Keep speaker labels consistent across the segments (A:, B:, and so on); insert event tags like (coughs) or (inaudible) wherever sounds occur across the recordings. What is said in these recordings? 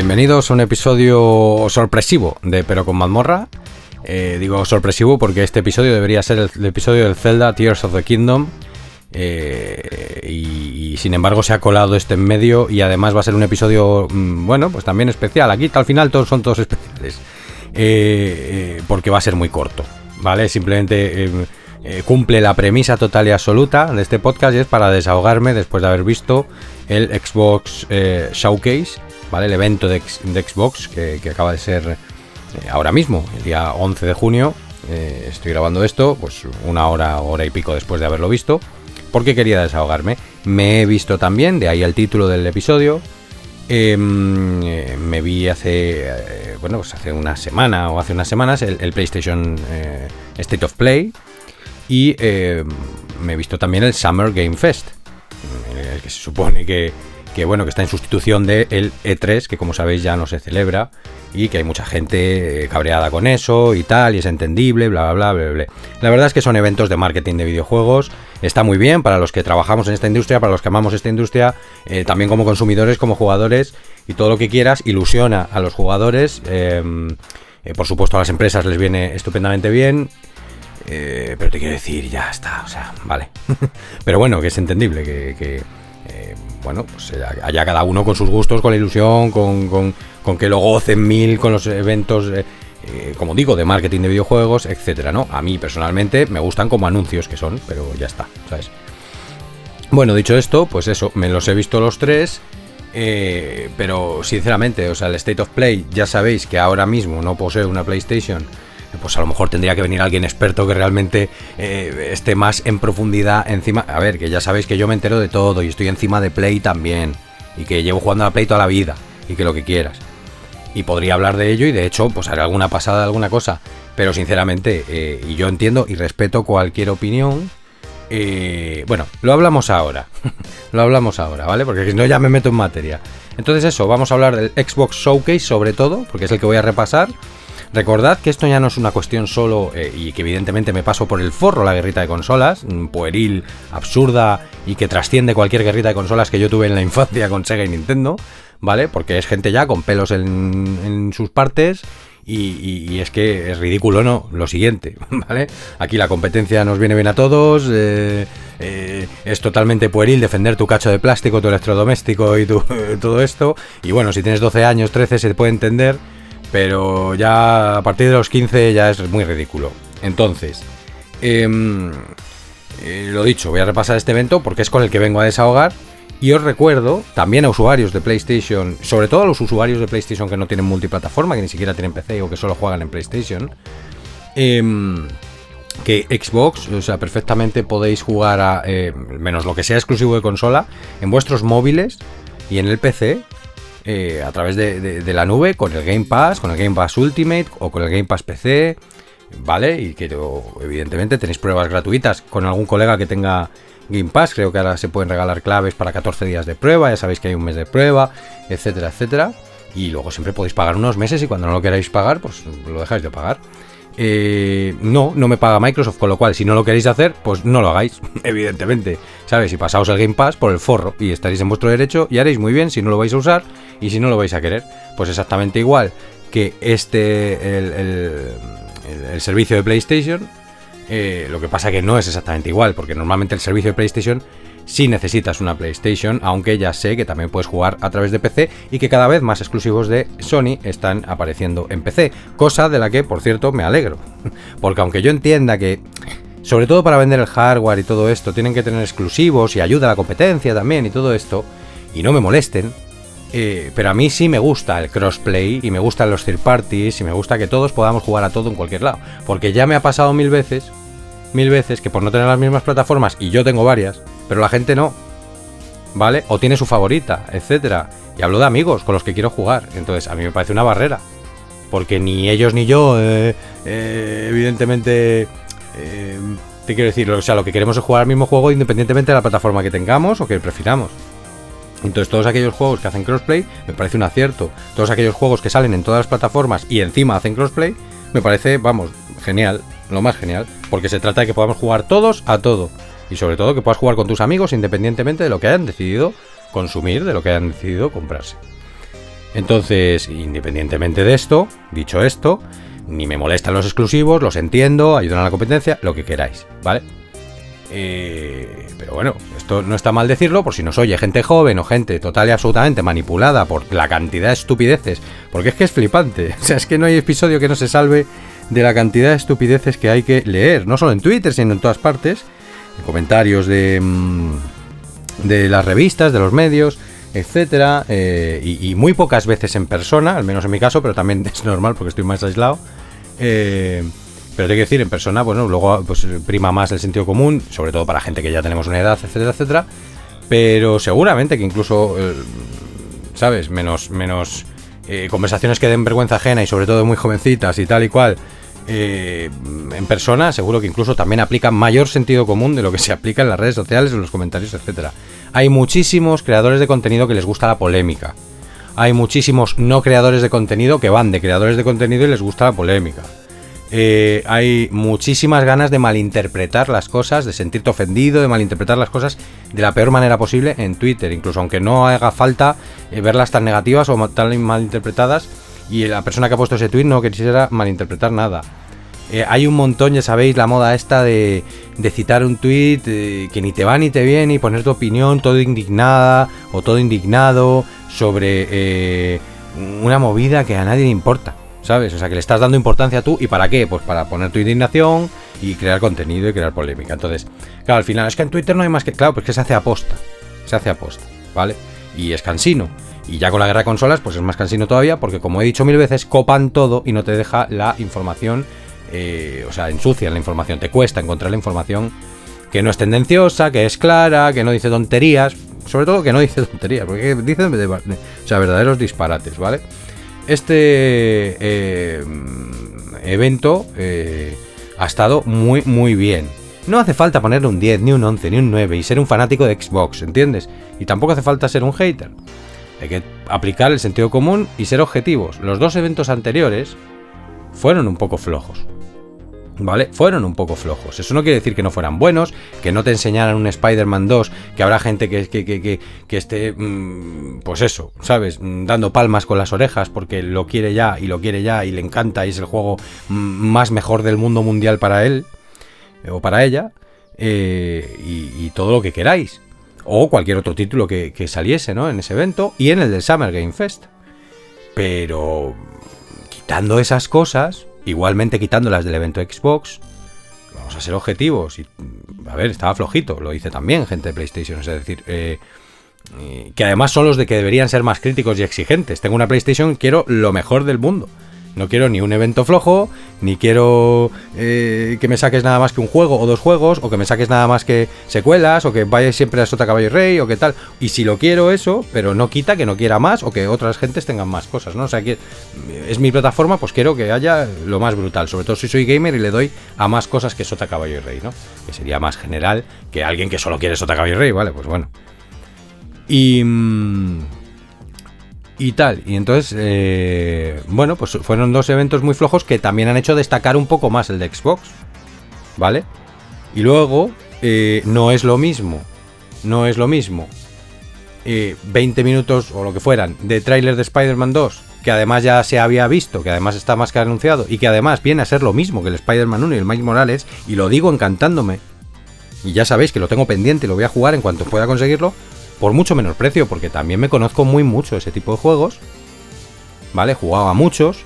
A: Bienvenidos a un episodio sorpresivo de Pero con mazmorra. Eh, digo sorpresivo porque este episodio debería ser el, episodio del Zelda Tears of the Kingdom. Eh, y, sin embargo se ha colado este en medio y además va a ser un episodio, mm, bueno, pues también especial. Aquí al final todos son todos especiales. Eh, porque va a ser muy corto, ¿vale? Simplemente cumple la premisa total y absoluta de este podcast y es para desahogarme después de haber visto el Xbox Showcase El evento de, Xbox que, acaba de ser eh, ahora mismo, el día 11 de junio. Eh, estoy grabando esto, pues una hora, hora y pico después de haberlo visto, porque quería desahogarme. Me he visto también, de ahí el título del episodio. Em, eh, me vi hace, bueno, pues hace una semana o hace unas semanas el, PlayStation State of Play y em, me he visto también el Summer Game Fest, que se supone que, que bueno, que está en sustitución del el E3, que como sabéis ya no se celebra, y que hay mucha gente eh, cabreada con eso y tal, y es entendible, bla, bla, bla, bla, bla. La verdad es que son eventos de marketing de videojuegos, está muy bien para los que trabajamos en esta industria, para los que amamos esta industria, eh, también como consumidores, como jugadores, y todo lo que quieras, ilusiona a los jugadores, em, eh, por supuesto a las empresas les viene estupendamente bien, pero te quiero decir, ya está, o sea, vale. (laughs) pero bueno, que es entendible, que bueno, pues eh, allá cada uno con sus gustos, con la ilusión, con, que lo gocen mil con los eventos, eh, eh, como digo, de marketing de videojuegos, etcétera, ¿no? A mí personalmente me gustan como anuncios que son, pero ya está, ¿sabes? Bueno, dicho esto, pues eso, me los he visto los tres. pero sinceramente, o sea, el State of Play, ya sabéis que ahora mismo no posee una PlayStation pues a lo mejor tendría que venir alguien experto que realmente eh, esté más en profundidad encima. A ver, que ya sabéis que yo me entero de todo y estoy encima de Play también. Y que llevo jugando a Play toda la vida. Y que lo que quieras. Y podría hablar de ello y de hecho, pues haré alguna pasada de alguna cosa. Pero sinceramente, eh, y yo entiendo y respeto cualquier opinión. Eh, bueno, lo hablamos ahora. (laughs) lo hablamos ahora, ¿vale? Porque si no ya me meto en materia. Entonces eso, vamos a hablar del Xbox Showcase sobre todo, porque es el que voy a repasar. Recordad que esto ya no es una cuestión solo, eh, y que evidentemente me paso por el forro la guerrita de consolas, mm, pueril, absurda y que trasciende cualquier guerrita de consolas que yo tuve en la (laughs) infancia con Sega y Nintendo, ¿vale? Porque es gente ya con pelos en, sus partes y, es que es ridículo, ¿no? Lo siguiente, (laughs) ¿vale? Aquí la competencia nos viene bien a todos. Eh, eh, es totalmente pueril defender tu cacho de plástico, tu electrodoméstico y (laughs) todo esto. Y bueno, si tienes 12 años, 13, se te puede entender. Pero ya a partir de los 15 ya es muy ridículo. Entonces, em, eh, lo dicho, voy a repasar este evento porque es con el que vengo a desahogar. Y os recuerdo, también a usuarios de PlayStation, sobre todo a los usuarios de PlayStation que no tienen multiplataforma, que ni siquiera tienen PC o que solo juegan en PlayStation, em, que Xbox, o sea, perfectamente podéis jugar a, eh, menos lo que sea exclusivo de consola, en vuestros móviles y en el PC eh, a través de, la nube con el Game Pass, con el Game Pass Ultimate o con el Game Pass PC, ¿vale? Y que evidentemente tenéis pruebas gratuitas con algún colega que tenga Game Pass. Creo que ahora se pueden regalar claves para 14 días de prueba, ya sabéis que hay un mes de prueba, etcétera, etcétera. Y luego siempre podéis pagar unos meses y cuando no lo queráis pagar, pues lo dejáis de pagar. Eh, no, no me paga Microsoft, con lo cual si no lo queréis hacer, pues no lo hagáis, (laughs) evidentemente. ¿Sabes? Y pasaos el Game Pass por el forro y estaréis en vuestro derecho y haréis muy bien si no lo vais a usar y si no lo vais a querer. Pues exactamente igual que este, el, servicio de PlayStation. Eh, lo que pasa que no es exactamente igual, porque normalmente el servicio de PlayStation si necesitas una PlayStation, aunque ya sé que también puedes jugar a través de PC y que cada vez más exclusivos de Sony están apareciendo en PC, cosa de la que, por cierto, me alegro. (laughs) Porque aunque yo entienda que, sobre todo para vender el hardware y todo esto, tienen que tener exclusivos y ayuda a la competencia también y todo esto, y no me molesten, eh, pero a mí sí me gusta el crossplay y me gustan los third parties y me gusta que todos podamos jugar a todo en cualquier lado. Porque ya me ha pasado mil veces, mil veces que por no tener las mismas plataformas, y yo tengo varias, pero la gente no. ¿Vale? O tiene su favorita, etcétera. Y hablo de amigos con los que quiero jugar. Entonces, a mí me parece una barrera. Porque ni ellos ni yo, eh, eh, evidentemente, eh, te quiero decir, o sea, lo que queremos es jugar al mismo juego independientemente de la plataforma que tengamos o que prefiramos. Entonces, todos aquellos juegos que hacen crossplay me parece un acierto. Todos aquellos juegos que salen en todas las plataformas y encima hacen crossplay, me parece, vamos, genial, lo más genial. Porque se trata de que podamos jugar todos a todo. Y sobre todo que puedas jugar con tus amigos independientemente de lo que hayan decidido consumir, de lo que hayan decidido comprarse. Entonces, independientemente de esto, dicho esto, ni me molestan los exclusivos, los entiendo, ayudan a la competencia, lo que queráis, ¿vale? Eh, pero bueno, esto no está mal decirlo por si nos oye gente joven o gente total y absolutamente manipulada por la cantidad de estupideces. Porque es que es flipante. (laughs) O sea, es que no hay episodio que no se salve de la cantidad de estupideces que hay que leer. No solo en Twitter, sino en todas partes. En comentarios de, mm, de las revistas, de los medios, etcétera. Eh, y, muy pocas veces en persona, al menos en mi caso, pero también (laughs) es normal porque estoy más aislado. Eh, pero tengo que decir, en persona, bueno, luego pues prima más el sentido común, sobre todo para gente que ya tenemos una edad, etcétera, etcétera. Pero seguramente que incluso, eh, ¿sabes? Menos, menos eh, conversaciones que den vergüenza ajena y sobre todo muy jovencitas y tal y cual. Eh, en persona, seguro que incluso también aplican mayor sentido común de lo que se aplica en las redes sociales, en los comentarios, etcétera. Hay muchísimos creadores de contenido que les gusta la polémica. Hay muchísimos no creadores de contenido que van de creadores de contenido y les gusta la polémica. Eh, hay muchísimas ganas de malinterpretar las cosas, de sentirte ofendido, de malinterpretar las cosas de la peor manera posible en Twitter, incluso aunque no haga falta eh, verlas tan negativas o tan malinterpretadas y la persona que ha puesto ese tweet no quisiera malinterpretar nada. Eh, hay un montón, ya sabéis, la moda esta de, citar un tweet que ni te va ni te viene y poner tu opinión todo indignada o todo indignado sobre una movida que a nadie le importa. ¿Sabes? O sea, que le estás dando importancia a tú. ¿Y para qué? Pues para poner tu indignación y crear contenido y crear polémica. Entonces, claro, al final es que en Twitter no hay más que. Claro, pues que se hace aposta. Se hace aposta, ¿vale? Y es cansino. Y ya con la guerra de consolas, pues es más cansino todavía, porque como he dicho mil veces, copan todo y no te deja la información. Eh, o sea, ensucian la información. Te cuesta encontrar la información que no es tendenciosa, que es clara, que no dice tonterías. Sobre todo que no dice (laughs) tonterías, porque dice o sea, verdaderos disparates, ¿vale? este eh, evento eh, ha estado muy, muy bien. No hace falta ponerle un 10, ni un 11, ni un 9 y ser un fanático de Xbox, ¿entiendes? Y tampoco hace falta ser un hater. Hay que aplicar el sentido común y ser objetivos. Los dos eventos anteriores fueron un poco flojos. ¿Vale? Fueron un poco flojos. Eso no quiere decir que no fueran buenos, que no te enseñaran un Spider-Man 2, que habrá gente que, que, que, que esté, mm, pues eso, ¿sabes? Mm, dando palmas con las orejas porque lo quiere ya y lo quiere ya y le encanta y es el juego mm, más mejor del mundo mundial para él eh, o para ella. Eh, y, y, todo lo que queráis. O cualquier otro título que, saliese, ¿no? En ese evento y en el del Summer Game Fest. Pero quitando esas cosas, Igualmente quitándolas del evento Xbox, vamos a ser objetivos. Y, a ver, estaba flojito, lo dice también gente de PlayStation. Es decir, eh, que además son los de que deberían ser más críticos y exigentes. Tengo una PlayStation, quiero lo mejor del mundo. No quiero ni un evento flojo, ni quiero eh, que me saques nada más que un juego o dos juegos, o que me saques nada más que secuelas, o que vayas siempre a Sota Caballo y Rey, o que tal. Y si lo quiero eso, pero no quita que no quiera más, o que otras gentes tengan más cosas, ¿no? O sea, que es mi plataforma, pues quiero que haya lo más brutal. Sobre todo si soy gamer y le doy a más cosas que Sota Caballo y Rey, ¿no? Que sería más general que alguien que solo quiere Sota Caballo y Rey, ¿vale? Pues bueno. Y... Mmm, y tal. Y entonces, eh, bueno, pues fueron dos eventos muy flojos que también han hecho destacar un poco más el de Xbox. ¿Vale? Y luego, eh, no es lo mismo. No es lo mismo. 20 eh, minutos o lo que fueran de tráiler de Spider-Man 2, que además ya se había visto, que además está más que anunciado, y que además viene a ser lo mismo que el Spider-Man 1 y el Miles Morales, y lo digo encantándome. Y ya sabéis que lo tengo pendiente y lo voy a jugar en cuanto pueda conseguirlo por mucho menor precio, porque también me conozco muy mucho ese tipo de juegos. ¿Vale? Jugaba muchos.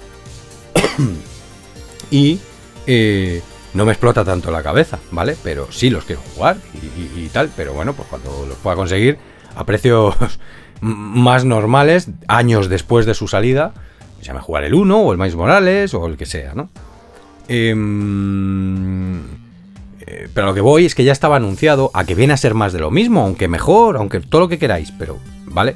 A: (coughs) y eh, no me explota tanto la cabeza, ¿vale? Pero sí los quiero jugar y, tal. Pero bueno, pues cuando los pueda conseguir a precios (laughs) más normales, años después de su salida, ya me jugar el 1 o el Miles Morales o el que sea, ¿no? Eh, eh, pero lo que voy es que ya estaba anunciado a que viene a ser más de lo mismo, aunque mejor, aunque todo lo que queráis, pero, ¿vale?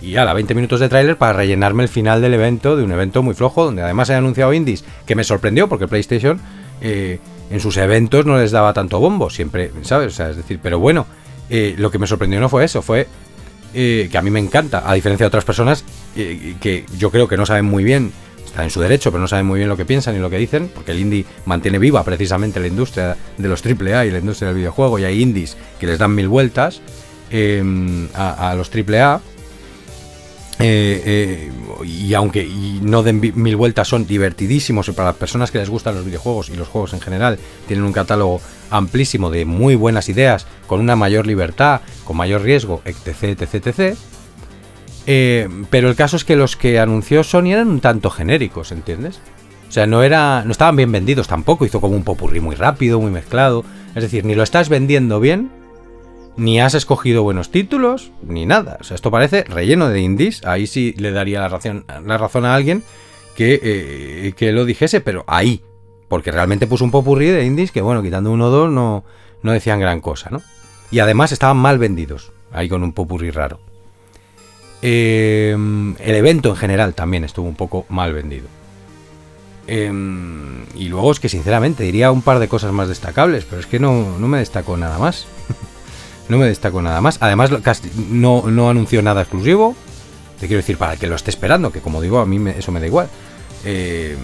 A: Y la 20 minutos de tráiler para rellenarme el final del evento, de un evento muy flojo, donde además he anunciado indies, que me sorprendió porque PlayStation eh, en sus eventos no les daba tanto bombo, siempre, ¿sabes? O sea, es decir, pero bueno, eh, lo que me sorprendió no fue eso, fue que a mí me encanta, a diferencia de otras personas que yo creo que no saben muy bien en su derecho, pero no saben muy bien lo que piensan y lo que dicen, porque el indie mantiene viva precisamente la industria de los AAA y la industria del videojuego, y hay indies que les dan mil vueltas em, a, los AAA. Eh, eh, y aunque no den mil vueltas, son divertidísimos y para las personas que les gustan los videojuegos y los juegos en general, tienen un catálogo amplísimo de muy buenas ideas, con una mayor libertad, con mayor riesgo, etc, etc, etc. Eh, pero el caso es que los que anunció Sony eran un tanto genéricos, ¿entiendes? O sea, no, era, no estaban bien vendidos tampoco, hizo como un popurrí muy rápido, muy mezclado. Es decir, ni lo estás vendiendo bien, ni has escogido buenos títulos, ni nada. O sea, esto parece relleno de indies. Ahí sí le daría la razón, la razón a alguien que, eh, que lo dijese, pero ahí. Porque realmente puso un popurrí de indies que, bueno, quitando uno o dos, no, no decían gran cosa, ¿no? Y además estaban mal vendidos, ahí con un popurrí raro. Em, el evento en general también estuvo un poco mal vendido. Em, y luego es que sinceramente diría un par de cosas más destacables, pero es que no, no me destacó nada más. (laughs) no me destacó nada más. Además, no, no anunció nada exclusivo. Te quiero decir, para el que lo esté esperando, que como digo, a mí eso me da igual. Eh,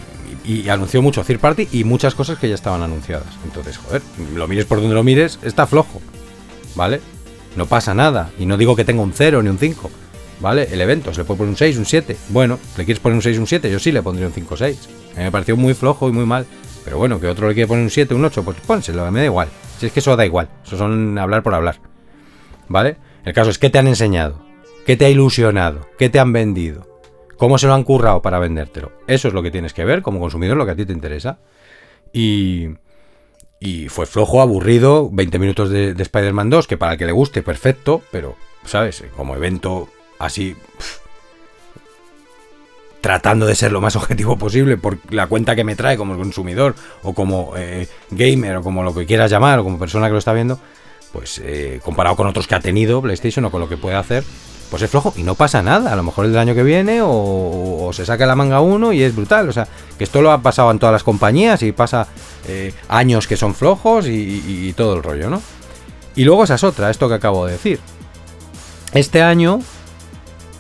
A: y, anunció mucho third party y muchas cosas que ya estaban anunciadas. Entonces, joder, lo mires por donde lo mires, está flojo. ¿Vale? No pasa nada. Y no digo que tenga un 0 ni un 5. ¿Vale? El evento, se le puede poner un 6, un 7. Bueno, ¿le quieres poner un 6, un 7? Yo sí le pondría un 5, 6. me pareció muy flojo y muy mal. Pero bueno, que otro le quiere poner un 7, un 8, pues pónselo, me da igual. Si es que eso da igual. Eso son hablar por hablar. ¿Vale? El caso es que te han enseñado, qué te ha ilusionado, qué te han vendido, cómo se lo han currado para vendértelo. Eso es lo que tienes que ver como consumidor, lo que a ti te interesa. Y, y fue flojo, aburrido, 20 minutos de, Spider-Man 2, que para el que le guste, perfecto, pero, ¿sabes? Como evento así... tratando de ser lo más (laughs) objetivo posible por la cuenta que me trae como consumidor o como eh, gamer o como lo que quieras llamar o como persona que lo está viendo, pues eh, comparado con otros que ha tenido PlayStation o con lo que puede hacer, pues es flojo y no pasa nada. A lo mejor el año que viene o, se saca la manga uno y es brutal. O sea, que esto lo ha pasado en todas las compañías y pasa eh, años que son flojos y, todo el rollo, ¿no? Y luego esa es otra, esto que acabo de decir. Este año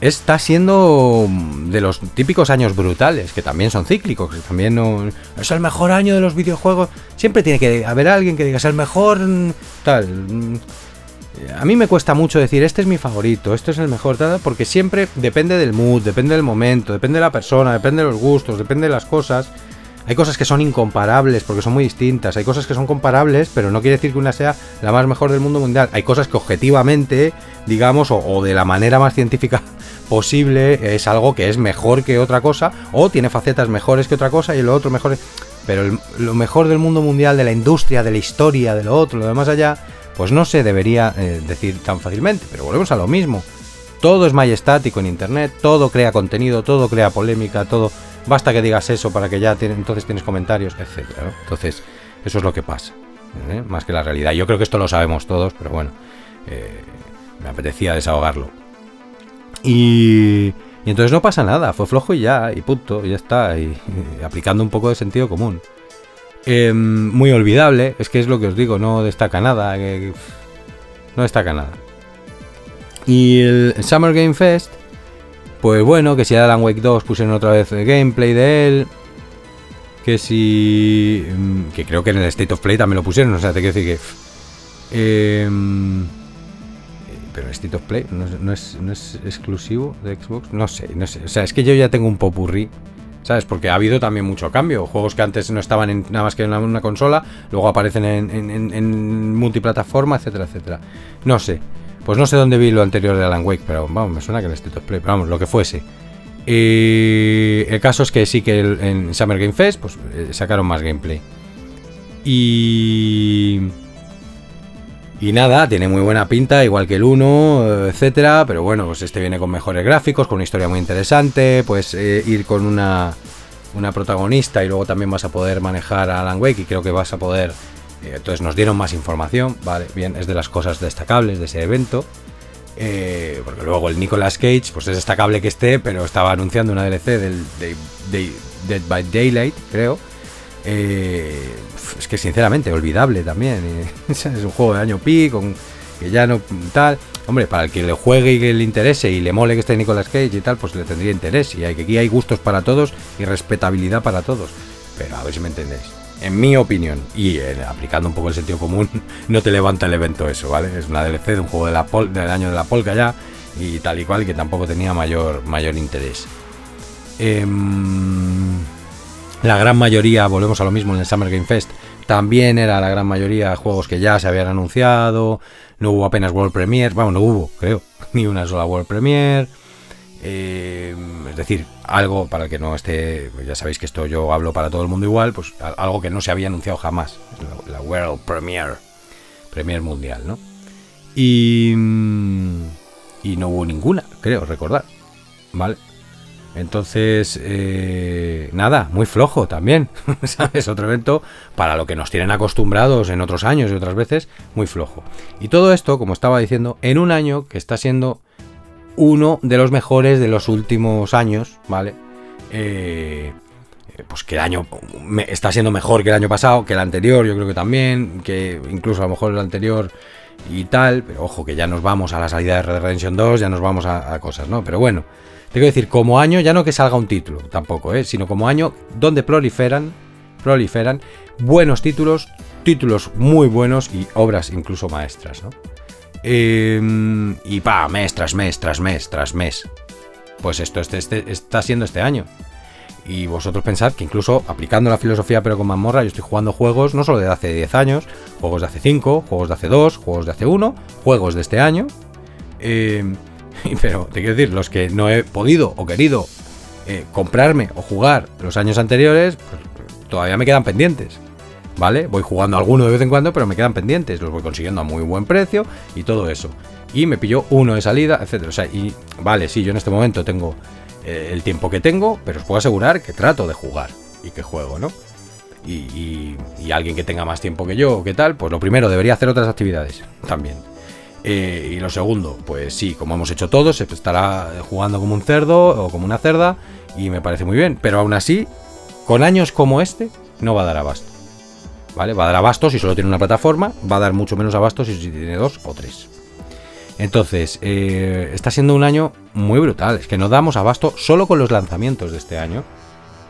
A: está siendo de los típicos años brutales, que también son cíclicos, que también no es el mejor año de los videojuegos. Siempre tiene que haber alguien que diga es el mejor tal. A mí me cuesta mucho decir este es mi favorito, este es el mejor, tal, porque siempre depende del mood, depende del momento, depende de la persona, depende de los gustos, depende de las cosas. Hay cosas que son incomparables porque son muy distintas. Hay cosas que son comparables, pero no quiere decir que una sea la más mejor del mundo mundial. Hay cosas que objetivamente, digamos, o de la manera más científica posible es algo que es mejor que otra cosa o tiene facetas mejores que otra cosa y lo otro mejor. Pero lo mejor del mundo mundial, de la industria, de la historia, de lo otro, lo demás allá, pues no se debería eh, decir tan fácilmente. Pero volvemos a lo mismo. Todo es majestático en Internet, todo crea contenido, todo crea polémica, todo... Basta que digas eso para que ya entonces tienes comentarios, etc. Entonces, eso es lo que pasa. ¿eh? Más que la realidad. Yo creo que esto lo sabemos todos, pero bueno, eh, me apetecía desahogarlo. Y, entonces no pasa nada, fue flojo y ya, y punto, y ya está, y, aplicando un poco de sentido común. Em, muy olvidable, es que es lo que os digo, no destaca nada, no destaca nada. Y el Summer Game Fest, pues bueno, que si Alan Wake 2 pusieron otra vez el gameplay de él, que si... Em, que creo que en el State of Play también lo pusieron, o sea, te quiero decir que... Eh, pero State of Play no es, no, es, exclusivo de Xbox. No sé, no sé. O sea, es que yo ya tengo un popurrí. ¿Sabes? Porque ha habido también mucho cambio. Juegos que antes no estaban en, nada más que en una, consola, luego aparecen en, multiplataforma, etcétera, etcétera. No sé. Pues no sé dónde vi lo anterior de Alan Wake, pero vamos, me suena que el State of Play, vamos, lo que fuese. Y el caso es que sí que en Summer Game Fest pues eh, sacaron más gameplay. Y y nada, tiene muy buena pinta, igual que el 1, etcétera. Pero bueno, pues este viene con mejores gráficos, con una historia muy interesante. Pues eh, ir con una, una protagonista y luego también vas a poder manejar a Alan Wake y creo que vas a poder. Eh, entonces nos dieron más información, vale, bien, es de las cosas destacables de ese evento. Eh, porque luego el Nicolas Cage, pues es destacable que esté, pero estaba anunciando una DLC del Dead by Daylight, creo. Eh, es que sinceramente, olvidable también. (laughs) es un juego de año pi, con que ya no tal. Hombre, para el que le juegue y que le interese y le mole que esté Nicolas Cage y tal, pues le tendría interés. Y aquí hay gustos para todos y respetabilidad para todos. Pero a ver si me entendéis. En mi opinión, y eh, aplicando un poco el sentido común, (laughs) no te levanta el evento eso, ¿vale? Es una DLC de un juego del año de la polka ya. y tal y cual, que tampoco tenía mayor, mayor interés. Em, la gran mayoría, volvemos a lo mismo en el Summer Game Fest, también era la gran mayoría juegos que ya se habían anunciado, no hubo apenas World Premiere, vamos, no hubo, creo, (laughs) ni una sola World Premiere. Eh, es decir, algo para el que no esté, pues ya sabéis que esto yo hablo para todo el mundo igual, pues algo que no se había anunciado jamás, la, World Premiere, Premiere Mundial, ¿no? Y, y no hubo ninguna, creo recordar, ¿vale? Entonces, eh, nada, muy flojo también, (laughs) ¿sabes? Otro evento para lo que nos tienen acostumbrados en otros años y otras veces, muy flojo. Y todo esto, como estaba diciendo, en un año que está siendo uno de los mejores de los últimos años, ¿vale? Eh, pues que el año está siendo mejor que el año pasado, que el anterior, yo creo que también, que incluso a lo mejor el anterior y tal, pero ojo que ya nos vamos a la salida de Red Redemption 2, ya nos vamos a, a cosas, ¿no? Pero bueno, tengo que decir, como año, ya no que salga un título tampoco, ¿eh? sino como año donde proliferan, proliferan buenos títulos, títulos muy buenos y obras incluso maestras, ¿no? Em, y pa, mes tras mes, tras mes, tras mes. Pues esto este, este, está siendo este año. Y vosotros pensad que incluso aplicando la filosofía pero con mazmorra, yo estoy jugando juegos no solo de hace 10 años, juegos de hace 5, juegos de hace 2, juegos de hace 1, juegos de este año. Eh, (laughs) pero te quiero decir, los que no he podido o querido eh, comprarme o jugar los años anteriores, pues, todavía me quedan pendientes. ¿Vale? Voy jugando alguno de vez en cuando, pero me quedan pendientes. Los voy consiguiendo a muy buen precio y todo eso. Y me pillo uno de salida, etcétera. O sea, y vale, sí, yo en este momento tengo eh, el tiempo que tengo, pero os puedo asegurar que trato de jugar y que juego, ¿no? Y, y alguien que tenga más tiempo que yo o qué tal, pues lo primero debería hacer otras actividades también. Eh, y lo segundo, pues sí, como hemos hecho todos, se estará jugando como un cerdo o como una cerda y me parece muy bien. Pero aún así, con años como este, no va a dar abasto. ¿Vale? Va a dar abasto si solo tiene una plataforma, va a dar mucho menos abasto si tiene dos o tres. Entonces, eh, está siendo un año muy brutal. Es que no damos abasto solo con los lanzamientos de este año.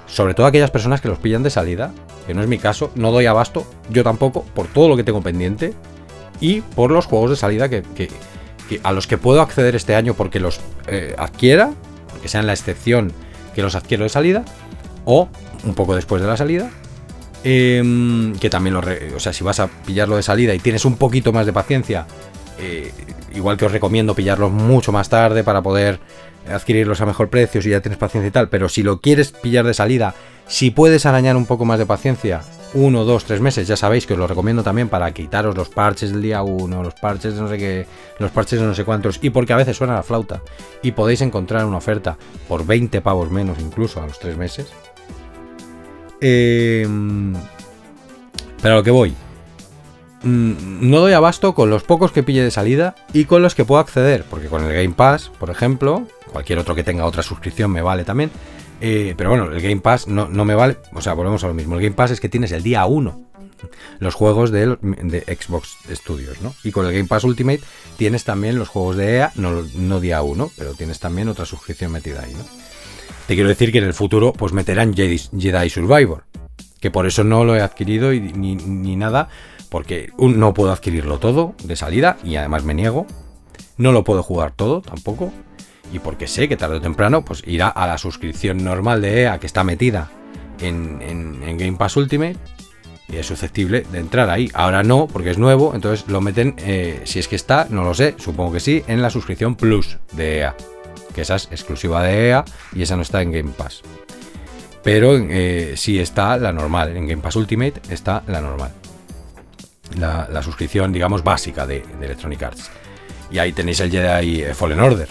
A: Sobre todo aquellas personas que los pillan de salida, que no es mi caso, no doy abasto, yo tampoco, por todo lo que tengo pendiente y por los juegos de salida que, a los que puedo acceder este año porque los eh, adquiera, que sean la excepción que los adquiero de salida, o un poco después de la salida. Em, que también lo. o sea, si vas a pillarlo de salida y tienes un poquito más de paciencia, eh, igual que os recomiendo pillarlos mucho más tarde para poder adquirirlos a mejor precio si ya tienes paciencia y tal. Pero si lo quieres pillar de salida, si puedes arañar un poco más de paciencia uno, dos, tres meses, ya sabéis que os lo recomiendo también para quitaros los parches del día uno, los parches de no sé qué, los parches de no sé cuántos, y porque a veces suena la flauta, y podéis encontrar una oferta por 20 pavos menos incluso a los tres meses. Em, pero a lo que voy, mm, no doy abasto con los pocos que pille de salida y con los que puedo acceder, porque con el Game Pass, por ejemplo, cualquier otro que tenga otra suscripción me vale también, eh, pero bueno, el Game Pass no, me vale. O sea, volvemos a lo mismo. El Game Pass es que tienes el día 1 los juegos de, Xbox Studios, ¿no? Y con el Game Pass Ultimate tienes también los juegos de EA, no, no día 1, pero tienes también otra suscripción metida ahí, ¿no? Te quiero decir que en el futuro pues meterán Jedi, Survivor, que por eso no lo he adquirido ni, ni, nada, porque no puedo adquirirlo todo de salida y además me niego. No lo puedo jugar todo tampoco y porque sé que tarde o temprano pues irá a la suscripción normal de EA que está metida en, Game Pass Ultimate y es susceptible de entrar ahí. Ahora no, porque es nuevo, entonces lo meten, eh, si es que está, no lo sé, supongo que sí, en la suscripción Plus de EA, que esa es exclusiva de EA y esa no está en Game Pass. Pero eh, sí está la normal, en Game Pass Ultimate está la normal. La, suscripción, digamos, básica de, de Electronic Arts. Y ahí tenéis el Jedi Fallen Order,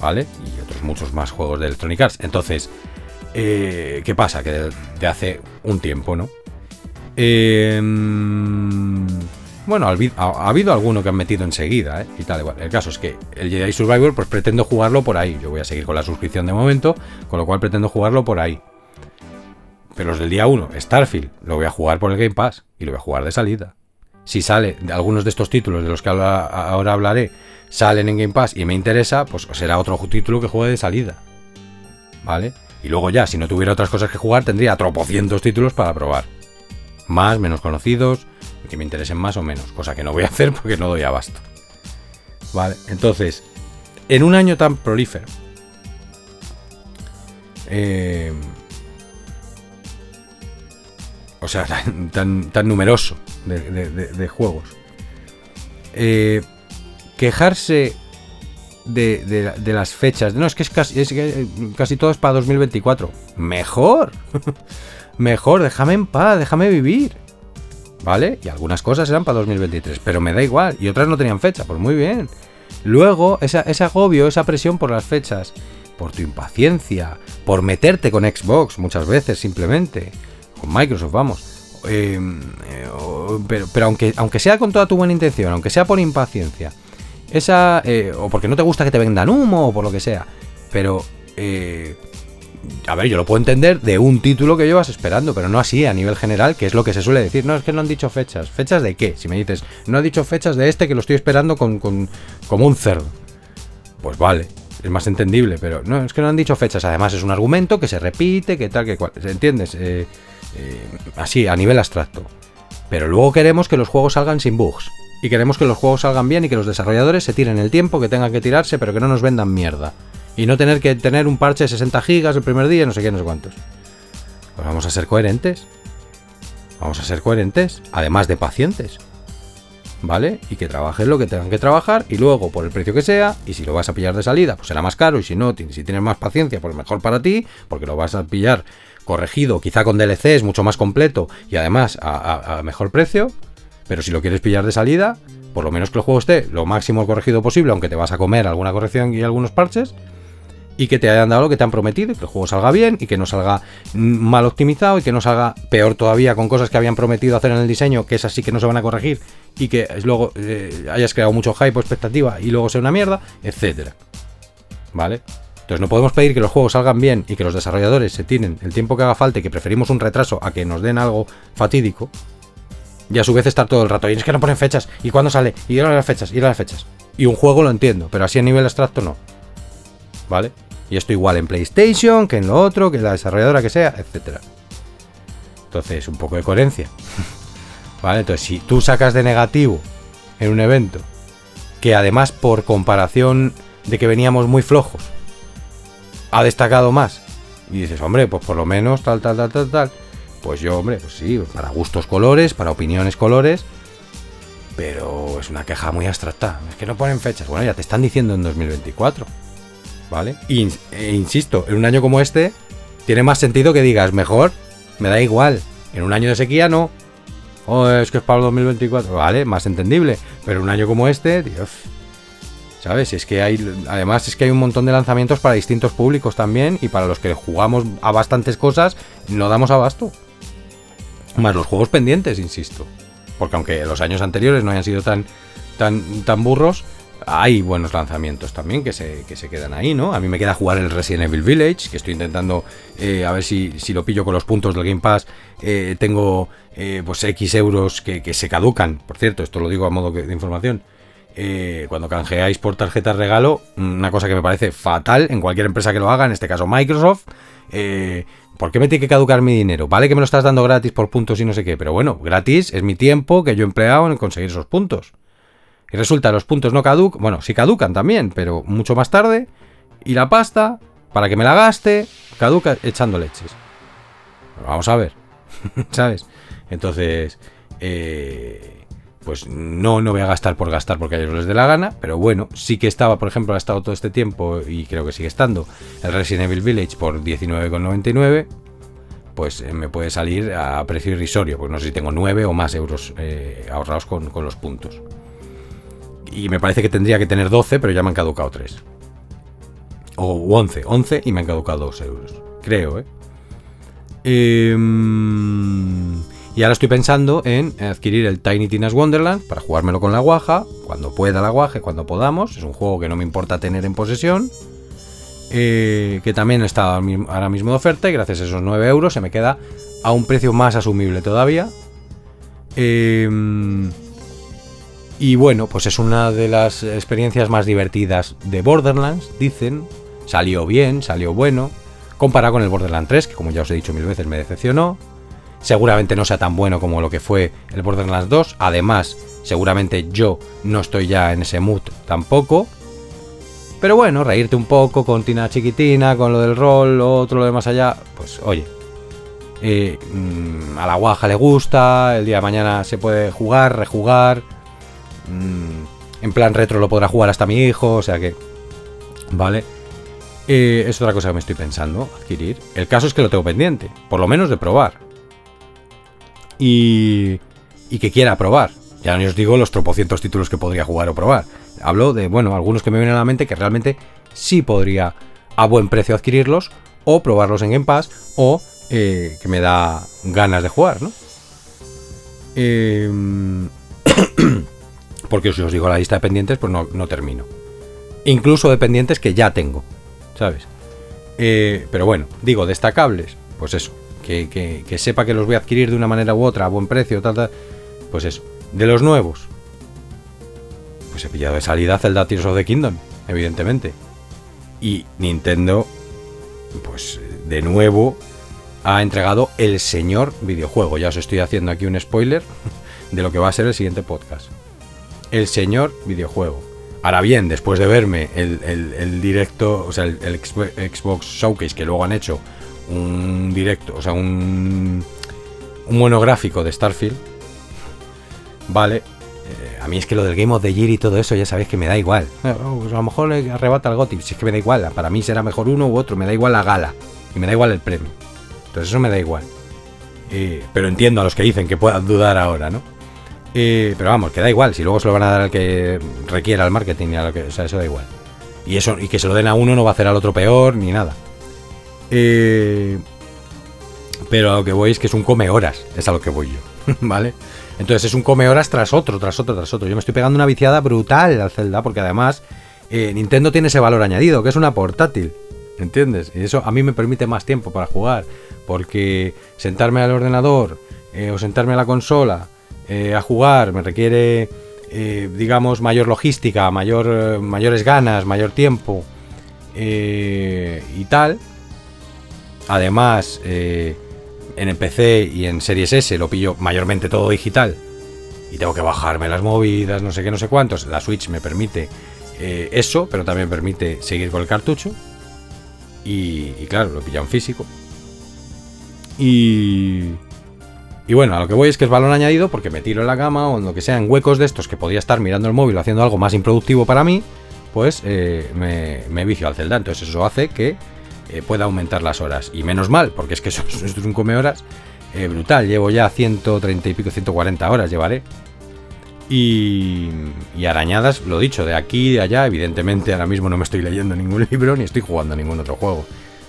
A: ¿vale? Y otros muchos más juegos de Electronic Arts. Entonces, eh, ¿qué pasa? Que de, hace un tiempo, ¿no? Em, bueno, ha, habido alguno que han metido enseguida, ¿eh? Y tal, igual. El caso es que el Jedi Survivor, pues pretendo jugarlo por ahí. Yo voy a seguir con la suscripción de momento, con lo cual pretendo jugarlo por ahí. Pero los del día 1, Starfield, lo voy a jugar por el Game Pass y lo voy a jugar de salida. Si sale de algunos de estos títulos de los que ahora hablaré, salen en Game Pass y me interesa, pues será otro título que juegue de salida. ¿Vale? Y luego ya, si no tuviera otras cosas que jugar, tendría tropocientos títulos para probar. Más, menos conocidos, que me interesen más o menos. Cosa que no voy a (laughs) hacer porque no doy abasto. Vale, entonces, en un año tan prolífero. Eh, o sea, (laughs) tan, tan, numeroso de, juegos. Eh, quejarse de, las fechas. No, es que es casi, casi todo es para 2024. Mejor. (laughs) Mejor, déjame en paz, déjame vivir. ¿Vale? Y algunas cosas eran para 2023, pero me da igual. Y otras no tenían fecha, pues muy bien. Luego, ese agobio, esa presión por las fechas, por tu impaciencia, por meterte con Xbox muchas veces simplemente, con Microsoft, vamos. Eh, eh, pero, aunque sea con toda tu buena intención, aunque sea por impaciencia, esa, eh, o porque no te gusta que te vendan humo, o por lo que sea, pero a ver, yo lo puedo entender de un título que llevas esperando, pero no así a nivel general, que es lo que se suele decir. No, es que no han dicho fechas. ¿Fechas de qué? Si me dices, no ha dicho fechas de este que lo estoy esperando con, como un cerdo. Pues vale, es más entendible, pero no, es que no han dicho fechas. Además, es un argumento que se repite, que tal, que cual. ¿Entiendes? Eh, eh, así, a nivel abstracto. Pero luego queremos que los juegos salgan sin bugs. Y queremos que los juegos salgan bien y que los desarrolladores se tiren el tiempo que tengan que tirarse, pero que no nos vendan mierda. Y no tener que tener un parche de 60 gigas el primer día, no sé qué, no sé cuántos. Pues vamos a ser coherentes. Vamos a ser coherentes, además de pacientes. ¿Vale? Y que trabajen lo que tengan que trabajar y luego por el precio que sea, y si lo vas a pillar de salida, pues será más caro, y si no, si tienes más paciencia, pues mejor para ti, porque lo vas a pillar corregido, quizá con DLCs mucho más completo y además a mejor precio, pero si lo quieres pillar de salida, por lo menos que el juego esté lo máximo corregido posible, aunque te vas a comer alguna corrección y algunos parches, y que te hayan dado lo que te han prometido, que el juego salga bien y que no salga mal optimizado y que no salga peor todavía con cosas que habían prometido hacer en el diseño, que es así que no se van a corregir y que luego eh, hayas creado mucho hype o expectativa y luego sea una mierda, etcétera. ¿Vale? Entonces no podemos pedir que los juegos salgan bien y que los desarrolladores se tienen el tiempo que haga falta y que preferimos un retraso a que nos den algo fatídico. Y a su vez estar todo el rato. Y es que no ponen fechas. ¿Y cuándo sale? Y a las fechas, ir a las fechas. Y un juego lo entiendo, pero así a nivel abstracto no. ¿Vale? Y esto igual en PlayStation, que en lo otro, que en la desarrolladora que sea, etc. Entonces, un poco de coherencia. (laughs) ¿Vale? Entonces, si tú sacas de negativo en un evento, que además por comparación de que veníamos muy flojos, ha destacado más, y dices, hombre, pues por lo menos tal, tal, tal, tal, tal, pues yo, hombre, pues sí, para gustos colores, para opiniones colores, pero es una queja muy abstracta. Es que no ponen fechas. Bueno, ya te están diciendo en 2024. ¿vale? e insisto, en un año como este, tiene más sentido que digas, mejor, me da igual. En un año de sequía no. Oh, es que es para el 2024, vale, más entendible. Pero un año como este, Dios. ¿Sabes? Es que hay. Además, es que hay un montón de lanzamientos para distintos públicos también. Y para los que jugamos a bastantes cosas, no damos abasto. Más los juegos pendientes, insisto. Porque aunque los años anteriores no hayan sido tan, tan, tan burros, hay buenos lanzamientos también que se, que se quedan ahí, ¿no? A mí me queda jugar el Resident Evil Village, que estoy intentando eh, a ver si, si, lo pillo con los puntos del Game Pass. Eh, tengo eh, pues X euros que, se caducan, por cierto, esto lo digo a modo de información. Cuando canjeáis por tarjeta regalo, una cosa que me parece fatal en cualquier empresa que lo haga, en este caso Microsoft. ¿Por qué me tiene que caducar mi dinero? Vale que me lo estás dando gratis por puntos y no sé qué, pero bueno, gratis es mi tiempo que yo he empleado en conseguir esos puntos. Y resulta los puntos no caducan, bueno, sí caducan también, pero mucho más tarde. Y la pasta, para que me la gaste, caduca echando leches. vamos a ver, (laughs) ¿sabes? Entonces, eh, pues no, no voy a gastar por gastar porque a ellos les dé la gana, pero bueno, sí que estaba, por ejemplo, ha estado todo este tiempo y creo que sigue estando el Resident Evil Village por 19,99 pues eh, me puede salir a precio irrisorio, pues no sé si tengo 9 o más euros eh, ahorrados con, con, los puntos. Y me parece que tendría que tener 12, pero ya me han caducado 3. O 11, 11 y me han caducado 2 euros. Creo, ¿eh? Em, y ahora estoy pensando en adquirir el Tiny Tina's Wonderland para jugármelo con la guaja, cuando pueda la guaja, cuando podamos. Es un juego que no me importa tener en posesión. Eh, que también está ahora mismo de oferta y gracias a esos 9 euros se me queda a un precio más asumible todavía. Eh, y bueno, pues es una de las experiencias más divertidas de Borderlands, dicen. Salió bien, salió bueno. Comparado con el Borderlands 3, que como ya os he dicho mil veces me decepcionó. Seguramente no sea tan bueno como lo que fue el Borderlands 2. Además, seguramente yo no estoy ya en ese mood tampoco. Pero bueno, reírte un poco con Tina Chiquitina, con lo del rol, lo otro, lo de más allá, pues oye, eh, mm, a la guaja le gusta, el día de mañana se puede jugar, rejugar, mm, en plan retro lo podrá jugar hasta mi hijo, o sea que, vale. Eh, es otra cosa que me estoy pensando, adquirir. El caso es que lo tengo pendiente, por lo menos de probar. Y, que quiera probar. Ya no os digo los tropocientos títulos que podría jugar o probar. Hablo de, bueno, algunos que me vienen a la mente que realmente sí podría a buen precio adquirirlos o probarlos en Game Pass o eh, que me da ganas de jugar, ¿no? Em, (clears throat) porque si os digo la lista de pendientes, pues no, no termino. Incluso de pendientes que ya tengo, ¿sabes? Eh, pero bueno, digo, destacables, pues eso. Que, sepa que los voy a adquirir de una manera u otra, a buen precio, tal, tal. Pues eso. De los nuevos, pues he pillado de salida Zelda Tears of the Kingdom, evidentemente. Y Nintendo, pues de nuevo, ha entregado el señor videojuego. Ya os estoy haciendo aquí un spoiler de lo que va a ser el siguiente podcast. El señor videojuego. Ahora bien, después de verme el, directo, o sea, el, Xbox Showcase que luego han hecho un directo, o sea, un, un monográfico de Starfield, vale, eh, a mí es que lo del Game of the Year y todo eso ya sabéis que me da igual. Eh, oh, pues a lo mejor le arrebata el GOTY, si es que me da igual, para mí será mejor uno u otro, me da igual la gala y me da igual el premio. Entonces eso me da igual. Eh, pero entiendo a los que dicen que puedan dudar ahora, ¿no? Eh, pero vamos, que da igual. Si luego se lo van a dar al que requiera el marketing y a lo que. O sea, eso da igual. Y eso, y que se lo den a uno no va a hacer al otro peor ni nada. Eh, pero a lo que voy es que es un come horas. Es a lo que voy yo. (laughs) ¿Vale? Entonces es un come horas tras otro, tras otro, tras otro. Yo me estoy pegando una viciada brutal al Zelda, porque además Nintendo tiene ese valor añadido, que es una portátil. ¿Entiendes? Y eso a mí me permite más tiempo para jugar. Porque sentarme al ordenador eh, o sentarme a la consola eh, a jugar me requiere, eh, digamos, mayor logística, mayor, mayores ganas, mayor tiempo y tal. Además, en el PC y en Series S lo pillo mayormente todo digital. Y tengo que bajarme las movidas, no sé qué, no sé cuántos. La Switch me permite eso, pero también permite seguir con el cartucho. Y, claro, lo pilla en físico. Y, y bueno, a lo que voy es que es balón añadido porque me tiro en la cama o en lo que sea, en huecos de estos que podría estar mirando el móvil o haciendo algo más improductivo para mí, pues eh, me, vicio al Zelda. Entonces eso hace que eh, pueda aumentar las horas. Y menos mal, porque es que eso, esto (laughs) es un come horas eh, brutal. Llevo ya 130 y pico, 140 horas llevaré. Y, y, arañadas, lo dicho, de aquí y de allá. Evidentemente ahora mismo no me estoy leyendo ningún (laughs) libro ni estoy jugando ningún otro juego.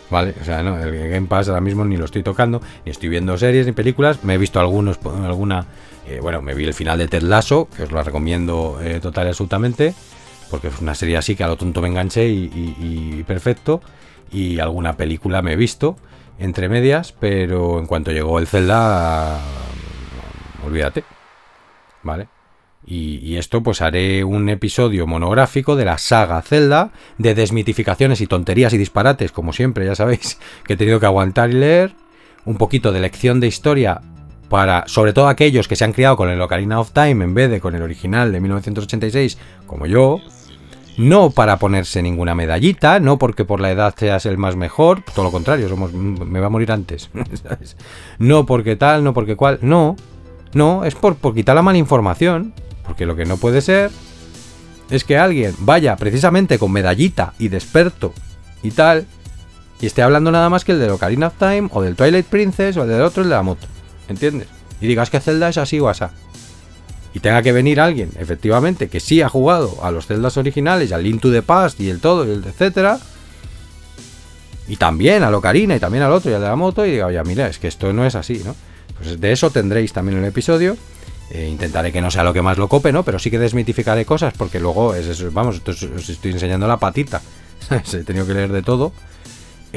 A: ¿vale? O sea, no, el Game Pass ahora mismo ni lo estoy tocando, ni estoy viendo series ni películas. Me he visto algunos, alguna, eh, bueno, me vi el final de Ted Lasso, que os lo recomiendo eh, total y absolutamente, porque es una serie así que a lo tonto me enganché y, perfecto. Y alguna película me he visto entre medias, pero en cuanto llegó el Zelda, olvídate, ¿vale? Y, esto pues haré un episodio monográfico de la saga Zelda, de desmitificaciones y tonterías y disparates, como siempre, ya sabéis, (laughs) que he tenido que aguantar y leer, un poquito de lección de historia para, sobre todo aquellos que se han criado con el Ocarina of Time en vez de con el original de 1986, como yo, no para ponerse ninguna medallita, no porque por la edad seas el más mejor, todo lo contrario, somos, me va a morir antes, (laughs) no porque tal, no porque cual, no, no, es por, por quitar la mala información, porque lo que no puede ser es que alguien vaya precisamente con medallita y de experto y tal, y esté hablando nada más que el de Ocarina of Time, o del Twilight Princess, o el del otro, el de la moto. ¿Entiendes? Y digas que Zelda es así o así. Y tenga que venir alguien, efectivamente, que sí ha jugado a los Zeldas originales, al Link to the Past y el todo, y el etcétera. Y también a Ocarina y también al otro y al de la moto, y diga, oye, mira, es que esto no es así, ¿no? Pues de eso tendréis también un episodio. Eh, intentaré que no sea lo que más lo cope, ¿no? Pero sí que desmitificaré cosas porque luego, vamos, os estoy enseñando la patita. (laughs) He tenido que leer de todo.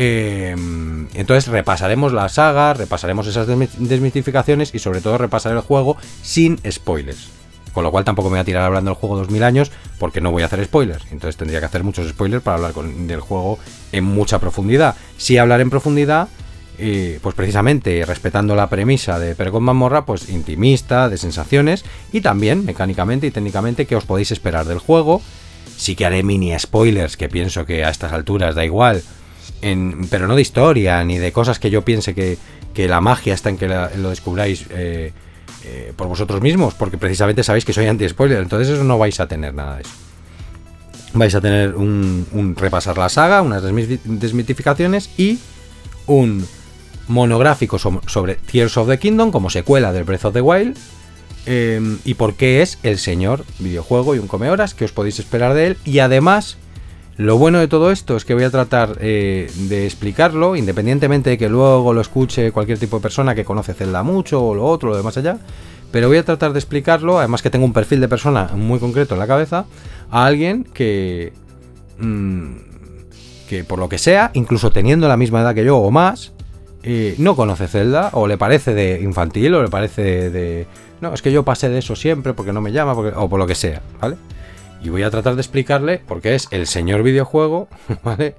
A: Eh, entonces repasaremos la saga, repasaremos esas desmitificaciones y sobre todo repasar el juego sin spoilers. Con lo cual tampoco me voy a tirar hablando del juego 2000 años porque no voy a hacer spoilers. Entonces tendría que hacer muchos spoilers para hablar del juego en mucha profundidad. Si hablar en profundidad pues precisamente respetando la premisa de Pergon Mamorra, pues intimista, de sensaciones y también mecánicamente y técnicamente qué os podéis esperar del juego Sí que haré mini spoilers, que pienso que a estas alturas da igual. Pero no de historia, ni de cosas que yo piense que, la magia está en que lo descubráis eh, eh, por vosotros mismos, porque precisamente sabéis que soy anti-spoiler, entonces eso no vais a tener nada de eso. Vais a tener un, repasar la saga, unas desmitificaciones y un monográfico sobre Tears of the Kingdom como secuela del Breath of the Wild em, y por qué es el señor videojuego y un come horas que os podéis esperar de él y además lo bueno de todo esto es que voy a tratar eh, de explicarlo, independientemente de que luego lo escuche cualquier tipo de persona que conoce Zelda mucho o lo otro, lo demás allá. Pero voy a tratar de explicarlo, además que tengo un perfil de persona muy concreto en la cabeza, a alguien que... Mm, que por lo que sea, incluso teniendo la misma edad que yo o más, eh, no conoce Zelda, o le parece de infantil, o le parece de, No, es que yo pasé de eso siempre porque no me llama, o por lo que sea, ¿vale? Y voy a tratar de explicarle, porque es el señor videojuego, (laughs) ¿vale?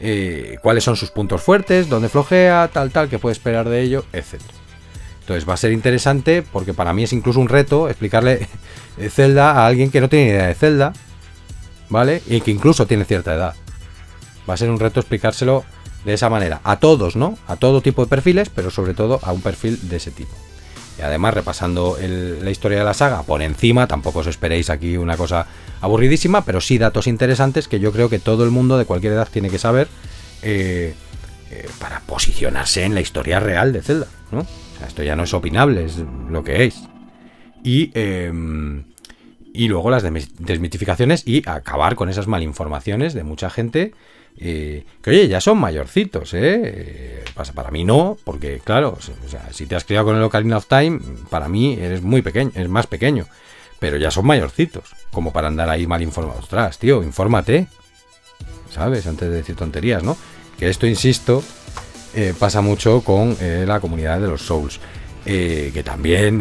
A: Eh, cuáles son sus puntos fuertes, dónde flojea, tal, tal, qué puede esperar de ello, etc. Entonces va a ser interesante porque para mí es incluso un reto explicarle (laughs) Zelda a alguien que no tiene idea de Zelda, ¿vale? Y que incluso tiene cierta edad. Va a ser un reto explicárselo de esa manera. A todos, ¿no? A todo tipo de perfiles, pero sobre todo a un perfil de ese tipo. Y además, repasando la historia de la saga por encima, tampoco os esperéis aquí una cosa aburridísima, pero sí datos interesantes que yo creo que todo el mundo de cualquier edad tiene que saber eh, eh, para posicionarse en la historia real de Zelda. ¿no? esto ya no es opinable, es lo que es. Y, em, y luego las desmitificaciones y acabar con esas malinformaciones de mucha gente que oye, ya son mayorcitos, ¿eh? Pasa, para mí no, porque claro, si te has criado con el Ocarina of Time, para mí eres muy pequeño, es más pequeño, pero ya son mayorcitos, como para andar ahí mal informados. Ostras, tío, infórmate, ¿sabes? Antes de decir tonterías, ¿no? Que esto, insisto, eh, pasa mucho con eh, la comunidad de los Souls. Eh, que también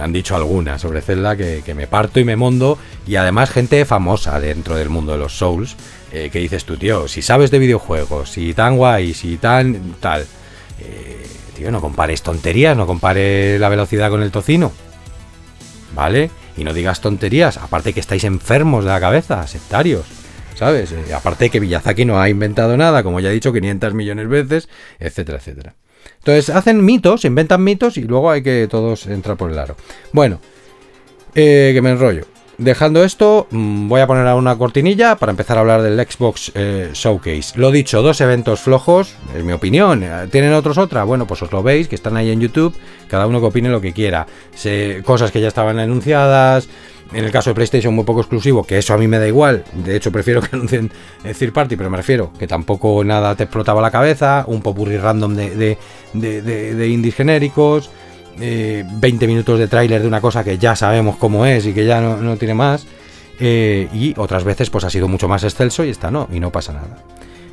A: han dicho algunas sobre Zelda que, que, me parto y me mondo, y además gente famosa dentro del mundo de los Souls, eh, que dices tú, tío, si sabes de videojuegos, si tan guay, si tan tal, eh, tío, no compares tonterías, no compares la velocidad con el tocino, ¿vale? Y no digas tonterías, aparte que estáis enfermos de la cabeza, sectarios. ¿Sabes? Eh, aparte que Villazaki no ha inventado nada, como ya he dicho 500 millones de veces, etcétera, etcétera. Entonces hacen mitos, inventan mitos y luego hay que todos entrar por el aro. Bueno, que me enrollo. Dejando esto, mm, voy a poner a una cortinilla para empezar a hablar del Xbox eh, Showcase. Lo dicho, dos eventos flojos, es mi opinión. ¿Tienen otros otra? Bueno, pues os lo veis, que están ahí en YouTube, cada uno que opine lo que quiera. cosas que ya estaban anunciadas, en el caso de PlayStation muy poco exclusivo, que eso a mí me da igual. De hecho, prefiero que (laughs) anuncien Third Party, pero me refiero que tampoco nada te explotaba la cabeza. Un popurrí random de, de, de indies genéricos. 20 eh, minutos de tráiler de una cosa que ya sabemos cómo es y que ya no, tiene más. Eh, y otras veces pues ha sido mucho más excelso y esta no, y no pasa nada.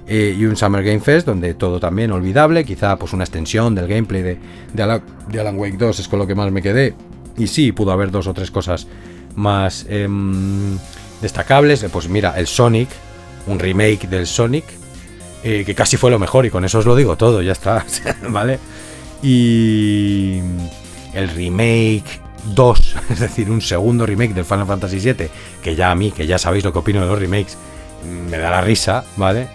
A: Eh, y un Summer Game Fest donde todo también olvidable, quizá pues una extensión del gameplay de, de, Alan, Wake 2 es con lo que más me quedé. Y sí, pudo haber dos o tres cosas más em, destacables. Pues mira, el Sonic, un remake del Sonic, que casi fue lo mejor y con eso os lo digo todo, ya está, (laughs) ¿vale? Y el remake 2, (laughs) es decir, un segundo remake del Final Fantasy VII, que ya a mí, que ya sabéis lo que opino de los remakes, me da la risa, ¿vale?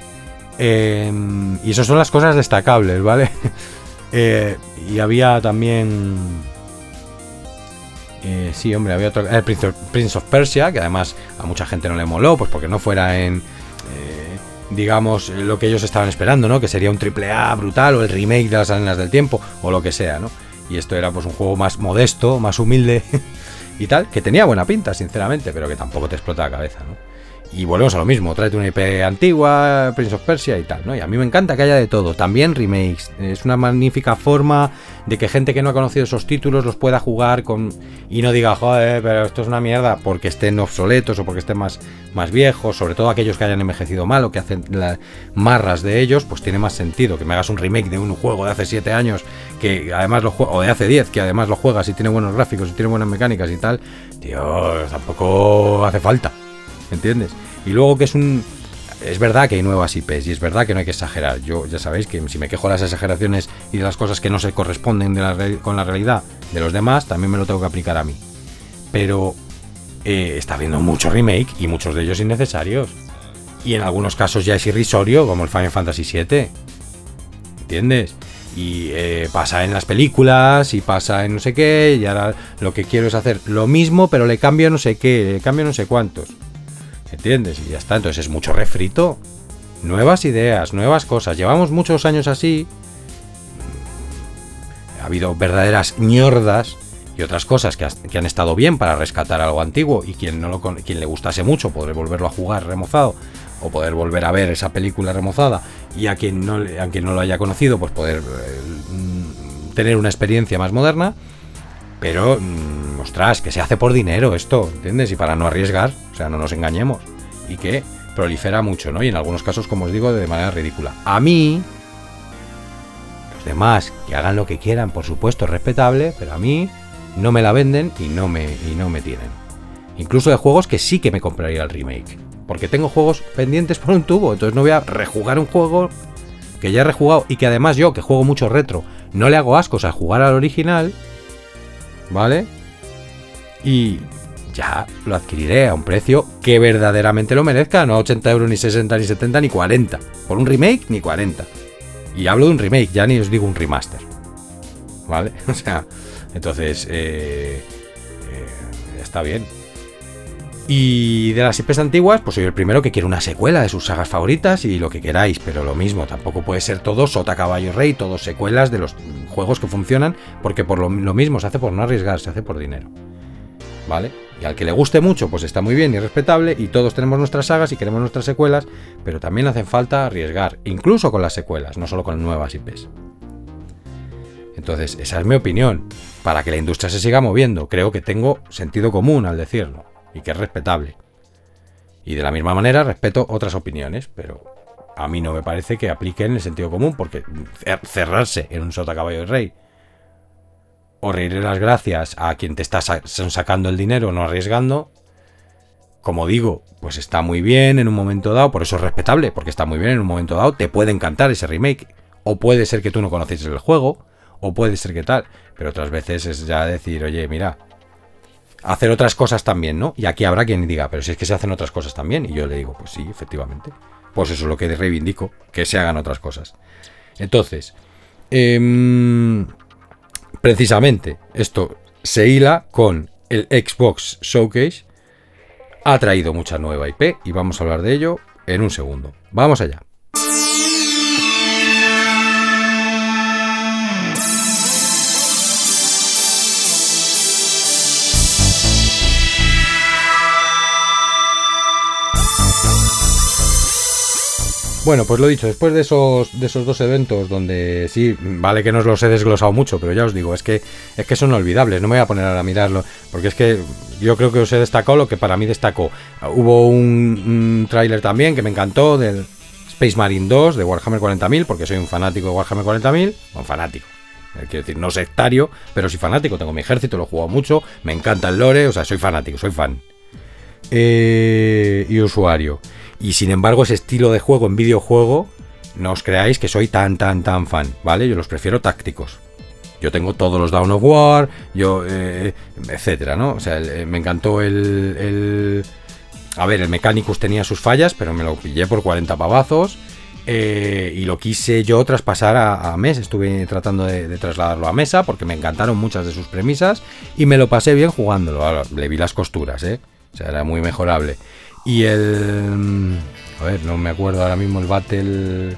A: Em, y esas son las cosas destacables, ¿vale? (laughs) Eh, y había también... Eh, sí, hombre, había otro... El Prince of, Persia, que además a mucha gente no le moló, pues porque no fuera en... Eh, digamos, lo que ellos estaban esperando, ¿no? Que sería un triple A brutal o el remake de las arenas del tiempo o lo que sea, ¿no? Y esto era pues un juego más modesto, más humilde (laughs) y tal, que tenía buena pinta, sinceramente, pero que tampoco te explota la cabeza, ¿no? Y volvemos a lo mismo, tráete una IP antigua, Prince of Persia y tal, ¿no? Y a mí me encanta que haya de todo, también remakes. Es una magnífica forma de que gente que no ha conocido esos títulos los pueda jugar con y no diga, joder, pero esto es una mierda porque estén obsoletos o porque estén más, más viejos, sobre todo aquellos que hayan envejecido mal o que hacen las marras de ellos, pues tiene más sentido que me hagas un remake de un juego de hace 7 años que además lo o de hace 10, que además lo juegas y tiene buenos gráficos y tiene buenas mecánicas y tal, tío, tampoco hace falta. ¿Entiendes? Y luego que es un... Es verdad que hay nuevas IPs y es verdad que no hay que exagerar. Yo ya sabéis que si me quejo de las exageraciones y de las cosas que no se corresponden con la realidad de los demás, también me lo tengo que aplicar a mí. Pero eh, está habiendo mucho remake y muchos de ellos innecesarios. Y en algunos casos ya es irrisorio, como el Final Fantasy VII. ¿Entiendes? Y eh, pasa en las películas y pasa en no sé qué. Y ahora lo que quiero es hacer lo mismo, pero le cambio no sé qué, le cambio no sé cuántos. ¿Entiendes? Y ya está. Entonces es mucho refrito. Nuevas ideas, nuevas cosas. Llevamos muchos años así. Ha habido verdaderas ñordas y otras cosas que, han estado bien para rescatar algo antiguo y quien, no lo, quien le gustase mucho poder volverlo a jugar remozado o poder volver a ver esa película remozada y a quien no, a quien no lo haya conocido pues poder eh, tener una experiencia más moderna pero mm, ostras que se hace por dinero esto ¿entiendes? y para no arriesgar o sea no nos engañemos y que prolifera mucho ¿no? y en algunos casos como os digo de manera ridícula a mí los demás que hagan lo que quieran por supuesto es respetable pero a mí no me la venden y no me, y no me tienen. Incluso de juegos que sí que me compraría el remake. Porque tengo juegos pendientes por un tubo. Entonces no voy a rejugar un juego que ya he rejugado y que además yo, que juego mucho retro, no le hago ascos a jugar al original. ¿Vale? Y ya lo adquiriré a un precio que verdaderamente lo merezca. No a 80 euros, ni 60, ni 70, ni 40. Por un remake, ni 40. Y hablo de un remake, ya ni os digo un remaster. ¿Vale? (laughs) O sea, entonces, eh, eh, está bien. Y de las IPs antiguas, pues soy el primero que quiere una secuela de sus sagas favoritas y lo que queráis, pero lo mismo, tampoco puede ser todo Sota Caballo Rey, todo secuelas de los juegos que funcionan, porque por lo, mismo se hace por no arriesgar, se hace por dinero. ¿Vale? Y al que le guste mucho, pues está muy bien y respetable, y todos tenemos nuestras sagas y queremos nuestras secuelas, pero también hacen falta arriesgar, incluso con las secuelas, no solo con nuevas IPs. Entonces, esa es mi opinión para que la industria se siga moviendo. Creo que tengo sentido común al decirlo y que es respetable. Y de la misma manera respeto otras opiniones, pero a mí no me parece que apliquen el sentido común porque cerrarse en un sota caballo de rey o reírle las gracias a quien te está sacando el dinero no arriesgando, como digo, pues está muy bien en un momento dado, por eso es respetable, porque está muy bien en un momento dado, te puede encantar ese remake, o puede ser que tú no conoces el juego, o puede ser que tal, pero otras veces es ya decir, oye, mira, hacer otras cosas también, ¿no? Y aquí habrá quien diga, pero si es que se hacen otras cosas también, y yo le digo, pues sí, efectivamente, pues eso es lo que reivindico, que se hagan otras cosas. Entonces, em, precisamente esto se hila con el Xbox Showcase, ha traído mucha nueva IP y vamos a hablar de ello en un segundo. Vamos allá. Bueno, pues lo dicho, después de esos, de esos dos eventos donde sí, vale que no os los he desglosado mucho, pero ya os digo, es que, es que son olvidables, no me voy a poner ahora a mirarlo, porque es que yo creo que os he destacado lo que para mí destacó. Hubo un, tráiler también que me encantó del Space Marine 2 de Warhammer 40.000, porque soy un fanático de Warhammer 40.000, un fanático. Eh, quiero decir, no sectario, pero sí fanático, tengo mi ejército, lo he jugado mucho, me encanta el lore, o sea, soy fanático, soy fan. Eh, y usuario. Y sin embargo, ese estilo de juego en videojuego, no os creáis que soy tan, tan, tan fan, ¿vale? Yo los prefiero tácticos. Yo tengo todos los Down of War, yo, eh, etcétera, ¿no? O sea, eh, me encantó el, A ver, el Mechanicus tenía sus fallas, pero me lo pillé por 40 pavazos. Eh, y lo quise yo traspasar a, a mesa. Estuve tratando de, de, trasladarlo a mesa porque me encantaron muchas de sus premisas y me lo pasé bien jugándolo. Ahora, le vi las costuras, ¿eh? O sea, era muy mejorable. Y el. A ver, no me acuerdo ahora mismo el Battle. Eh,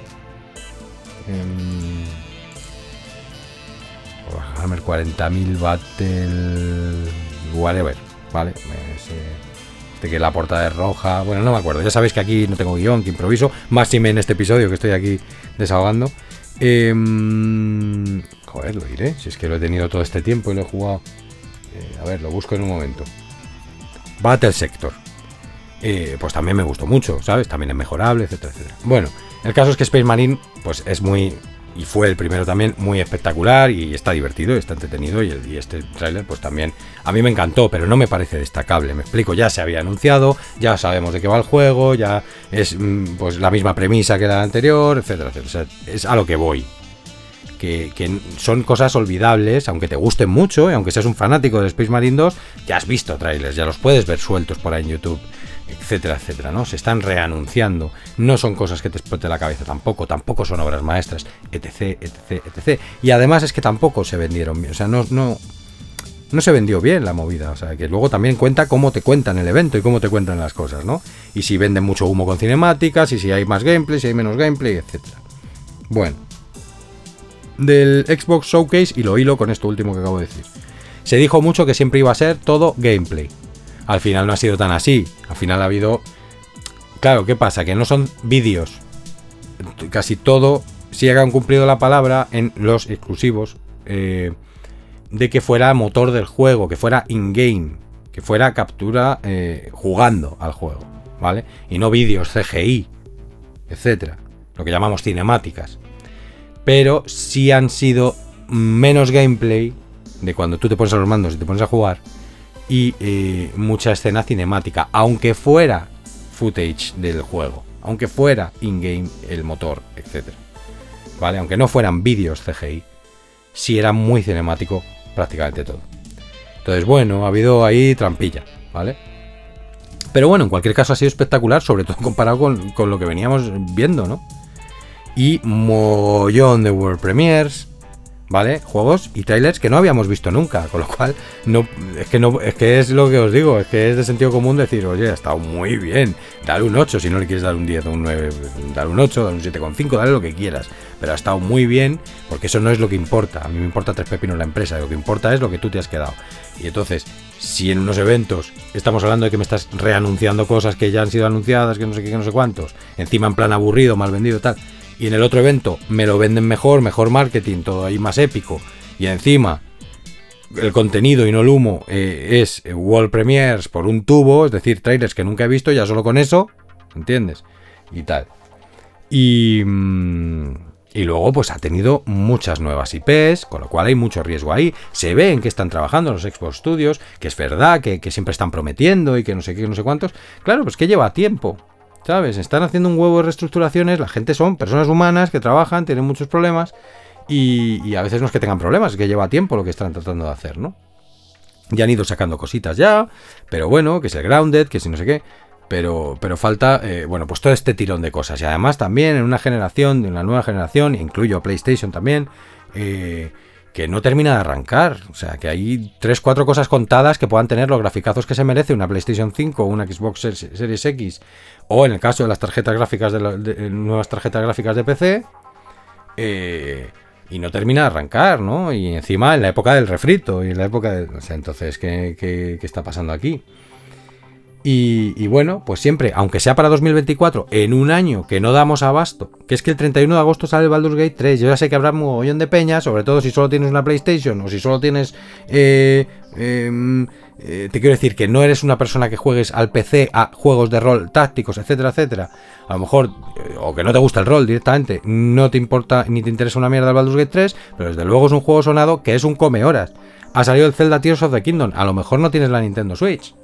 A: Warhammer 40.000 Battle. Whatever, ¿vale? este que la portada es roja. Bueno, no me acuerdo. Ya sabéis que aquí no tengo guion, que improviso. Más si me en este episodio que estoy aquí desahogando. Eh, joder, lo diré. Si es que lo he tenido todo este tiempo y lo he jugado. Eh, a ver, lo busco en un momento. Battle Sector. Eh, pues también me gustó mucho, ¿sabes? También es mejorable, etcétera, etcétera. Bueno, el caso es que Space Marine, pues es muy, y fue el primero también, muy espectacular y está divertido, está entretenido y, el, este tráiler pues también a mí me encantó, pero no me parece destacable, me explico, ya se había anunciado, ya sabemos de qué va el juego, ya es mm, pues la misma premisa que la anterior, etcétera, etcétera, es a lo que voy. que, son cosas olvidables, aunque te gusten mucho, y aunque seas un fanático de Space Marine 2, ya has visto trailers, ya los puedes ver sueltos por ahí en YouTube, etcétera, etcétera, ¿no? Se están reanunciando, no son cosas que te explote la cabeza tampoco, tampoco son obras maestras, etc, etc, etc. Y además es que tampoco se vendieron bien, o sea, no, no, no se vendió bien la movida. O sea, que luego también cuenta cómo te cuentan el evento y cómo te cuentan las cosas, ¿no? Y si venden mucho humo con cinemáticas, y si hay más gameplay, si hay menos gameplay, etc. Bueno, del Xbox Showcase, y lo hilo con esto último que acabo de decir. Se dijo mucho que siempre iba a ser todo gameplay. Al final no ha sido tan así. Al final ha habido. Claro, ¿qué pasa? Que no son vídeos. Casi todo si han cumplido la palabra en los exclusivos. Eh, de que fuera motor del juego, que fuera in-game, que fuera captura eh, jugando al juego, ¿vale? Y no vídeos CGI, etcétera, lo que llamamos cinemáticas. Pero sí han sido menos gameplay de cuando tú te pones a los mandos y te pones a jugar y eh, mucha escena cinemática, aunque fuera footage del juego, aunque fuera in-game el motor, etcétera. ¿Vale? Aunque no fueran vídeos CGI, sí era muy cinemático prácticamente todo. Entonces, bueno, ha habido ahí trampilla, ¿vale? Pero bueno, en cualquier caso ha sido espectacular, sobre todo comparado con, lo que veníamos viendo, ¿no? Y mollón de World Premiers, ¿vale? Juegos y trailers que no habíamos visto nunca, con lo cual no es que no es que es lo que os digo, es que es de sentido común decir, "Oye, ha estado muy bien, dale un 8, si no le quieres dar un 10 o un 9, dale un 8, dale un 7,5, dale lo que quieras." Pero ha estado muy bien, porque eso no es lo que importa. A mí me importa tres pepinos la empresa, lo que importa es lo que tú te has quedado. Y entonces, si en unos eventos estamos hablando de que me estás reanunciando cosas que ya han sido anunciadas, que no sé qué, que no sé cuántos, encima en plan aburrido, mal vendido, tal, y en el otro evento me lo venden mejor, mejor marketing, todo ahí más épico, y encima el contenido y no el humo eh, es World Premiers por un tubo, es decir, trailers que nunca he visto, ya solo con eso, ¿entiendes? Y tal. Y, mm, y luego pues ha tenido muchas nuevas IPs, con lo cual hay mucho riesgo ahí. Se ve en que están trabajando los Xbox Studios, que es verdad, que, que siempre están prometiendo y que no sé qué, no sé cuántos. Claro, pues que lleva tiempo. ¿Sabes? Están haciendo un huevo de reestructuraciones, la gente son personas humanas que trabajan, tienen muchos problemas y, a veces no es que tengan problemas, es que lleva tiempo lo que están tratando de hacer, ¿no? Ya han ido sacando cositas ya, pero bueno, que es el Grounded, que si no sé qué, pero, pero falta, eh, bueno, pues todo este tirón de cosas. Y además también en una generación, en una nueva generación, incluyo PlayStation también, eh, que no termina de arrancar. O sea, que hay 3-4 cosas contadas que puedan tener los graficazos que se merece una PlayStation 5 o una Xbox Series X. O en el caso de las tarjetas gráficas de, nuevas tarjetas gráficas de PC. Eh, y no termina de arrancar, ¿no? Y encima en la época del refrito y en la época de... O sea, entonces, ¿qué, qué está pasando aquí? Y, bueno, pues siempre, aunque sea para 2024, en un año que no damos abasto, que es que el 31 de agosto sale el Baldur's Gate 3, yo ya sé que habrá un mogollón de peña, sobre todo si solo tienes una PlayStation o si solo tienes... Eh, em, eh, te quiero decir que no eres una persona que juegues al PC a juegos de rol tácticos, etcétera, etcétera. A lo mejor, eh, o que no te gusta el rol directamente, no te importa ni te interesa una mierda el Baldur's Gate 3, pero desde luego es un juego sonado que es un come horas. Ha salido el Zelda Tears of the Kingdom, a lo mejor no tienes la Nintendo Switch.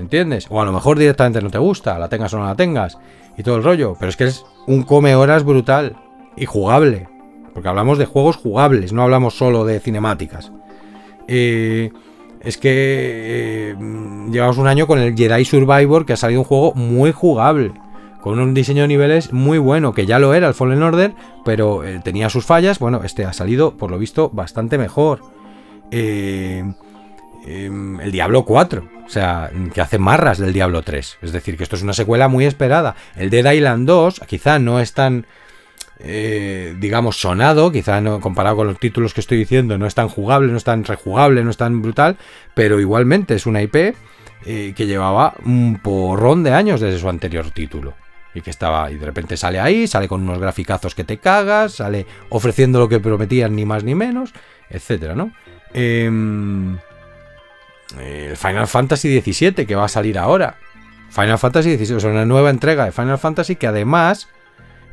A: ¿Entiendes? O a lo mejor directamente no te gusta, la tengas o no la tengas, y todo el rollo. Pero es que es un come horas brutal y jugable. Porque hablamos de juegos jugables, no hablamos solo de cinemáticas. Eh, es que eh, llevamos un año con el Jedi Survivor, que ha salido un juego muy jugable. Con un diseño de niveles muy bueno, que ya lo era el Fallen Order, pero eh, tenía sus fallas. Bueno, este ha salido, por lo visto, bastante mejor. Em, el Diablo 4 o sea, que hace marras del Diablo 3. Es decir, que esto es una secuela muy esperada. El Dead Island 2 quizá no es tan, eh, digamos, sonado, quizá no, comparado con los títulos que estoy diciendo, no es tan jugable, no es tan rejugable, no es tan brutal, pero igualmente es una IP eh, que llevaba un porrón de años desde su anterior título. Y que estaba, y de repente sale ahí, sale con unos graficazos que te cagas, sale ofreciendo lo que prometían, ni más ni menos, etcétera, ¿no? Eh, el Final Fantasy XVII que va a salir ahora. Final Fantasy XVII, es una nueva entrega de Final Fantasy que además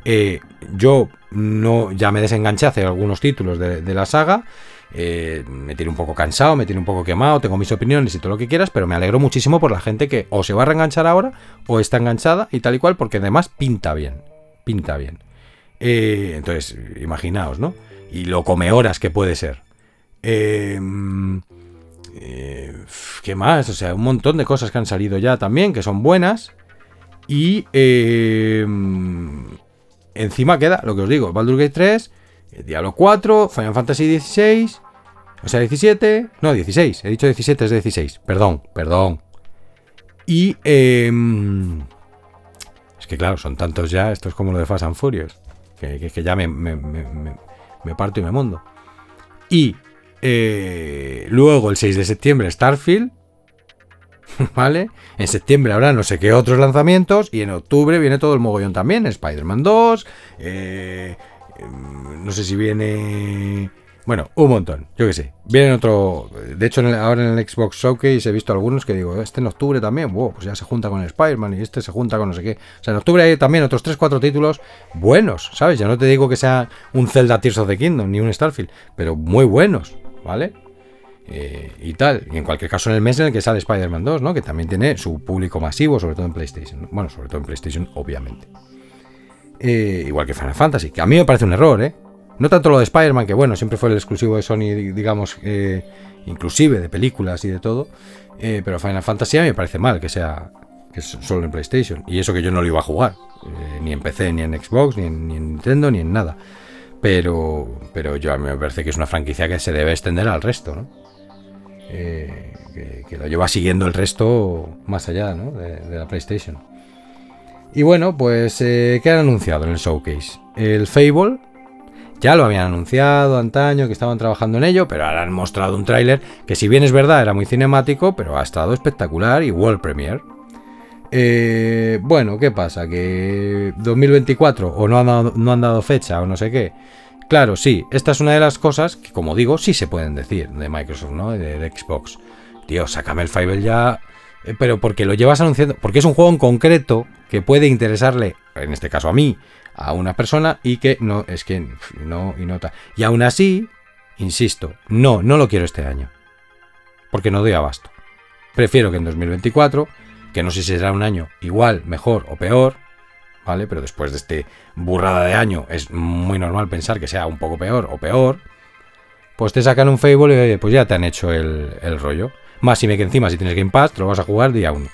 A: eh, yo no ya me desenganché hace algunos títulos de, la saga. Eh, me tiene un poco cansado, me tiene un poco quemado, tengo mis opiniones y todo lo que quieras, pero me alegro muchísimo por la gente que o se va a reenganchar ahora o está enganchada y tal y cual, porque además pinta bien, pinta bien. Eh, entonces, imaginaos, ¿no? y lo come horas que puede ser. Eh, eh, ¿Qué más? O sea, un montón de cosas que han salido ya también, que son buenas. Y eh, encima queda, lo que os digo, Baldur's Gate 3, Diablo 4, Final Fantasy XVI, o sea, 17, no, 16, he dicho 17, es 16, perdón, perdón. Y... Em, es que claro, son tantos ya, esto es como lo de Fast and Furious, que, ya me, me, me, parto y me mundo. Y eh, luego el 6 de septiembre Starfield, (laughs) ¿vale? En septiembre habrá no sé qué otros lanzamientos y en octubre viene todo el mogollón también, Spider-Man 2, eh, em, no sé si viene bueno, un montón, yo qué sé. Vienen otro. De hecho, ahora en el Xbox Showcase he visto algunos que digo, este en octubre también, wow, pues ya se junta con Spider-Man y este se junta con no sé qué. O sea, en octubre hay también otros 3-4 títulos buenos, ¿sabes? Ya no te digo que sea un Zelda Tears of the Kingdom ni un Starfield, pero muy buenos, ¿vale? Eh, y tal. Y en cualquier caso, en el mes en el que sale Spider-Man 2, ¿no? Que también tiene su público masivo, sobre todo en PlayStation. Bueno, sobre todo en PlayStation, obviamente. Eh, igual que Final Fantasy, que a mí me parece un error, ¿eh? No tanto lo de Spider-Man, que bueno, siempre fue el exclusivo de Sony, digamos, eh, inclusive de películas y de todo. Pero Final Fantasy a mí me parece mal que sea solo en PlayStation. Y eso que yo no lo iba a jugar. Ni en PC, ni en Xbox, ni en, Nintendo, ni en nada. Pero, pero yo a mí me parece que es una franquicia que se debe extender al resto, ¿no? que, lo lleva siguiendo el resto más allá ¿no? de, la PlayStation. Y bueno, pues, ¿qué han anunciado en el showcase? El Fable, ya lo habían anunciado antaño, que estaban trabajando en ello, pero ahora han mostrado un tráiler que si bien es verdad era muy cinemático, pero ha estado espectacular y world premiere. Eh, bueno, ¿qué pasa? Que 2024 o no han, dado, fecha o no sé qué. Claro, sí, esta es una de las cosas que, como digo, sí se pueden decir de Microsoft, ¿no? De, Xbox. Tío, sácame el Fable ya. Eh, pero porque lo llevas anunciando. Porque es un juego en concreto que puede interesarle, en este caso a mí, a una persona y que no, es que no, y nota. Y aún así, insisto, no, no lo quiero este año. Porque no doy abasto. Prefiero que en 2024, que no sé si será un año igual, mejor o peor, ¿vale? Pero después de este burrada de año es muy normal pensar que sea un poco peor o peor. Pues te sacan un Fable y pues ya te han hecho el, el rollo. Más si me que encima si tienes Game Pass, te lo vas a jugar día uno.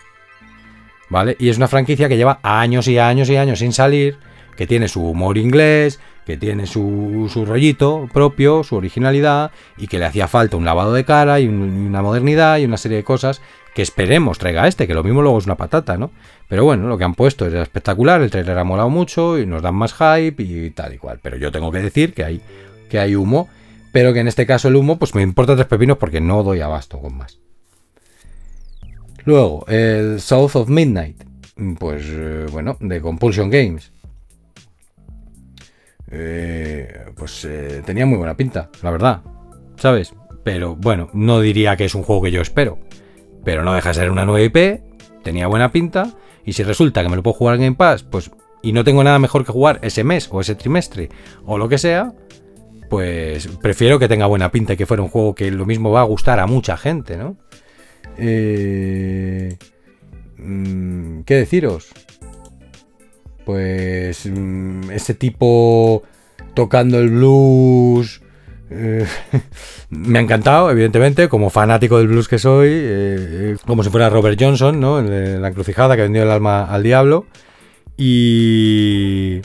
A: ¿Vale? Y es una franquicia que lleva años y años y años sin salir que tiene su humor inglés, que tiene su, su, rollito propio, su originalidad, y que le hacía falta un lavado de cara y, una modernidad y una serie de cosas que esperemos traiga este, que lo mismo luego es una patata, ¿no? Pero bueno, lo que han puesto es espectacular, el trailer ha molado mucho y nos dan más hype y tal y cual. Pero yo tengo que decir que hay, que hay humo, pero que en este caso el humo, pues me importa tres pepinos porque no doy abasto con más. Luego, el South of Midnight, pues eh, bueno, de Compulsion Games. Eh, pues eh, tenía muy buena pinta, la verdad, ¿sabes? Pero bueno, no diría que es un juego que yo espero, pero no deja de ser una nueva IP, tenía buena pinta, y si resulta que me lo puedo jugar en Game Pass, pues y no tengo nada mejor que jugar ese mes o ese trimestre o lo que sea, pues prefiero que tenga buena pinta y que fuera un juego que lo mismo va a gustar a mucha gente, ¿no? Eh, mm, ¿Qué deciros? pues ese tipo tocando el blues eh, (laughs) me ha encantado, evidentemente, como fanático del blues que soy, eh, eh, como si fuera Robert Johnson, ¿no? En la encrucijada que vendió el alma al diablo. Y.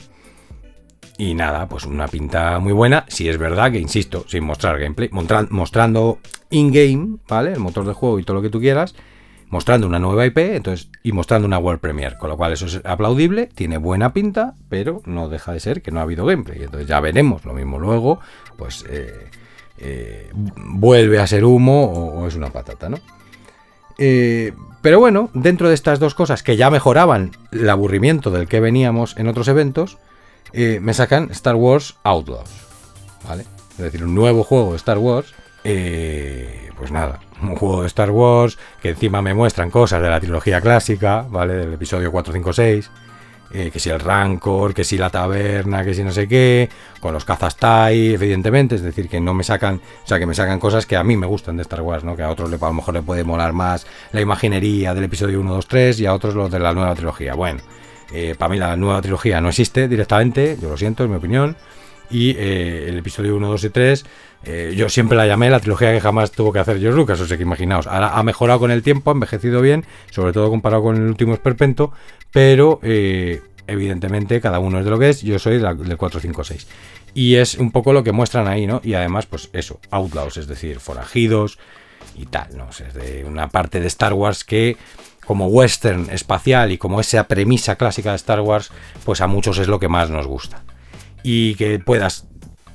A: Y nada, pues una pinta muy buena. Si es verdad que, insisto, sin mostrar gameplay, mostrando in-game, ¿vale? El motor de juego y todo lo que tú quieras mostrando una nueva IP entonces, y mostrando una World Premiere, con lo cual eso es aplaudible, tiene buena pinta, pero no deja de ser que no ha habido gameplay. Entonces ya veremos, lo mismo luego, pues eh, eh, vuelve a ser humo o, es una patata, ¿no? Eh, pero bueno, dentro de estas dos cosas que ya mejoraban el aburrimiento del que veníamos en otros eventos, me sacan Star Wars Outlaws, ¿vale? Es decir, un nuevo juego de Star Wars pues nada, (laughs) un juego de Star Wars que encima me muestran cosas de la trilogía clásica, ¿vale? Del episodio 4, 5, 6. Que si el Rancor, que si la taberna, que si no sé qué, con los cazas TIE, evidentemente, es decir, que no me sacan, o sea, que me sacan cosas que a mí me gustan de Star Wars, ¿no? Que a otros le, a lo mejor le puede molar más la imaginería del episodio 1, 2, 3 y a otros los de la nueva trilogía. Bueno, eh, para mí la nueva trilogía no existe directamente, yo lo siento, es mi opinión Y eh, el episodio 1, 2 y 3, eh, yo siempre la llamé la trilogía que jamás tuvo que hacer George Lucas, o sea que imaginaos, ahora ha mejorado con el tiempo, ha envejecido bien, sobre todo comparado con el último Esperpento, pero eh, evidentemente cada uno es de lo que es, yo soy del 456. Y es un poco lo que muestran ahí, ¿no? Y además, pues eso, outlaws, es decir, forajidos y tal, ¿no? es de una parte de Star Wars que como western espacial y como esa premisa clásica de Star Wars, pues a muchos es lo que más nos gusta. Y que puedas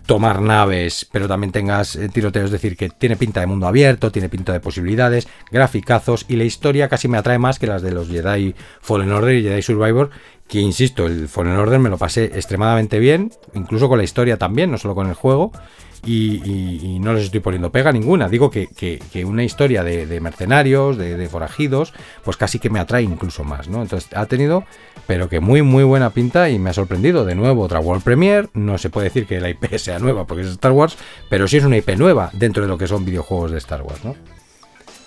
A: tomar naves, pero también tengas eh, tiroteos, es decir, que tiene pinta de mundo abierto, tiene pinta de posibilidades, graficazos y la historia casi me atrae más que las de los Jedi Fallen Order y Jedi Survivor, que insisto, el Fallen Order me lo pasé extremadamente bien, incluso con la historia también, no solo con el juego, y, no les estoy poniendo pega ninguna. Digo que, una historia de, mercenarios, de, forajidos, pues casi que me atrae incluso más, ¿no? Entonces ha tenido, pero que muy, muy buena pinta y me ha sorprendido. De nuevo, otra World Premiere. No se puede decir que la IP (laughs) sea nueva porque es Star Wars, pero sí es una IP nueva dentro de lo que son videojuegos de Star Wars, ¿no?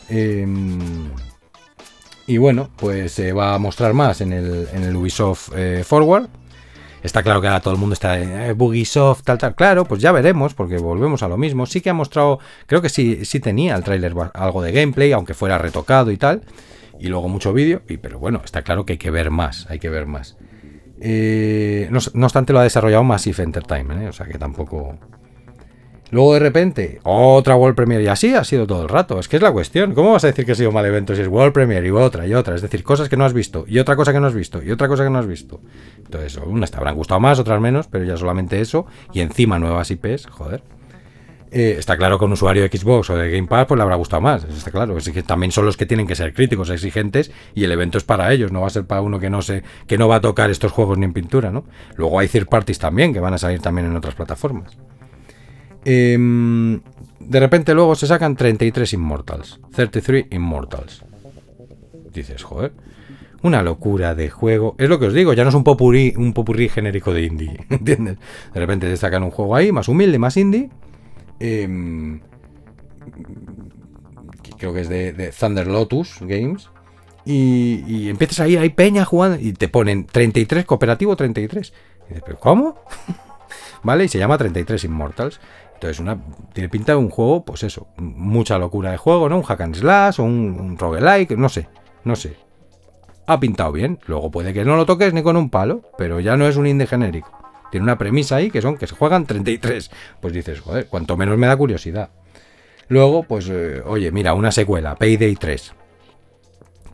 A: Em, y bueno, pues se va a mostrar más en el, Ubisoft eh, Forward. Está claro que ahora todo el mundo está en eh, Bugisoft, tal, tal. Claro, pues ya veremos, porque volvemos a lo mismo. Sí que ha mostrado, creo que sí, sí tenía el tráiler algo de gameplay, aunque fuera retocado y tal. Y luego mucho vídeo. Pero bueno, está claro que hay que ver más, hay que ver más. Eh, no, obstante, lo ha desarrollado Massive Entertainment, o sea que tampoco, Luego de repente, otra World Premiere y así ha sido todo el rato. Es que es la cuestión. ¿Cómo vas a decir que ha sido mal evento si es World Premiere y otra y otra? Es decir, cosas que no has visto y otra cosa que no has visto y otra cosa que no has visto. Entonces, unas te habrán gustado más, otras menos, pero ya solamente eso. Y encima nuevas IPs, joder. Eh, está claro que un usuario de Xbox o de Game Pass pues le habrá gustado más. Está claro. Es que también son los que tienen que ser críticos, exigentes y el evento es para ellos. No va a ser para uno que no sé, que no va a tocar estos juegos ni en pintura, ¿no? Luego hay third parties también que van a salir también en otras plataformas. Em, de repente luego se sacan 33 Immortals. 33 Immortals. Dices, joder. Una locura de juego. Es lo que os digo, ya no es un popurrí, un popurrí genérico de indie. (laughs) ¿Entiendes? De repente te sacan un juego ahí, más humilde, más indie. Em, creo que es de, Thunder Lotus Games. Y, empiezas ahí, hay peña jugando. Y te ponen 33, cooperativo 33. Y dices, ¿pero cómo? (laughs) ¿Vale? Y se llama 33 Immortals. Entonces, tiene pinta de un juego, pues eso, mucha locura de juego, ¿no? Un hack and slash o un, roguelike, no sé, no sé. Ha pintado bien, luego puede que no lo toques ni con un palo, pero ya no es un indie genérico. Tiene una premisa ahí que son que se juegan 33. Pues dices, joder, cuanto menos me da curiosidad. Luego, pues, eh, oye, mira, una secuela, Payday 3.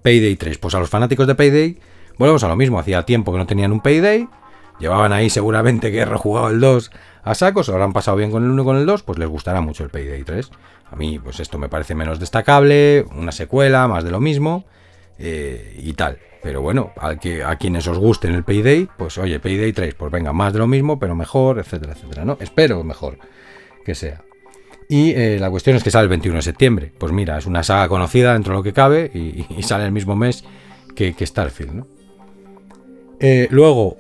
A: Payday 3, pues a los fanáticos de Payday, volvemos a lo mismo, hacía tiempo que no tenían un Payday, llevaban ahí seguramente que he el 2 a saco, se lo habrán pasado bien con el 1 y con el 2, pues les gustará mucho el Payday 3. A mí, pues esto me parece menos destacable, una secuela, más de lo mismo eh, y tal. Pero bueno, a, que, a quienes os gusten el Payday, pues oye, Payday 3, pues venga, más de lo mismo, pero mejor, etcétera, etcétera, ¿no? Espero mejor que sea. Y eh, la cuestión es que sale el 21 de septiembre. Pues mira, es una saga conocida dentro de lo que cabe y, sale el mismo mes que, Starfield, ¿no? Eh, luego,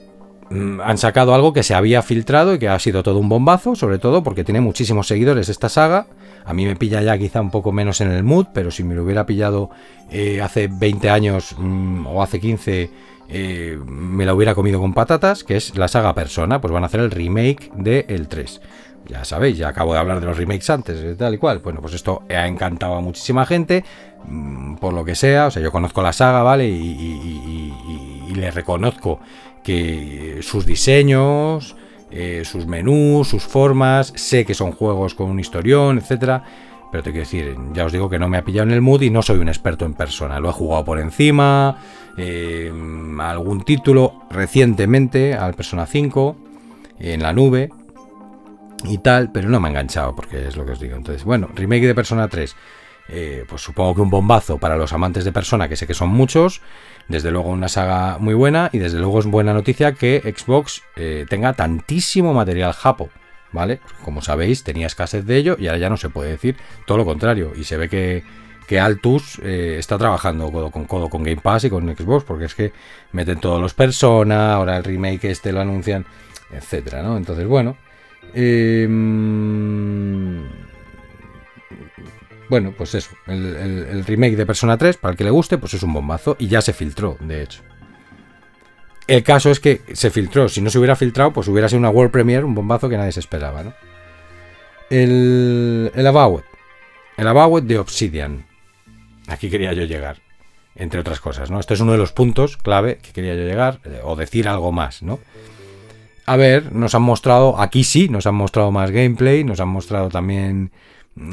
A: han sacado algo que se había filtrado y que ha sido todo un bombazo, sobre todo porque tiene muchísimos seguidores esta saga. A mí me pilla ya quizá un poco menos en el mood, pero si me lo hubiera pillado eh, hace 20 años mm, o hace 15, eh, me la hubiera comido con patatas, que es la saga Persona. Pues van a hacer el remake de el 3. Ya sabéis, ya acabo de hablar de los remakes antes, tal y cual. Bueno, pues esto ha encantado a muchísima gente, mm, por lo que sea. O sea, yo conozco la saga, ¿vale? y le reconozco que sus diseños, eh, sus menús, sus formas, sé que son juegos con un historión, etcétera, pero te quiero decir, ya os digo que no me ha pillado en el mood y no soy un experto en persona. Lo he jugado por encima, eh, algún título recientemente al Persona 5 en la nube y tal, pero no me ha enganchado porque es lo que os digo. Entonces, bueno, remake de Persona 3. Eh, pues supongo que un bombazo para los amantes de Persona, que sé que son muchos. Desde luego una saga muy buena y desde luego es buena noticia que Xbox eh, tenga tantísimo material japo, ¿vale? Como sabéis, tenía escasez de ello y ahora ya no se puede decir todo lo contrario. Y se ve que, que Altus eh, está trabajando codo con codo con Game Pass y con Xbox, porque es que meten todos los Persona, ahora el remake este lo anuncian, etcétera, ¿no? Entonces, bueno. Eh, bueno, pues eso, el, remake de Persona 3, para el que le guste, pues es un bombazo y ya se filtró, de hecho. El caso es que se filtró. Si no se hubiera filtrado, pues hubiera sido una World Premiere, un bombazo que nadie se esperaba, ¿no? El, el. El About de Obsidian. Aquí quería yo llegar. Entre otras cosas, ¿no? Este es uno de los puntos clave que quería yo llegar. Eh, o decir algo más, ¿no? A ver, nos han mostrado, aquí sí, nos han mostrado más gameplay, nos han mostrado también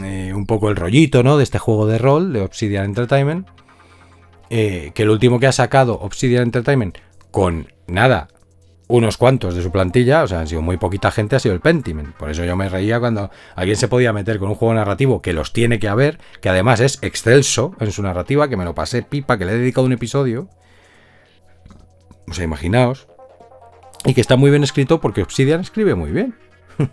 A: eh, un poco el rollito, ¿no? De este juego de rol de Obsidian Entertainment. Eh, que el último que ha sacado Obsidian Entertainment con nada, unos cuantos de su plantilla, o sea, han sido muy poquita gente, ha sido el Pentiment. Por eso yo me reía cuando alguien se podía meter con un juego narrativo que los tiene que haber, que además es excelso en su narrativa, que me lo pasé pipa, que le he dedicado un episodio. O sea, imaginaos. Y que está muy bien escrito porque Obsidian escribe muy bien. (laughs)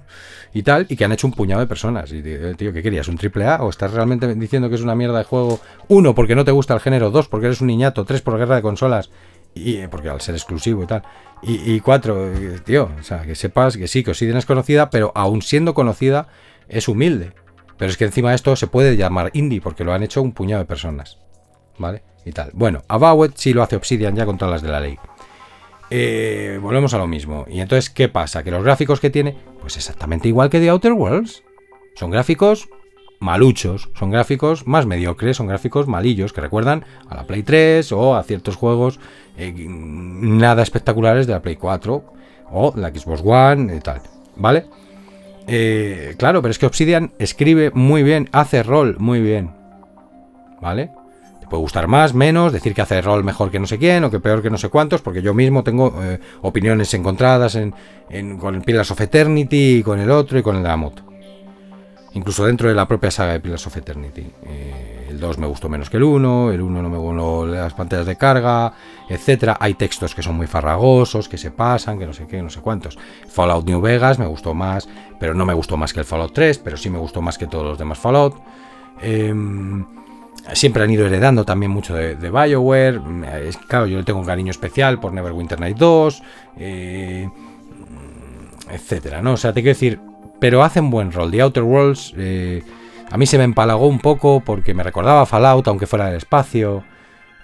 A: y tal, y que han hecho un puñado de personas. Y tío, ¿qué querías? ¿Un triple A? ¿O estás realmente diciendo que es una mierda de juego? Uno, porque no te gusta el género. Dos, porque eres un niñato. Tres, por guerra de consolas. Y, eh, porque al ser exclusivo y tal. Y, cuatro, eh, tío, o sea, que sepas que sí, que Obsidian es conocida, pero aún siendo conocida, es humilde. Pero es que encima de esto se puede llamar indie, porque lo han hecho un puñado de personas. ¿Vale? Y tal. Bueno, Avowed sí lo hace Obsidian ya contra las de la ley. Eh, volvemos a lo mismo. Y entonces, ¿qué pasa? Que los gráficos que tiene, pues exactamente igual que de Outer Worlds. Son gráficos maluchos, son gráficos más mediocres, son gráficos malillos que recuerdan a la Play 3 o a ciertos juegos eh, nada espectaculares de la Play 4 o la Xbox One y tal, ¿vale? Eh, claro, pero es que Obsidian escribe muy bien, hace rol muy bien, ¿vale? Puede gustar más, menos, decir que hace rol mejor que no sé quién o que peor que no sé cuántos, porque yo mismo tengo eh, opiniones encontradas en, con el Pillars of Eternity y con el otro y con el de la moto. Incluso dentro de la propia saga de Pillars of Eternity. Eh, el 2 me gustó menos que el 1, el 1 no me gustó las pantallas de carga, etcétera. Hay textos que son muy farragosos, que se pasan, que no sé qué, no sé cuántos. Fallout New Vegas me gustó más, pero no me gustó más que el Fallout 3, pero sí me gustó más que todos los demás Fallout. Eh, Siempre han ido heredando también mucho de, Bioware. Es, claro, yo le tengo un cariño especial por Neverwinter Night 2, eh, etcétera, ¿no? O sea, te quiero decir, pero hacen buen rol. The Outer Worlds eh, a mí se me empalagó un poco porque me recordaba Fallout, aunque fuera del espacio.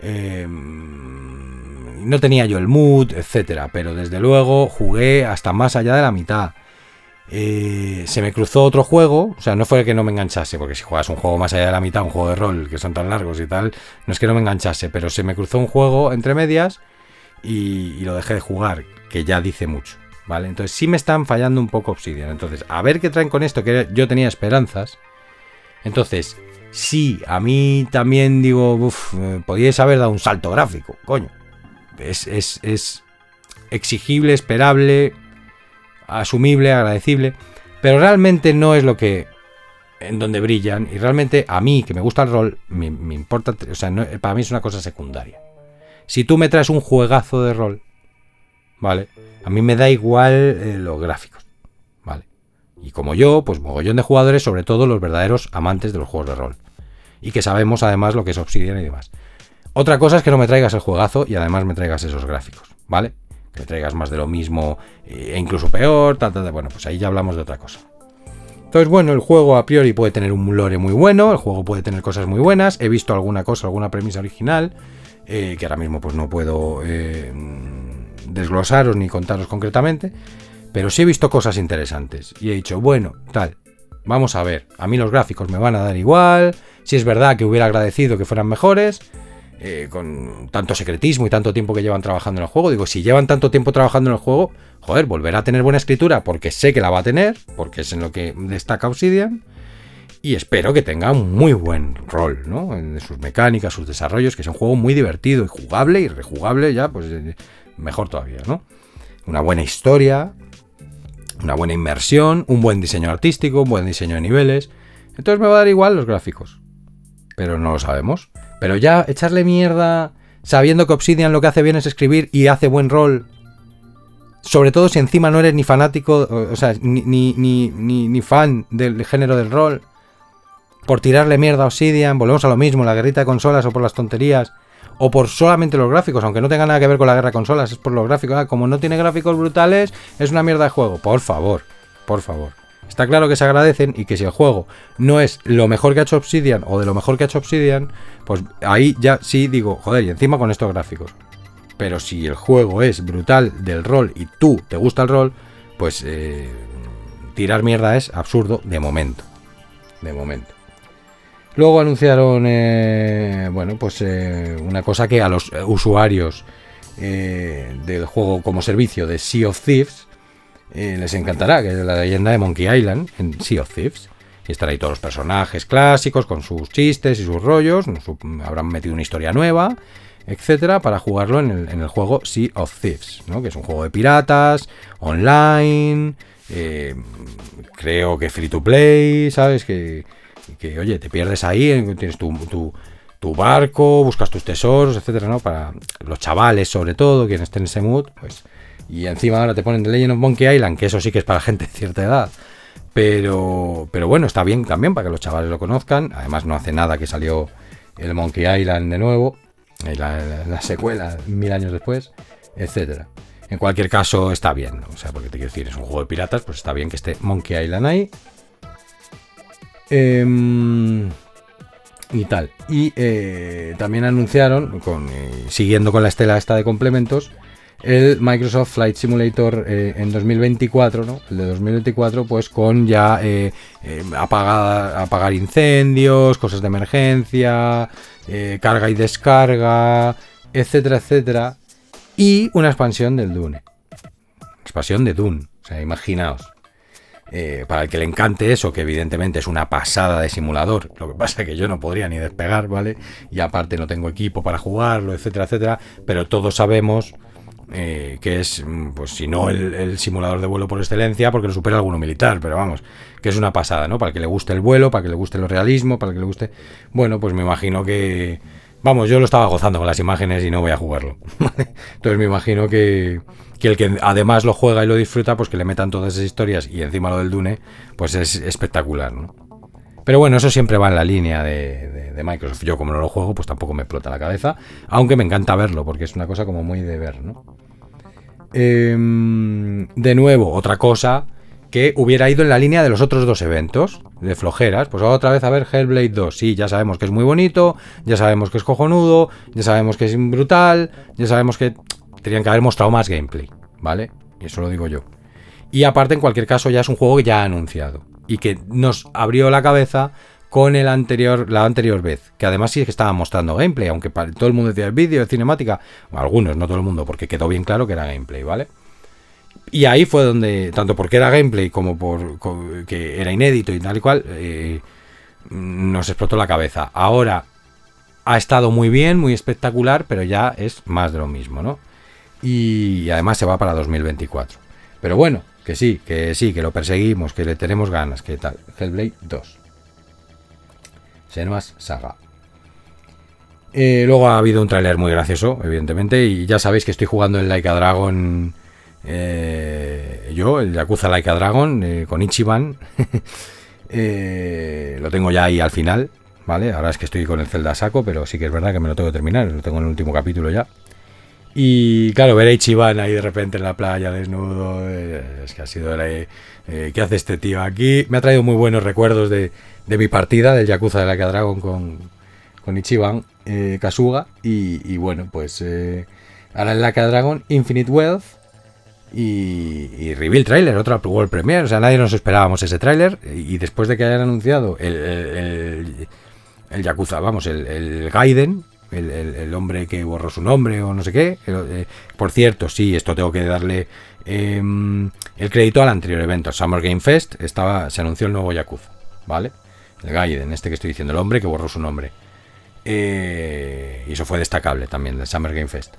A: Eh, no tenía yo el mood, etcétera, pero desde luego jugué hasta más allá de la mitad. Eh, se me cruzó otro juego, o sea, no fue que no me enganchase, porque si juegas un juego más allá de la mitad, un juego de rol que son tan largos y tal, no es que no me enganchase, pero se me cruzó un juego entre medias y, lo dejé de jugar, que ya dice mucho, ¿vale? Entonces sí me están fallando un poco Obsidian, entonces a ver qué traen con esto, que yo tenía esperanzas. Entonces, sí, a mí también digo, uff, podíais haber dado un salto gráfico, coño. Es, es exigible, esperable, asumible, agradecible, pero realmente no es lo que en donde brillan y realmente a mí que me gusta el rol me, importa, o sea, para mí es una cosa secundaria. Si tú me traes un juegazo de rol, ¿vale? A mí me da igual eh, los gráficos, ¿vale? Y como yo, pues mogollón de jugadores, sobre todo los verdaderos amantes de los juegos de rol. Y que sabemos además lo que es Obsidian y demás. Otra cosa es que no me traigas el juegazo y además me traigas esos gráficos, ¿vale? Que traigas más de lo mismo e incluso peor, tal, tal, bueno, pues ahí ya hablamos de otra cosa. Entonces, bueno, el juego a priori puede tener un lore muy bueno, el juego puede tener cosas muy buenas, he visto alguna cosa, alguna premisa original, eh, que ahora mismo pues no puedo eh, desglosaros ni contaros concretamente, pero sí he visto cosas interesantes y he dicho, bueno, tal, vamos a ver, a mí los gráficos me van a dar igual, si es verdad que hubiera agradecido que fueran mejores, eh, con tanto secretismo y tanto tiempo que llevan trabajando en el juego. Digo, si llevan tanto tiempo trabajando en el juego, joder, volverá a tener buena escritura porque sé que la va a tener, porque es en lo que destaca Obsidian. Y espero que tenga un muy buen rol, ¿no? En sus mecánicas, sus desarrollos, que es un juego muy divertido y jugable y rejugable ya, pues eh, mejor todavía, ¿no? Una buena historia, una buena inmersión, un buen diseño artístico, un buen diseño de niveles. Entonces me va a dar igual los gráficos. Pero no lo sabemos. Pero ya echarle mierda sabiendo que Obsidian lo que hace bien es escribir y hace buen rol. Sobre todo si encima no eres ni fanático, o sea, ni, fan del género del rol. Por tirarle mierda a Obsidian, volvemos a lo mismo, la guerrita de consolas o por las tonterías. O por solamente los gráficos, aunque no tenga nada que ver con la guerra de consolas, es por los gráficos. Ah, como no tiene gráficos brutales, es una mierda de juego. Por favor, por favor. Está claro que se agradecen y que si el juego no es lo mejor que ha hecho Obsidian o de lo mejor que ha hecho Obsidian, pues ahí ya sí digo, joder, y encima con estos gráficos. Pero si el juego es brutal del rol y tú te gusta el rol, pues eh, tirar mierda es absurdo de momento. De momento. Luego anunciaron, eh, bueno, pues eh, una cosa que a los usuarios del juego como servicio de Sea of Thieves les encantará, que es la leyenda de Monkey Island en Sea of Thieves. Y estarán ahí todos los personajes clásicos con sus chistes y sus rollos. Habrán metido una historia nueva etcétera, para jugarlo en el, juego Sea of Thieves, ¿no? que es un juego de piratas, online, eh, creo que free to play, ¿sabes? Que, oye, te pierdes ahí, tienes tu, tu, barco, buscas tus tesoros, etcétera, ¿no? Para los chavales, sobre todo, quienes estén en ese mood, pues. Y encima ahora te ponen The Legend of Monkey Island, que eso sí que es para gente de cierta edad. Pero, pero bueno, está bien también para que los chavales lo conozcan. Además, no hace nada que salió el Monkey Island de nuevo la, secuela mil años después, etcétera. En cualquier caso, está bien. O sea, porque te quiero decir, es un juego de piratas, pues está bien que esté Monkey Island ahí. Em, y tal. Y eh, también anunciaron, con, eh, siguiendo con la estela esta de complementos, el Microsoft Flight Simulator eh, en 2024, ¿no? El de 2024, pues con ya apagar, apagar incendios, cosas de emergencia, eh, carga y descarga, etcétera, etcétera. Y una expansión del Dune. Expansión de Dune. O sea, imaginaos. Eh, para el que le encante eso, que evidentemente es una pasada de simulador, lo que pasa es que yo no podría ni despegar, ¿vale? Y aparte no tengo equipo para jugarlo, etcétera, etcétera, pero todos sabemos eh, que es, mm, pues si no el, simulador de vuelo por excelencia, porque lo supera alguno militar, pero vamos, que es una pasada, ¿no? Para que le guste el vuelo, para que le guste el realismo, para que le guste... Bueno, pues me imagino que... Vamos, yo lo estaba gozando con las imágenes y no voy a jugarlo. (laughs) Entonces me imagino que, que el que además lo juega y lo disfruta, pues que le metan todas esas historias y encima lo del Dune, pues es espectacular, ¿no? Pero bueno, eso siempre va en la línea de, Microsoft. Yo como no lo juego, pues tampoco me explota la cabeza. Aunque me encanta verlo, porque es una cosa como muy de ver, ¿no? Em, de nuevo, otra cosa que hubiera ido en la línea de los otros dos eventos de flojeras. Pues otra vez a ver Hellblade 2. Sí, ya sabemos que es muy bonito, ya sabemos que es cojonudo, ya sabemos que es brutal, ya sabemos que tenían que haber mostrado más gameplay, ¿vale? Y eso lo digo yo. Y aparte, en cualquier caso, ya es un juego que ya ha anunciado y que nos abrió la cabeza con el anterior, la anterior vez, que además sí que estaba mostrando gameplay, aunque para todo el mundo decía el vídeo, de cinemática, algunos, no todo el mundo, porque quedó bien claro que era gameplay, ¿vale? Y ahí fue donde, tanto porque era gameplay como por que era inédito y tal y cual, eh, nos explotó la cabeza. Ahora ha estado muy bien, muy espectacular, pero ya es más de lo mismo, ¿no? Y, además se va para 2024. Pero bueno, que sí, que sí, que lo perseguimos, que le tenemos ganas, que tal. Hellblade 2. Senua's Saga. Eh, luego ha habido un tráiler muy gracioso, evidentemente, y ya sabéis que estoy jugando el Laika Dragon. Eh, yo, el Yakuza Laika Dragon, eh, con Ichiban. (laughs) lo tengo ya ahí al final, ¿vale? Ahora es que estoy con el Zelda saco, pero sí que es verdad que me lo tengo que terminar, lo tengo en el último capítulo ya. Y claro, ver a Ichiban ahí de repente en la playa desnudo, es que ha sido la, ¿Qué hace este tío aquí? Me ha traído muy buenos recuerdos de, de mi partida del Yakuza de la Dragon con, con Ichiban eh, Kasuga. Y, bueno, pues eh, ahora en la Dragon Infinite Wealth y, y Reveal Trailer, otra World Premiere. O sea, nadie nos esperábamos ese trailer. Y después de que hayan anunciado el, el, Yakuza, vamos, el, Gaiden, el, hombre que borró su nombre o no sé qué. Eh, por cierto, sí, esto tengo que darle em, el crédito al anterior evento, Summer Game Fest. Estaba, se anunció el nuevo Yakuza, ¿vale? El Gaiden, este que estoy diciendo, el hombre que borró su nombre. Eh, y eso fue destacable también del Summer Game Fest.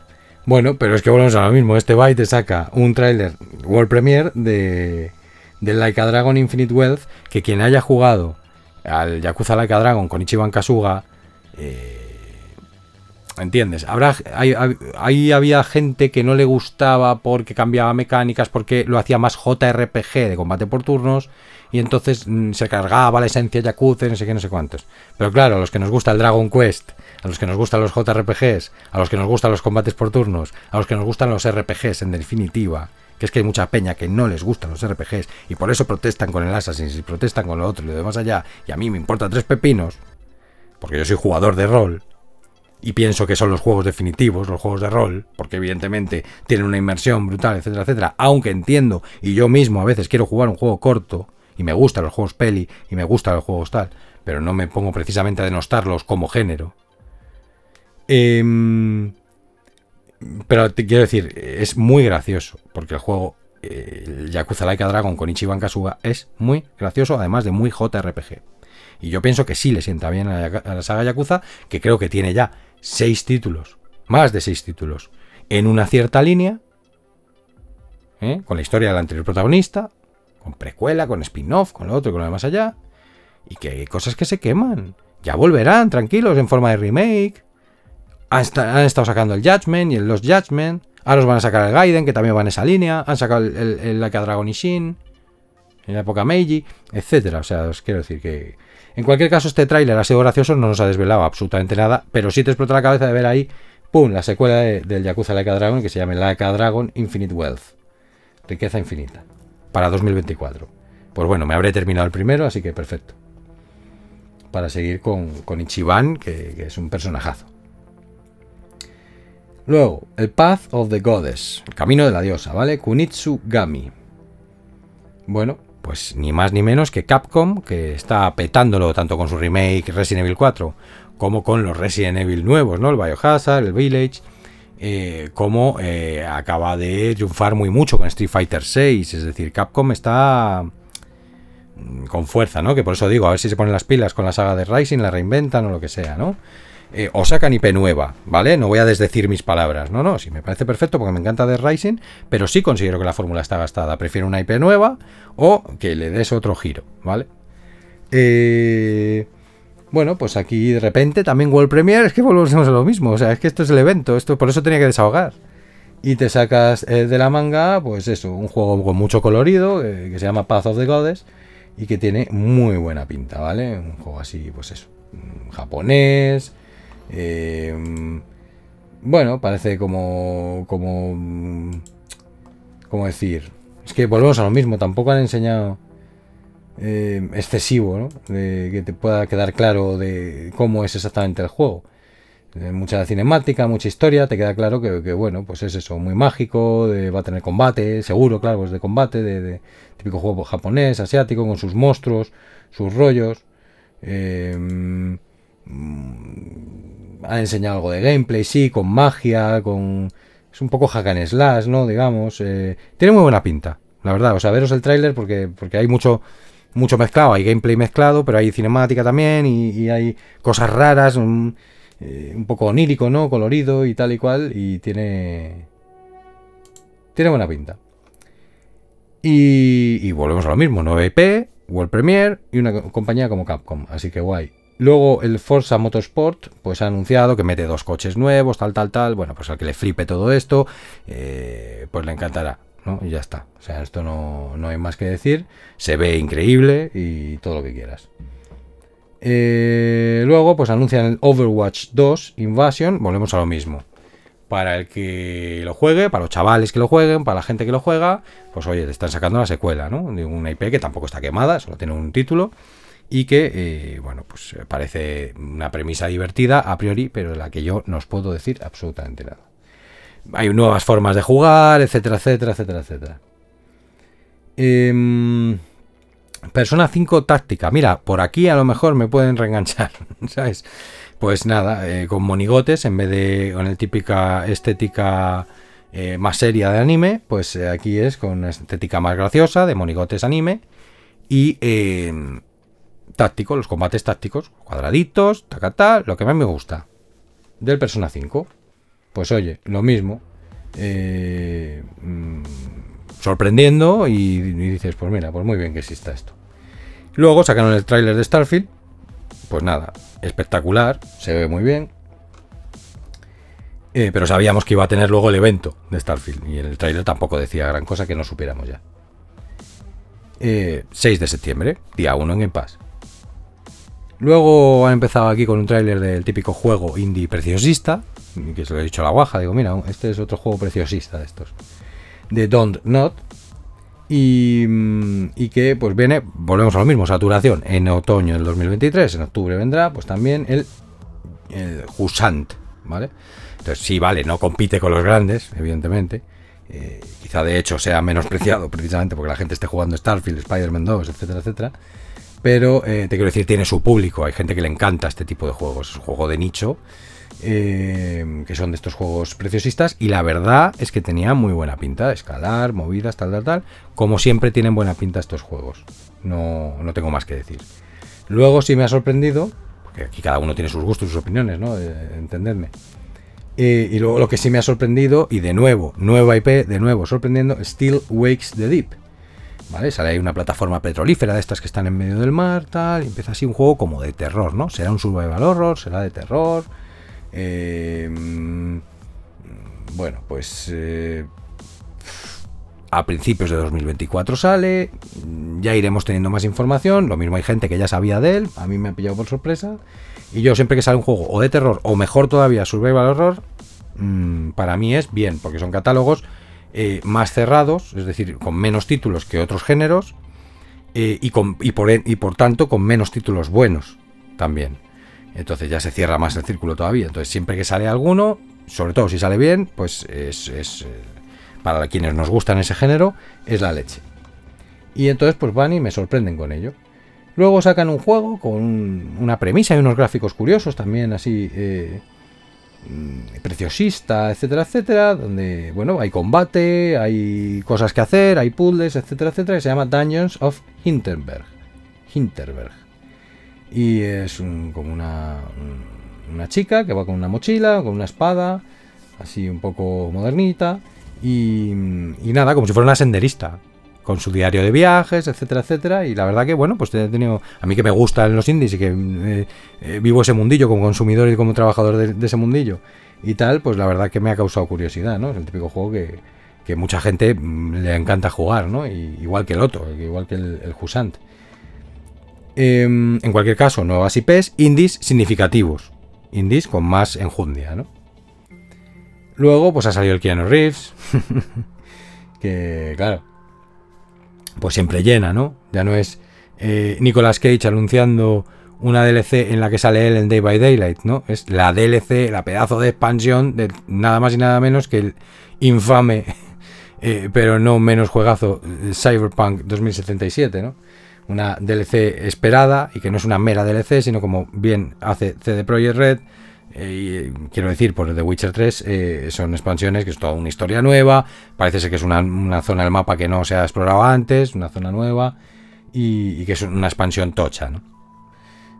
A: Bueno, pero es que volvemos a lo mismo. Este byte te saca un tráiler World Premiere de, de Laika Dragon Infinite Wealth. Que quien haya jugado al Yakuza Laika Dragon con Ichiban Kasuga. Eh, ¿Entiendes? Habrá, ahí había gente que no le gustaba porque cambiaba mecánicas, porque lo hacía más JRPG de combate por turnos y entonces mm, se cargaba la esencia Yakuza, no sé qué, no sé cuántos. Pero claro, a los que nos gusta el Dragon Quest, a los que nos gustan los JRPGs, a los que nos gustan los combates por turnos, a los que nos gustan los RPGs en definitiva, que es que hay mucha peña que no les gustan los RPGs y por eso protestan con el Assassin's y protestan con lo otro y lo demás allá, y a mí me importa tres pepinos, porque yo soy jugador de rol, y pienso que son los juegos definitivos, los juegos de rol, porque evidentemente tienen una inmersión brutal, etcétera, etcétera, aunque entiendo y yo mismo a veces quiero jugar un juego corto y me gustan los juegos peli y me gustan los juegos tal, pero no me pongo precisamente a denostarlos como género. Em, pero te quiero decir, es muy gracioso, porque el juego eh, Yakuza Laika Dragon con Ichiban Kasuga es muy gracioso, además de muy JRPG. Y yo pienso que sí le sienta bien a la, saga Yakuza, que creo que tiene ya seis títulos, más de seis títulos, en una cierta línea, ¿eh? con la historia del anterior protagonista, con precuela, con spin-off, con lo otro, con lo de más allá, y que hay cosas que se queman. Ya volverán, tranquilos, en forma de remake. Han, estado sacando el Judgment y el Lost Judgment. Ahora os van a sacar el Gaiden, que también va en esa línea. Han sacado el, el, el Dragon Ishin, en la época Meiji, etcétera. O sea, os quiero decir que. En cualquier caso, este tráiler ha sido gracioso, no nos ha desvelado absolutamente nada, pero sí te explota la cabeza de ver ahí, ¡pum! la secuela del Yakuza Laika Dragon, que se llama Laika Dragon Infinite Wealth. Riqueza infinita. Para 2024. Pues bueno, me habré terminado el primero, así que perfecto. Para seguir con, con Ichiban, que, es un personajazo. Luego, el Path of the Goddess, el camino de la diosa, ¿vale? Kunitsu Gami. Bueno, pues ni más ni menos que Capcom, que está petándolo tanto con su remake Resident Evil 4 como con los Resident Evil nuevos, ¿no? El Biohazard, el Village, eh, como eh, acaba de triunfar muy mucho con Street Fighter 6, es decir, Capcom está mm, con fuerza, ¿no? Que por eso digo, a ver si se ponen las pilas con la saga de Rising, la reinventan o lo que sea, ¿no? Eh, o sacan IP nueva, ¿vale? No voy a desdecir mis palabras, no, no, sí me parece perfecto porque me encanta The Rising, pero sí considero que la fórmula está gastada. Prefiero una IP nueva o que le des otro giro, ¿vale? Eh, bueno, pues aquí de repente también World Premiere, es que volvemos a lo mismo, o sea, es que esto es el evento, esto por eso tenía que desahogar. Y te sacas eh, de la manga, pues eso, un juego con mucho colorido, eh, que se llama Path of the Goddess, y que tiene muy buena pinta, ¿vale? Un juego así, pues eso, japonés, eh, bueno, parece como. como. ¿Cómo decir? Es que volvemos a lo mismo, tampoco han enseñado eh, excesivo, ¿no? De que te pueda quedar claro de cómo es exactamente el juego. Eh, mucha cinemática, mucha historia, te queda claro que, bueno, pues es eso, muy mágico, va a tener combate, seguro, claro, es de combate, de, típico juego japonés, asiático, con sus monstruos, sus rollos. Eh, ha enseñado algo de gameplay, sí, con magia, con... Es un poco hack and slash, ¿no? Digamos. Eh, tiene muy buena pinta, la verdad. O sea, veros el tráiler porque, porque hay mucho, mucho mezclado. Hay gameplay mezclado, pero hay cinemática también y, hay cosas raras, un, eh, un, poco onírico, ¿no? Colorido y tal y cual. Y tiene... Tiene buena pinta. Y, y volvemos a lo mismo. 9IP, World Premiere y una compañía como Capcom. Así que guay. Luego el Forza Motorsport pues ha anunciado que mete dos coches nuevos, tal, tal, tal. Bueno, pues al que le flipe todo esto, eh, pues le encantará, ¿no? Y ya está. O sea, esto no, no, hay más que decir. Se ve increíble y todo lo que quieras. Eh, luego, pues anuncian el Overwatch 2 Invasion. Volvemos a lo mismo. Para el que lo juegue, para los chavales que lo jueguen, para la gente que lo juega, pues oye, te están sacando la secuela, ¿no? De una IP que tampoco está quemada, solo tiene un título y que, eh, bueno, pues eh, parece una premisa divertida a priori, pero de la que yo no os puedo decir absolutamente nada. Hay nuevas formas de jugar, etcétera, etcétera, etcétera, etcétera. Em, Persona 5 táctica. Mira, por aquí a lo mejor me pueden reenganchar, (laughs) ¿sabes? Pues nada, eh, con monigotes en vez de con el típica estética más seria de anime, pues aquí es con estética más graciosa de monigotes anime y em, táctico, los combates tácticos, cuadraditos, tacatá, lo que más me gusta del Persona 5. Pues oye, lo mismo. Eh, mm, sorprendiendo y, dices, pues mira, pues muy bien que exista esto. Luego sacaron el tráiler de Starfield. Pues nada, espectacular, se ve muy bien. Eh, pero sabíamos que iba a tener luego el evento de Starfield. Y el tráiler tampoco decía gran cosa que no supiéramos ya. 6 eh, de septiembre, día 1 en Game Pass. Luego han empezado aquí con un tráiler del típico juego indie preciosista, que se lo he dicho a la guaja, digo, mira, este es otro juego preciosista de estos, de Don't Not, y, mm, que pues viene, volvemos a lo mismo, saturación en otoño del 2023, en octubre vendrá pues también el, el Husant, ¿vale? Entonces sí, vale, no compite con los grandes, evidentemente. Eh, quizá de hecho sea menospreciado precisamente porque la gente esté jugando Starfield, Spider-Man 2, etcétera, etcétera. Pero eh, te quiero decir, tiene su público, hay gente que le encanta este tipo de juegos, es un juego de nicho eh, que son de estos juegos preciosistas, y la verdad es que tenía muy buena pinta, escalar, movidas, tal, tal, tal. Como siempre tienen buena pinta estos juegos, no, no tengo más que decir. Luego sí me ha sorprendido, porque aquí cada uno tiene sus gustos, sus opiniones, ¿no? Eh, entendedme. Y luego lo que sí me ha sorprendido, y de nuevo, nueva IP, de nuevo sorprendiendo, Still Wakes the Deep. ¿Vale? Sale ahí una plataforma petrolífera de estas que están en medio del mar, tal, y empieza así un juego como de terror, ¿no? Será un survival horror, será de terror, eh, bueno, pues eh, a principios de 2024 sale, ya iremos teniendo más información, lo mismo hay gente que ya sabía de él, a mí me ha pillado por sorpresa, y yo siempre que sale un juego o de terror o mejor todavía survival horror, mm, para mí es bien, porque son catálogos eh, más cerrados, es decir, con menos títulos que otros géneros, y, con, y, por, y por tanto con menos títulos buenos también. Entonces ya se cierra más el círculo todavía. Entonces siempre que sale alguno, sobre todo si sale bien, pues es, eh, para quienes nos gustan ese género, es la leche. Y entonces pues van y me sorprenden con ello. Luego sacan un juego con una premisa y unos gráficos curiosos también así eh, preciosista, etcétera, etcétera, donde bueno hay combate, hay cosas que hacer, hay puzzles, etcétera, etcétera, que se llama Dungeons of Hinterberg. Hinterberg. Y es como una, una chica que va con una mochila, con una espada, así un poco modernita. Y, nada, como si fuera una senderista, con su diario de viajes, etcétera, etcétera. Y la verdad que, bueno, pues he tenido, a mí que me gustan los indies y que eh, eh, vivo ese mundillo como consumidor y como trabajador de, ese mundillo y tal, pues la verdad que me ha causado curiosidad, ¿no? Es el típico juego que, que mucha gente mm, le encanta jugar, ¿no? igual que el otro, igual que el, el Husant. Em, en cualquier caso, nuevas IPs, indies significativos. Indies con más enjundia, ¿no? Luego, pues ha salido el Keanu Reeves. (laughs) que, claro, pues siempre llena, ¿no? Ya no es eh, Nicolas Cage anunciando una DLC en la que sale él en Day by Daylight, ¿no? Es la DLC, la pedazo de expansión de nada más y nada menos que el infame, (laughs) eh, pero no menos juegazo, Cyberpunk 2077, ¿no? una DLC esperada y que no es una mera DLC, sino como bien hace CD Projekt Red. Eh, quiero decir, por The Witcher 3 eh, son expansiones que es toda una historia nueva. Parece ser que es una, zona del mapa que no se ha explorado antes, una zona nueva y, que es una expansión tocha.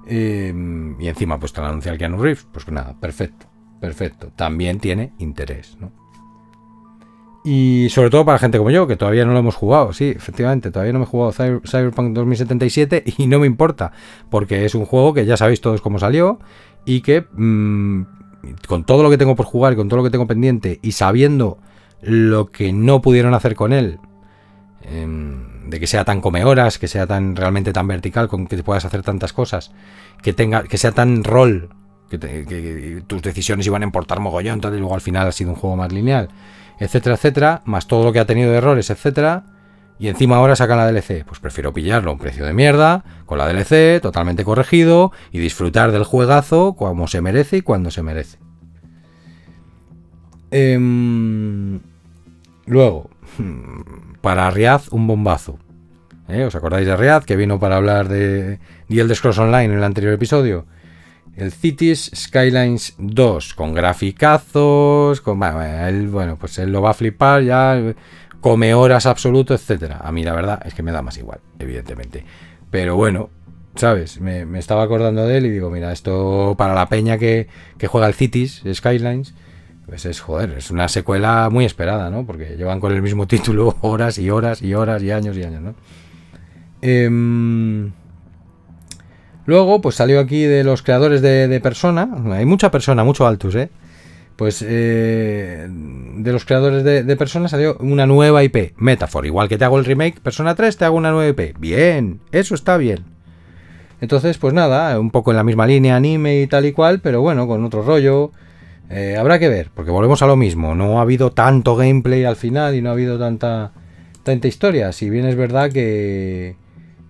A: Eh, y encima, pues te anuncia el Keanu Reeves, pues nada, perfecto, perfecto. También tiene interés, ¿no? Y sobre todo para gente como yo, que todavía no lo hemos jugado. Sí, efectivamente, todavía no me he jugado Cyberpunk 2077 y no me importa, porque es un juego que ya sabéis todos cómo salió y que mm, con todo lo que tengo por jugar y con todo lo que tengo pendiente y sabiendo lo que no pudieron hacer con él, em, de que sea tan come horas, que sea tan realmente tan vertical, con que puedas hacer tantas cosas, que tenga, que sea tan rol, que, tus decisiones iban a importar mogollón, entonces luego al final ha sido un juego más lineal etcétera, etcétera, más todo lo que ha tenido de errores, etcétera, y encima ahora sacan la DLC. Pues prefiero pillarlo a un precio de mierda, con la DLC, totalmente corregido, y disfrutar del juegazo como se merece y cuando se merece. Em, luego, (laughs) para Riad, un bombazo. ¿Eh? ¿Os acordáis de Riad, que vino para hablar de The Elder Scrolls Online en el anterior episodio? el Cities Skylines 2 con graficazos, con él, bueno, pues él lo va a flipar ya, come horas absoluto, etcétera. A mí la verdad es que me da más igual, evidentemente. Pero bueno, ¿sabes? Me, estaba acordando de él y digo, mira, esto para la peña que, juega el Cities Skylines, pues es, joder, es una secuela muy esperada, ¿no? Porque llevan con el mismo título (laughs) horas y horas y horas y años y años, ¿no? Eh, Luego, pues salió aquí de los creadores de, Persona. Hay mucha persona, mucho Altus, ¿eh? Pues eh, de los creadores de, Persona salió una nueva IP, Metaphor. Igual que te hago el remake Persona 3, te hago una nueva IP. Bien, eso está bien. Entonces, pues nada, un poco en la misma línea, anime y tal y cual, pero bueno, con otro rollo. Eh, habrá que ver, porque volvemos a lo mismo. No ha habido tanto gameplay al final y no ha habido tanta, tanta historia. Si bien es verdad que,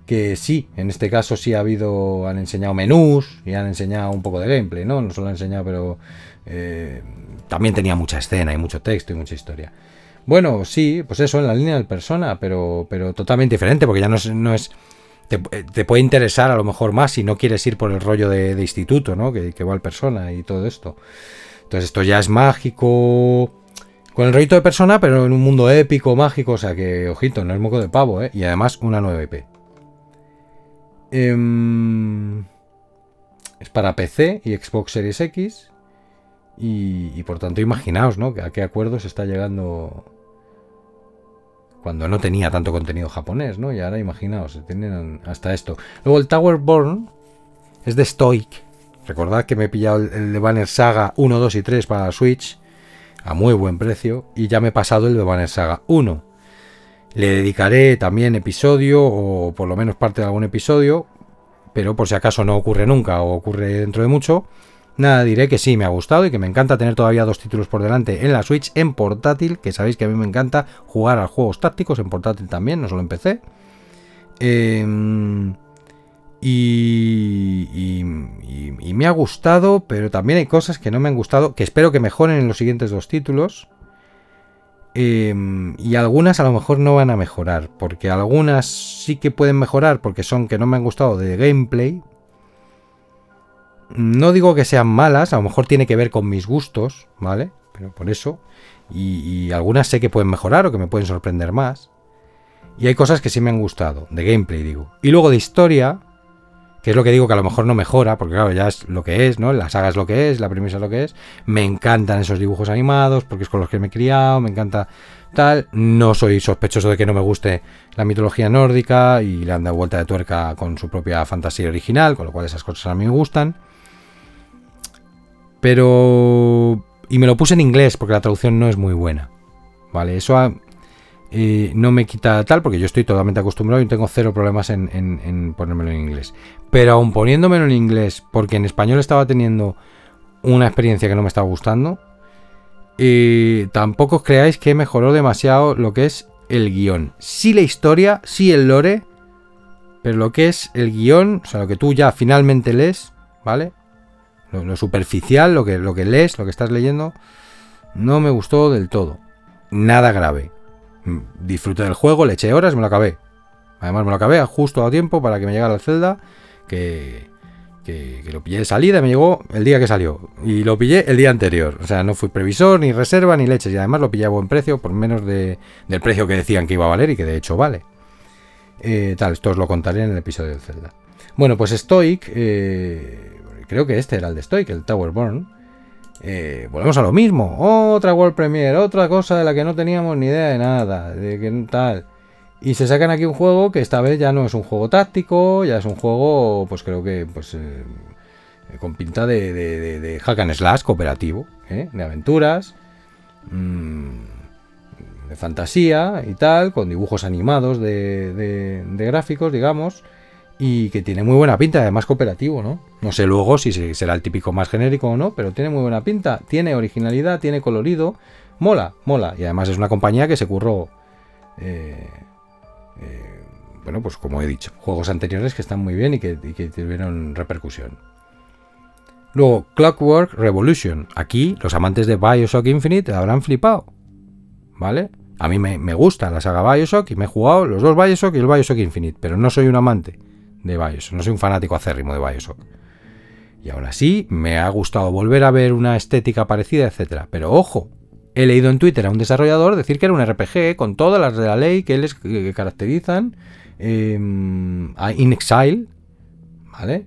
A: que sí, en este caso sí ha habido, han enseñado menús y han enseñado un poco de gameplay, ¿no? No solo han enseñado, pero eh, también tenía mucha escena y mucho texto y mucha historia. Bueno, sí, pues eso, en la línea del persona, pero, pero totalmente diferente, porque ya no es... No es te, puede interesar a lo mejor más si no quieres ir por el rollo de, instituto, ¿no? Que, va al persona y todo esto. Entonces esto ya es mágico, con el rollito de persona, pero en un mundo épico, mágico, o sea que, ojito, no es moco de pavo, ¿eh? Y además una nueva IP. Em, es para PC y Xbox Series X. Y, por tanto, imaginaos, ¿no? A qué acuerdos está llegando cuando no tenía tanto contenido japonés, ¿no? Y ahora imaginaos, tienen hasta esto. Luego el Tower Born es de Stoic. Recordad que me he pillado el, de Banner Saga 1, 2 y 3 para Switch a muy buen precio y ya me he pasado el de Banner Saga 1. Le dedicaré también episodio o por lo menos parte de algún episodio, pero por si acaso no ocurre nunca o ocurre dentro de mucho, Nada, diré que sí, me ha gustado y que me encanta tener todavía dos títulos por delante en la Switch en portátil, que sabéis que a mí me encanta jugar a juegos tácticos en portátil también, no solo en PC. Em, y, y, me ha gustado, pero también hay cosas que no me han gustado, que espero que mejoren en los siguientes dos títulos. Em, y algunas a lo mejor no van a mejorar, porque algunas sí que pueden mejorar, porque son que no me han gustado de gameplay, no digo que sean malas, a lo mejor tiene que ver con mis gustos, ¿vale? Pero por eso. Y, algunas sé que pueden mejorar o que me pueden sorprender más. Y hay cosas que sí me han gustado, de gameplay digo. Y luego de historia, que es lo que digo que a lo mejor no mejora, porque claro, ya es lo que es, ¿no? La saga es lo que es, la premisa es lo que es. Me encantan esos dibujos animados, porque es con los que me he criado, me encanta tal. No soy sospechoso de que no me guste la mitología nórdica y le han dado vuelta de tuerca con su propia fantasía original, con lo cual esas cosas a mí me gustan. Pero... Y me lo puse en inglés porque la traducción no es muy buena. ¿Vale? Eso eh, no me quita tal porque yo estoy totalmente acostumbrado y tengo cero problemas en, ponérmelo en inglés. Pero aún poniéndomelo en inglés porque en español estaba teniendo una experiencia que no me estaba gustando, eh, tampoco os creáis que mejoró demasiado lo que es el guion. Sí la historia, sí el lore, pero lo que es el guion, o sea, lo que tú ya finalmente lees, ¿vale? Lo, superficial, lo que, lo que lees, lo que estás leyendo, no me gustó del todo. Nada grave. Mm, disfruté del juego, le eché horas, me lo acabé. Además me lo acabé justo a tiempo para que me llegara la celda, que, que, lo pillé de salida, me llegó el día que salió. Y lo pillé el día anterior. O sea, no fui previsor, ni reserva, ni leches. Y además lo pillé a buen precio, por menos de, del precio que decían que iba a valer y que de hecho vale. Eh, tal, esto os lo contaré en el episodio de Zelda. Bueno, pues Stoic, eh, creo que este era el de Stoic, el Towerborn. Eh, volvemos a lo mismo, otra World Premiere, otra cosa de la que no teníamos ni idea de nada, de que tal. Y se sacan aquí un juego que esta vez ya no es un juego táctico, ya es un juego, pues creo que, pues, eh, con pinta de, de, hack and slash cooperativo, ¿eh? de aventuras, mm, de fantasía y tal, con dibujos animados de, gráficos, digamos y que tiene muy buena pinta, además cooperativo, ¿no? No sé luego si será el típico más genérico o no, pero tiene muy buena pinta, tiene originalidad, tiene colorido, mola, mola. Y además es una compañía que se curró, eh, eh, bueno, pues como he dicho, juegos anteriores que están muy bien y que, tuvieron repercusión. Luego, Clockwork Revolution. Aquí los amantes de Bioshock Infinite habrán flipado, ¿vale? A mí me, me gusta la saga Bioshock y me he jugado los dos Bioshock y el Bioshock Infinite, pero no soy un amante de Bioshock. No soy un fanático acérrimo de Bioshock. Y aún así, me ha gustado volver a ver una estética parecida, etc. Pero ojo, he leído en Twitter a un desarrollador decir que era un RPG con todas las de la ley que les caracterizan. Em, In Exile, ¿vale?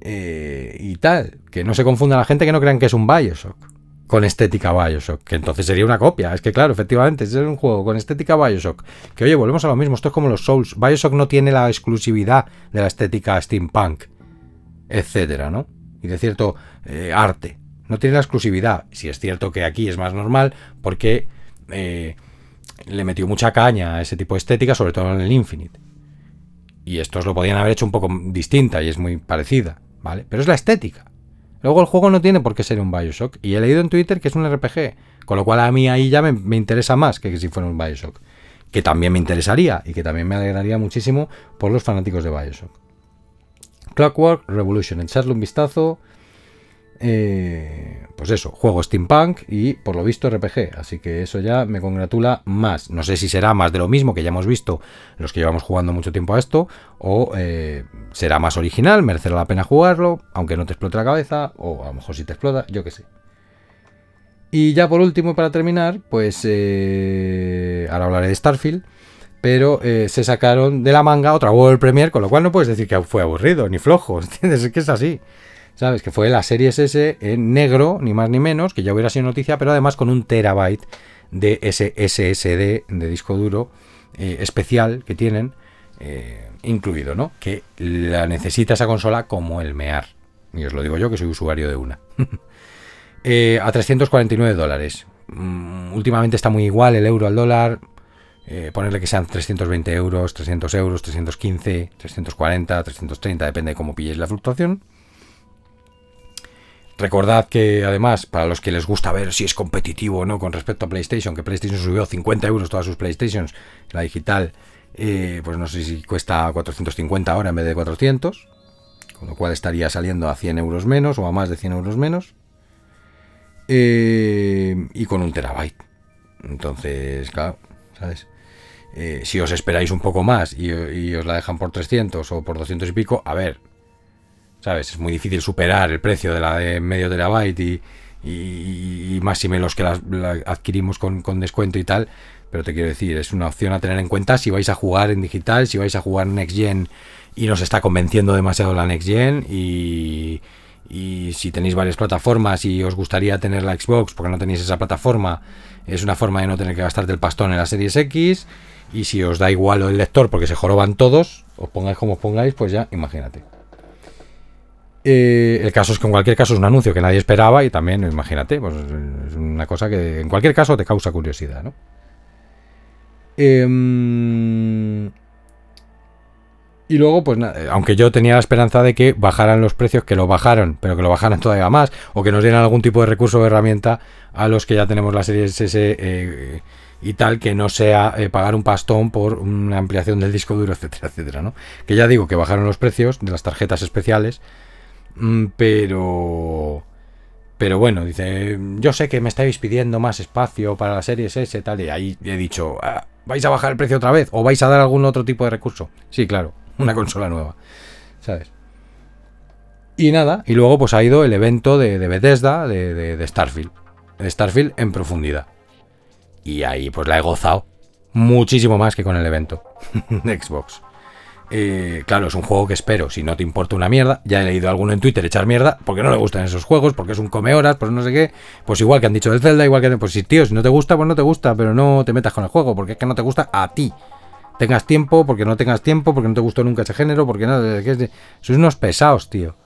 A: Eh, y tal. Que no se confunda la gente que no crean que es un Bioshock con estética Bioshock, que entonces sería una copia. Es que claro, efectivamente, es un juego con estética Bioshock. Que oye, volvemos a lo mismo, esto es como los Souls. Bioshock no tiene la exclusividad de la estética steampunk, etcétera, ¿no? Y de cierto eh, arte. No tiene la exclusividad. Si es cierto que aquí es más normal, porque eh, le metió mucha caña a ese tipo de estética, sobre todo en el Infinite. Y estos lo podían haber hecho un poco distinta y es muy parecida, ¿vale? Pero es la estética. Luego el juego no tiene por qué ser un Bioshock. Y he leído en Twitter que es un RPG. Con lo cual a mí ahí ya me, interesa más que, si fuera un Bioshock. Que también me interesaría y que también me alegraría muchísimo por los fanáticos de Bioshock. Clockwork Revolution. Echarle un vistazo. Eh, pues eso, juego steampunk y por lo visto RPG. Así que eso ya me congratula más. No sé si será más de lo mismo que ya hemos visto los que llevamos jugando mucho tiempo a esto, o eh, será más original, merecerá la pena jugarlo, aunque no te explote la cabeza, o a lo mejor si te explota, yo que sé. Y ya por último, para terminar, pues eh, ahora hablaré de Starfield. Pero se sacaron de la manga otra World Premiere, con lo cual no puedes decir que fue aburrido ni flojo, (laughs) ¿entiendes? Es que es así. ¿Sabes? Que fue la serie S en negro, ni más ni menos, que ya hubiera sido noticia, pero además con un terabyte de SSD de disco duro eh, especial que tienen eh, incluido, ¿no? Que la necesita esa consola como el mear. Y os lo digo yo que soy usuario de una. (laughs) Eh, a 349 dólares. Mm, últimamente está muy igual el euro al dólar. ponerle que sean 320 euros, 300 euros, 315, 340, 330, depende de cómo pilléis la fluctuación. Recordad que además, para los que les gusta ver si es competitivo o no con respecto a PlayStation, que PlayStation subió 50 euros todas sus PlayStations, la digital, eh, pues no sé si cuesta 450 ahora en vez de 400, con lo cual estaría saliendo a 100 euros menos o a más de 100 euros menos, eh, y con un terabyte. Entonces, claro, ¿sabes? Eh, si os esperáis un poco más y, y, os la dejan por 300 o por 200 y pico, a ver, ¿Sabes? Es muy difícil superar el precio de la de medio terabyte y, y, más si menos que las adquirimos con, descuento y tal. Pero te quiero decir, es una opción a tener en cuenta si vais a jugar en digital, si vais a jugar Next Gen y nos está convenciendo demasiado la Next Gen y, y si tenéis varias plataformas y os gustaría tener la Xbox porque no tenéis esa plataforma, es una forma de no tener que gastarte el pastón en la Series X. Y si os da igual el lector porque se joroban todos, os pongáis como os pongáis, pues ya imagínate. Eh, el caso es que en cualquier caso es un anuncio que nadie esperaba y también, imagínate, pues es una cosa que en cualquier caso te causa curiosidad, ¿no? Em, y luego, pues aunque yo tenía la esperanza de que bajaran los precios, que lo bajaron, pero que lo bajaran todavía más, o que nos dieran algún tipo de recurso o herramienta a los que ya tenemos la serie SS eh, y tal, que no sea eh, pagar un pastón por una ampliación del disco duro, etcétera, etcétera, ¿no? Que ya digo que bajaron los precios de las tarjetas especiales pero... Pero bueno, dice, yo sé que me estáis pidiendo más espacio para la serie S, tal, y ahí he dicho, ah, ¿vais a bajar el precio otra vez? ¿O vais a dar algún otro tipo de recurso? Sí, claro, una consola nueva, ¿sabes? Y nada, y luego pues ha ido el evento de, Bethesda, de, de, de Starfield, de Starfield en profundidad. Y ahí pues la he gozado muchísimo más que con el evento (laughs) de Xbox. Eh, claro, es un juego que espero, si no te importa una mierda, ya he leído alguno en Twitter echar mierda, porque no le gustan esos juegos, porque es un come horas, pues no sé qué, pues igual que han dicho del Zelda, igual que, pues si tío, si no te gusta, pues no te gusta, pero no te metas con el juego, porque es que no te gusta a ti. Tengas tiempo, porque no tengas tiempo, porque no te gustó nunca ese género, porque que es sois unos pesados, tío.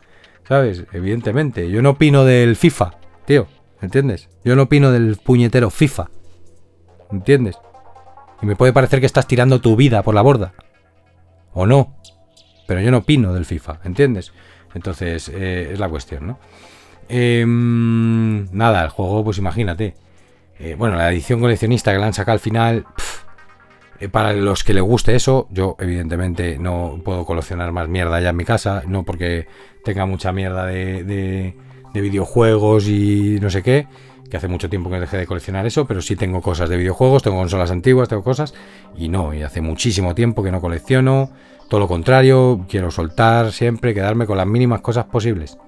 A: ¿Sabes? Evidentemente, yo no opino del FIFA, tío, ¿entiendes? Yo no opino del puñetero FIFA. ¿Entiendes? Y me puede parecer que estás tirando tu vida por la borda o no. Pero yo no opino del FIFA, ¿entiendes? Entonces, eh, es la cuestión, ¿no? Em, nada, el juego, pues imagínate. Eh, bueno, la edición coleccionista que la han sacado al final. Eh, para los que le guste eso, yo evidentemente no puedo coleccionar más mierda ya en mi casa. No porque tenga mucha mierda de, de, de videojuegos y no sé qué que hace mucho tiempo que dejé de coleccionar eso, pero sí tengo cosas de videojuegos, tengo consolas antiguas, tengo cosas, y no, y hace muchísimo tiempo que no colecciono, todo lo contrario, quiero soltar siempre, quedarme con las mínimas cosas posibles.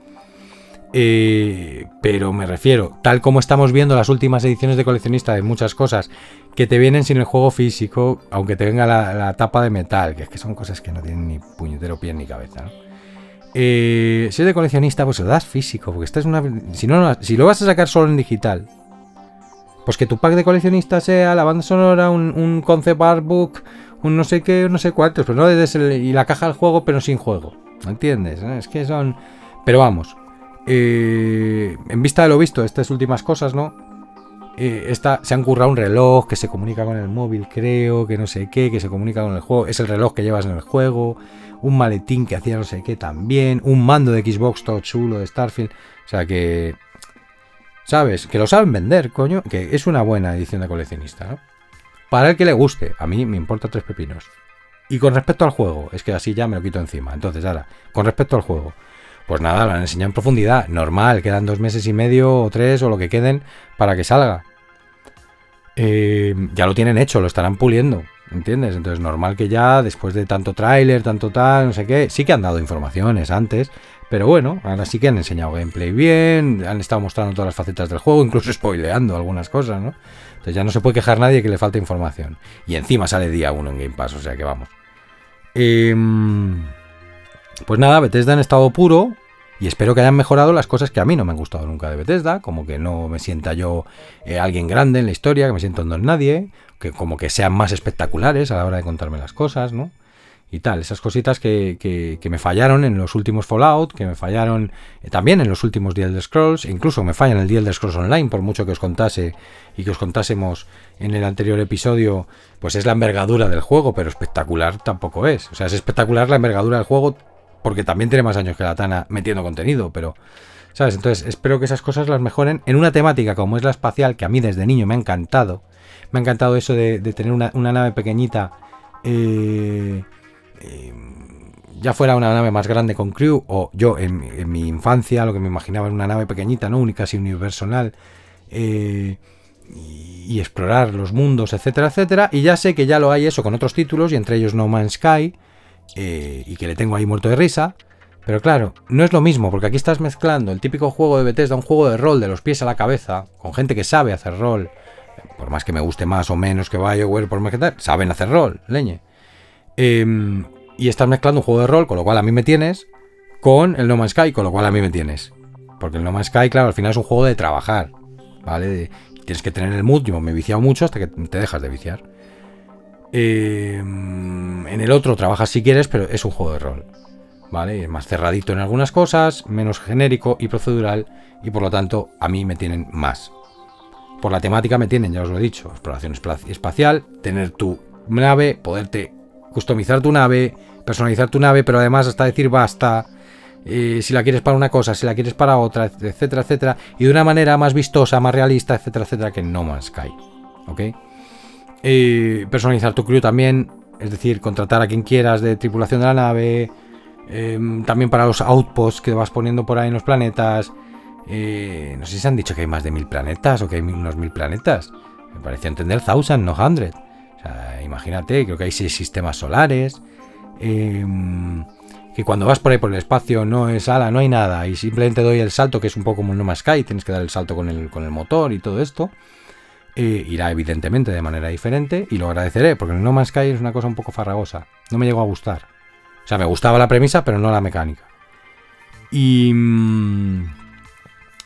A: Eh, pero me refiero, tal como estamos viendo las últimas ediciones de coleccionista de muchas cosas que te vienen sin el juego físico, aunque te venga la, tapa de metal, que es que son cosas que no tienen ni puñetero pie ni cabeza. ¿no? Eh, si eres de coleccionista, pues lo das físico, porque esta es una. Si, no, si lo vas a sacar solo en digital, pues que tu pack de coleccionista sea la banda sonora, un, concept art book, un no sé qué, no sé cuántos, pero no des y la caja del juego, pero sin juego. ¿Me entiendes? Es que son. Pero vamos. Eh, en vista de lo visto, estas últimas cosas, ¿no? Eh, esta, se han currado un reloj que se comunica con el móvil, creo, que no sé qué, que se comunica con el juego. Es el reloj que llevas en el juego un maletín que hacía no sé qué también, un mando de Xbox todo chulo de Starfield. O sea que, ¿sabes? Que lo saben vender, coño, que es una buena edición de coleccionista. Para el que le guste, a mí me importa tres pepinos. Y con respecto al juego, es que así ya me lo quito encima. Entonces, ahora, con respecto al juego, Pues nada, lo han enseñado en profundidad. Normal, quedan dos meses y medio o tres o lo que queden para que salga. Eh, ya lo tienen hecho, lo estarán puliendo. ¿Entiendes? Entonces normal que ya, después de tanto tráiler, tanto tal, no sé qué, sí que han dado informaciones antes, pero bueno, ahora sí que han enseñado gameplay bien, han estado mostrando todas las facetas del juego, incluso (laughs) spoileando algunas cosas, ¿no? Entonces ya no se puede quejar nadie que le falte información. Y encima sale día uno en Game Pass, o sea que vamos. Em, pues nada, Bethesda en estado puro, y espero que hayan mejorado las cosas que a mí no me han gustado nunca de Bethesda, como que no me sienta yo eh, alguien grande en la historia, que me siento no en nadie, que como que sean más espectaculares a la hora de contarme las cosas, ¿no? Y tal, esas cositas que, que, me fallaron en los últimos Fallout, que me fallaron eh, también en los últimos The Elder Scrolls, incluso me fallan el The Elder Scrolls Online, por mucho que os contase y que os contásemos en el anterior episodio, pues es la envergadura del juego, pero espectacular tampoco es. O sea, es espectacular la envergadura del juego porque también tiene más años que la Tana metiendo contenido, pero... ¿Sabes? Entonces espero que esas cosas las mejoren en una temática como es la espacial, que a mí desde niño me ha encantado me ha encantado eso de, tener una, nave pequeñita. Eh, eh, ya fuera una nave más grande con crew, o yo en, mi infancia lo que me imaginaba era una nave pequeñita, ¿no? Única, y universal. Eh, y, explorar los mundos, etcétera, etcétera. Y ya sé que ya lo hay eso con otros títulos, y entre ellos No Man's Sky, y que le tengo ahí muerto de risa. Pero claro, no es lo mismo, porque aquí estás mezclando el típico juego de Bethesda, un juego de rol de los pies a la cabeza, con gente que sabe hacer rol, por más que me guste más o menos que BioWare, por más que tal, saben hacer rol, leñe. Em, y estás mezclando un juego de rol, con lo cual a mí me tienes, con el No Man's Sky, con lo cual a mí me tienes. Porque el No Man's Sky, claro, al final es un juego de trabajar, ¿vale? tienes que tener el mood, me he viciado mucho hasta que te dejas de viciar. Em, en el otro trabajas si quieres, pero es un juego de rol. ¿Vale? Es más cerradito en algunas cosas, menos genérico y procedural, y por lo tanto a mí me tienen más. Por la temática me tienen, ya os lo he dicho, exploración espacial, tener tu nave, poderte customizar tu nave, personalizar tu nave, pero además hasta decir basta, eh, si la quieres para una cosa, si la quieres para otra, etcétera, etcétera, y de una manera más vistosa, más realista, etcétera, etcétera, que No Man's Sky. ¿Ok? Eh, personalizar tu crew también, es decir, contratar a quien quieras de tripulación de la nave, em, también para los outposts que vas poniendo por ahí en los planetas, eh, no sé si se han dicho que hay más de mil planetas o que hay unos mil planetas. Me parecía entender thousand, no hundred. O sea, imagínate, creo que hay seis sistemas solares. Em, que cuando vas por ahí por el espacio no es ala, no hay nada. Y simplemente doy el salto, que es un poco como el No Man's Sky. Tienes que dar el salto con el, con el motor y todo esto. Eh, irá evidentemente de manera diferente y lo agradeceré, porque No Man's Sky es una cosa un poco farragosa. No me llegó a gustar. O sea, me gustaba la premisa, pero no la mecánica. Y... Mm,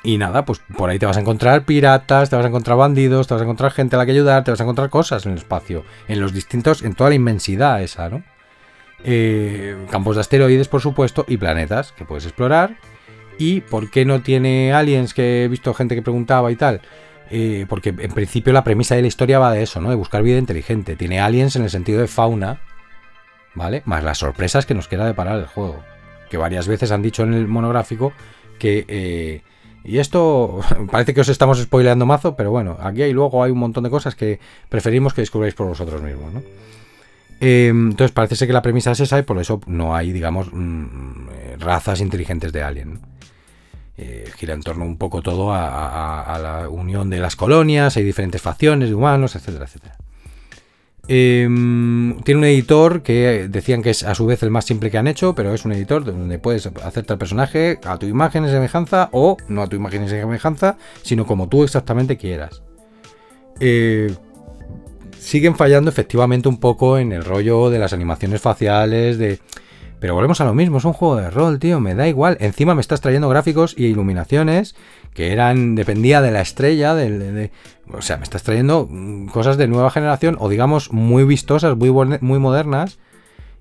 A: y nada, pues por ahí te vas a encontrar piratas, te vas a encontrar bandidos, te vas a encontrar gente a la que ayudar, te vas a encontrar cosas en el espacio, en los distintos, en toda la inmensidad esa, ¿no? Eh, campos de asteroides, por supuesto, y planetas que puedes explorar. ¿Y por qué no tiene aliens? Que he visto gente que preguntaba y tal. Eh, porque en principio la premisa de la historia va de eso, ¿no? De buscar vida inteligente. Tiene aliens en el sentido de fauna, ¿vale? Más las sorpresas que nos queda deparar el juego. Que varias veces han dicho en el monográfico que eh, y esto (laughs) parece que os estamos spoileando mazo, pero bueno, aquí hay luego hay un montón de cosas que preferimos que descubráis por vosotros mismos, ¿no? Em, entonces parece ser que la premisa es esa y por eso no hay, digamos, mm, eh, razas inteligentes de alien. Eh, gira en torno un poco todo a, la unión de las colonias, hay diferentes facciones de humanos, etcétera, etcétera. Em, tiene un editor que decían que es a su vez el más simple que han hecho, pero es un editor donde puedes hacerte el personaje a tu imagen y semejanza o no a tu imagen y semejanza, sino como tú exactamente quieras. Eh, siguen fallando efectivamente un poco en el rollo de las animaciones faciales, de pero volvemos a lo mismo, es un juego de rol, tío, me da igual. Encima me estás trayendo gráficos y iluminaciones que eran, dependía de la estrella, de, o sea, me estás trayendo mm, cosas de nueva generación o digamos muy vistosas, muy, modernas.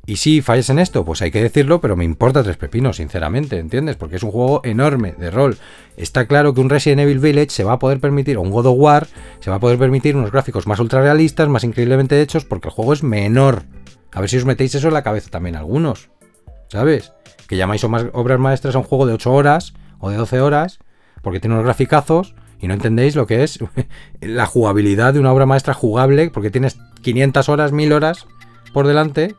A: Y si falles en esto, pues hay que decirlo, pero me importa tres pepinos, sinceramente, ¿entiendes? Porque es un juego enorme de rol. Está claro que un Resident Evil Village se va a poder permitir, o un God of War, se va a poder permitir unos gráficos más ultra realistas, más increíblemente hechos, porque el juego es menor. A ver si os metéis eso en la cabeza también algunos. ¿Sabes? Que llamáis obras maestras a un juego de 8 horas o de 12 horas, porque tiene unos graficazos y no entendéis lo que es (laughs) la jugabilidad de una obra maestra jugable, porque tienes 500 horas, 1000 horas por delante.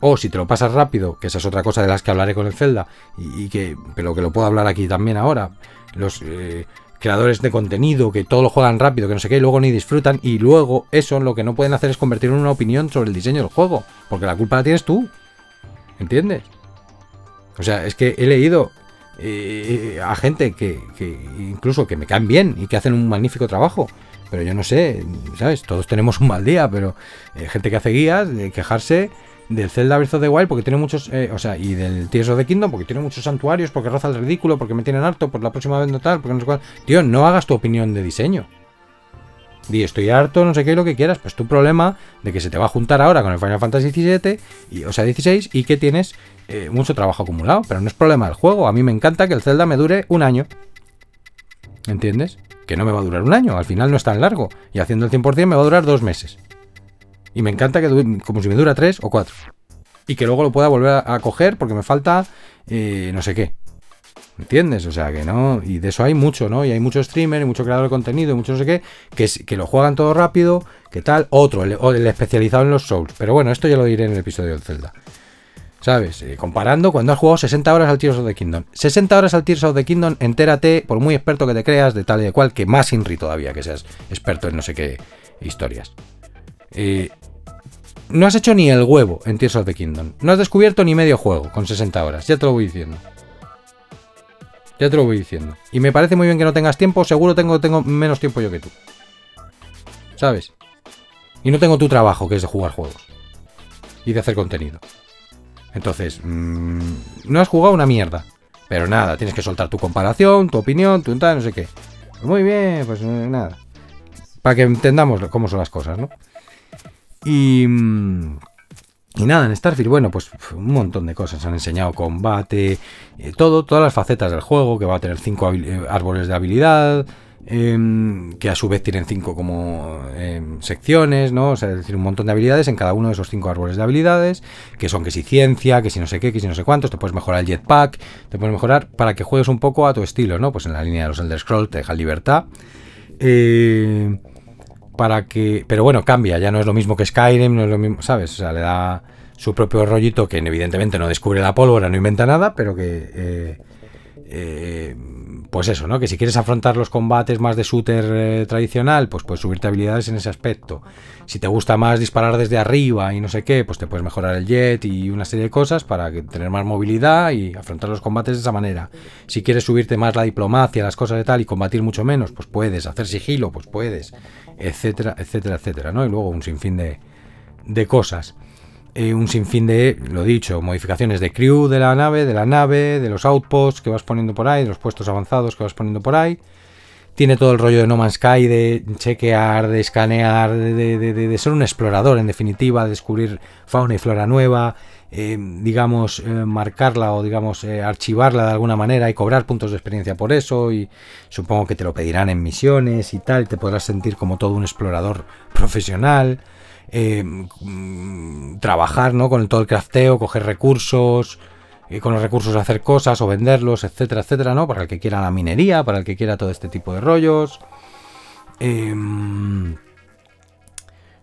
A: O si te lo pasas rápido, que esa es otra cosa de las que hablaré con el Zelda, y, que, pero que lo puedo hablar aquí también ahora. Los eh, creadores de contenido que todo lo juegan rápido, que no sé qué, y luego ni disfrutan, y luego eso lo que no pueden hacer es convertirlo en una opinión sobre el diseño del juego, porque la culpa la tienes tú. ¿Entiendes? O sea, es que he leído eh, a gente que, incluso que me caen bien y que hacen un magnífico trabajo. Pero yo no sé, ¿sabes? Todos tenemos un mal día, pero eh, gente que hace guías, de quejarse del Zelda Breath of the Wild porque tiene muchos, eh, o sea, y del Tears of the Kingdom porque tiene muchos santuarios, porque roza el ridículo, porque me tienen harto, por la próxima vez no tal, porque no sé cuál. Tío, no hagas tu opinión de diseño. Di, estoy harto, no sé qué, lo que quieras, pues tu problema de que se te va a juntar ahora con el Final Fantasy XVII, y, o sea, 16, y que tienes eh, mucho trabajo acumulado, pero no es problema del juego. A mí me encanta que el Zelda me dure un año. ¿Entiendes? Que no me va a durar un año, al final no es tan largo, y haciendo el 100% me va a durar dos meses. Y me encanta que como si me dura tres o cuatro. Y que luego lo pueda volver a, coger porque me falta eh, no sé qué. ¿Entiendes? O sea que no. Y de eso hay mucho, ¿no? Y hay mucho streamer y mucho creador de contenido y mucho no sé qué, que, lo juegan todo rápido, que tal. Otro, el, especializado en los Souls. Pero bueno, esto ya lo diré en el episodio del Zelda. ¿Sabes? Eh, comparando cuando has jugado 60 horas al Tears of the Kingdom. 60 horas al Tears of the Kingdom, entérate, por muy experto que te creas, de tal y de cual, que más Inri todavía, que seas experto en no sé qué historias. Eh, no has hecho ni el huevo en Tears of the Kingdom. No has descubierto ni medio juego con 60 horas. Ya te lo voy diciendo. Ya te lo voy diciendo. Y me parece muy bien que no tengas tiempo, seguro tengo, tengo menos tiempo yo que tú. ¿Sabes? Y no tengo tu trabajo, que es de jugar juegos. Y de hacer contenido. Entonces, mm, no has jugado una mierda. Pero nada, tienes que soltar tu comparación, tu opinión, tu tal, no sé qué. Muy bien, pues eh, nada. Para que entendamos cómo son las cosas, ¿no? Y... Mm, y nada, en Starfield, bueno, pues un montón de cosas. Han enseñado combate, eh, todo, todas las facetas del juego, que va a tener cinco eh, árboles de habilidad, em, que a su vez tienen cinco como em, secciones, ¿no? O sea, es decir, un montón de habilidades en cada uno de esos cinco árboles de habilidades, que son que si ciencia, que si no sé qué, que si no sé cuántos, te puedes mejorar el jetpack, te puedes mejorar para que juegues un poco a tu estilo, ¿no? Pues en la línea de los Elder Scrolls te deja libertad. Eh, para que. Pero bueno, cambia, ya no es lo mismo que Skyrim, no es lo mismo, ¿sabes? O sea, le da su propio rollito que evidentemente no descubre la pólvora, no inventa nada, pero que. Eh, eh, pues eso, ¿no? Que si quieres afrontar los combates más de shooter eh, tradicional, pues puedes subirte habilidades en ese aspecto. Si te gusta más disparar desde arriba y no sé qué, pues te puedes mejorar el jet y una serie de cosas para tener más movilidad y afrontar los combates de esa manera. Si quieres subirte más la diplomacia, las cosas de tal y combatir mucho menos, pues puedes. Hacer sigilo, pues puedes etcétera, etcétera, etcétera, ¿no? Y luego un sinfín de, de cosas. Eh, un sinfín de, lo dicho, modificaciones de crew de la nave, de la nave, de los outposts que vas poniendo por ahí, de los puestos avanzados que vas poniendo por ahí. Tiene todo el rollo de No Man's Sky, de chequear, de escanear, de, de, de ser un explorador en definitiva, de descubrir fauna y flora nueva, eh, digamos, eh, marcarla o, digamos, archivarla de alguna manera y cobrar puntos de experiencia por eso. Y supongo que te lo pedirán en misiones y tal. te podrás sentir como todo un explorador profesional. Mm, trabajar ¿no? con todo el crafteo, coger recursos. Y con los recursos hacer cosas o venderlos, etcétera, etcétera, ¿no? Para el que quiera la minería, para el que quiera todo este tipo de rollos. Em,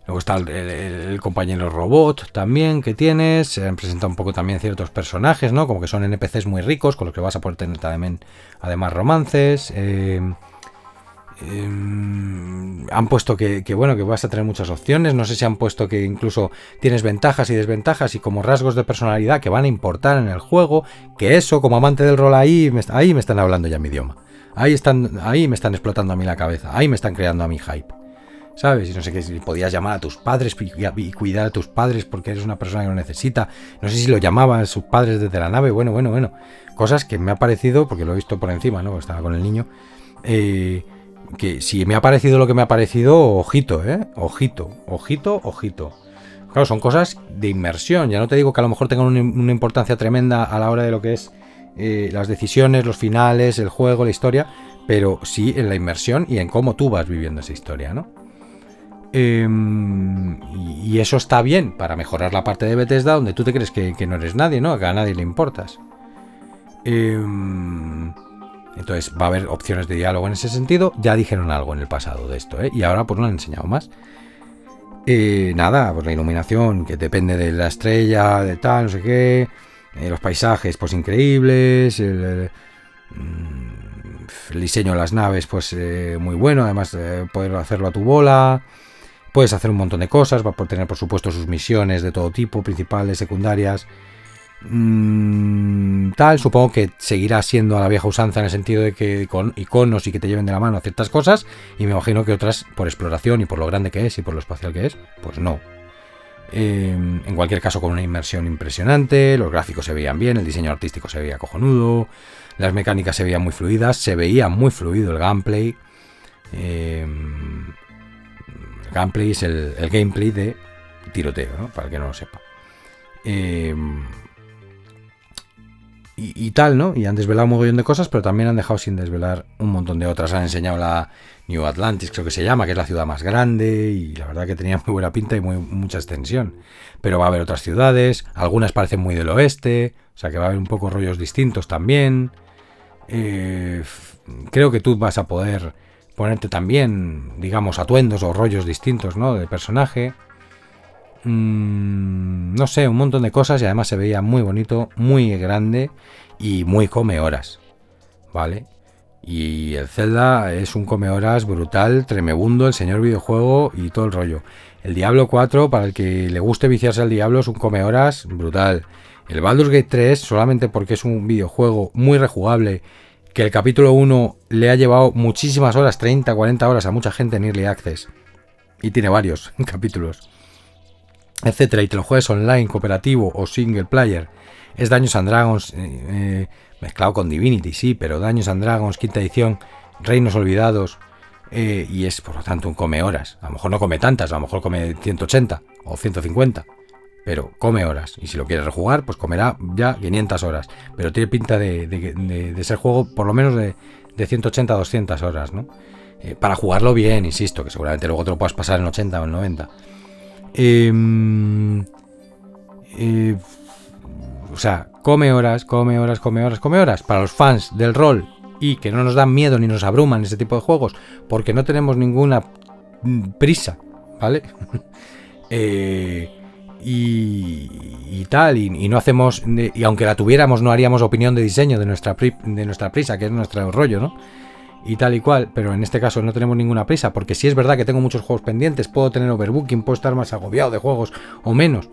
A: Luego está el, compañero robot también que tienes. Se han presentado un poco también ciertos personajes, ¿no? Como que son NPCs muy ricos, con los que vas a poder tener también, además, romances. Eh, em, han puesto que, bueno, que vas a tener muchas opciones. No sé si han puesto que incluso tienes ventajas y desventajas y como rasgos de personalidad que van a importar en el juego. Que eso, como amante del rol ahí, me, ahí me están hablando ya mi idioma. Ahí están, ahí me están explotando a mí la cabeza. Ahí me están creando a mi hype. ¿sabes? Y no sé qué, si podías llamar a tus padres y, cuidar a tus padres porque eres una persona que lo necesita. No sé si lo llamaban sus padres desde la nave, bueno, bueno, bueno. Cosas que me ha parecido, porque lo he visto por encima, ¿no? Estaba con el niño. Eh, que si me ha parecido lo que me ha parecido, ojito, ¿eh? Ojito, ojito, ojito. Claro, son cosas de inmersión. Ya no te digo que a lo mejor tengan una, importancia tremenda a la hora de lo que es eh, las decisiones, los finales, el juego, la historia, pero sí en la inmersión y en cómo tú vas viviendo esa historia, ¿no? Em, y eso está bien para mejorar la parte de Bethesda donde tú te crees que, no eres nadie, ¿no? Que a nadie le importas. Em, entonces va a haber opciones de diálogo en ese sentido. Ya dijeron algo en el pasado de esto, ¿eh? Y ahora pues no han enseñado más. Eh, nada, pues la iluminación, que depende de la estrella, de tal, no sé qué. Eh, los paisajes, pues increíbles. El, mm, diseño de las naves, pues eh, muy bueno. Además, poder hacerlo a tu bola. Puedes hacer un montón de cosas. Va a tener, por supuesto, sus misiones de todo tipo, principales, secundarias. Mm, tal, supongo que seguirá siendo a la vieja usanza en el sentido de que con iconos y que te lleven de la mano ciertas cosas, y me imagino que otras, por exploración y por lo grande que es y por lo espacial que es, pues no. Em, en cualquier caso, con una inmersión impresionante, los gráficos se veían bien, el diseño artístico se veía cojonudo, las mecánicas se veían muy fluidas, se veía muy fluido el gameplay. Em, el gameplay es el, gameplay de tiroteo, ¿no? para el que no lo sepa. Eh, y, tal, ¿no? Y han desvelado un montón de cosas, pero también han dejado sin desvelar un montón de otras. Han enseñado la New Atlantis, creo que se llama, que es la ciudad más grande, y la verdad que tenía (laughs) muy buena pinta y muy, mucha extensión. Pero va a haber otras ciudades, algunas parecen muy del oeste, o sea que va a haber un poco rollos distintos también. Eh, creo que tú vas a poder ponerte también, digamos, atuendos o rollos distintos, ¿no? De personaje. Mm, no sé, un montón de cosas y además se veía muy bonito, muy grande y muy come horas. ¿Vale? Y el Zelda es un come horas brutal, tremebundo, el señor videojuego y todo el rollo. El Diablo 4, para el que le guste viciarse al Diablo, es un come horas brutal. El Baldur's Gate 3, solamente porque es un videojuego muy rejugable, que el capítulo 1 le ha llevado muchísimas horas, 30, 40 horas a mucha gente en Early Access. Y tiene varios (laughs) capítulos etcétera, y te lo juegues online, cooperativo o single player, es Daños and Dragons eh, eh, mezclado con Divinity, sí, pero Daños and Dragons, quinta edición, Reinos Olvidados, eh, y es por lo tanto un come horas. A lo mejor no come tantas, a lo mejor come 180 o 150, pero come horas. Y si lo quieres rejugar, pues comerá ya 500 horas. Pero tiene pinta de, ser juego por lo menos de, 180 a 200 horas, ¿no? para jugarlo bien, insisto, que seguramente luego te lo puedas pasar en 80 o en 90. Em, eh, o sea, come horas, come horas, come horas, come horas. Para los fans del rol y que no nos dan miedo ni nos abruman ese tipo de juegos, porque no tenemos ninguna prisa, ¿vale? (laughs) Eh, y, tal, y, no hacemos, y aunque la tuviéramos, no haríamos opinión de diseño de nuestra, de nuestra prisa, que es nuestro rollo, ¿no? Y tal y cual, pero en este caso no tenemos ninguna prisa, porque si es verdad que tengo muchos juegos pendientes, puedo tener overbooking, puedo estar más agobiado de juegos o menos.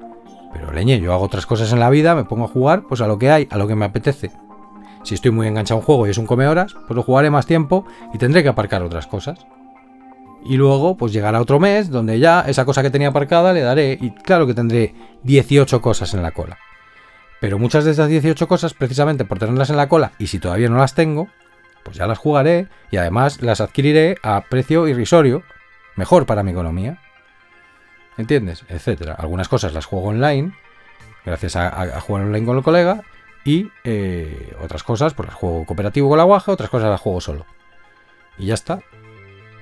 A: Pero leñe, yo hago otras cosas en la vida, me pongo a jugar pues a lo que hay, a lo que me apetece. Si estoy muy enganchado a un juego y es un come horas, pues lo jugaré más tiempo y tendré que aparcar otras cosas. Y luego, pues llegará otro mes donde ya esa cosa que tenía aparcada le daré, y claro que tendré 18 cosas en la cola. Pero muchas de esas 18 cosas, precisamente por tenerlas en la cola, y si todavía no las tengo, pues ya las jugaré y además las adquiriré a precio irrisorio, mejor para mi economía. ¿Entiendes? Etcétera. Algunas cosas las juego online, gracias a, jugar online con el colega, y eh, otras cosas, pues las juego cooperativo con la guaja, otras cosas las juego solo. Y ya está.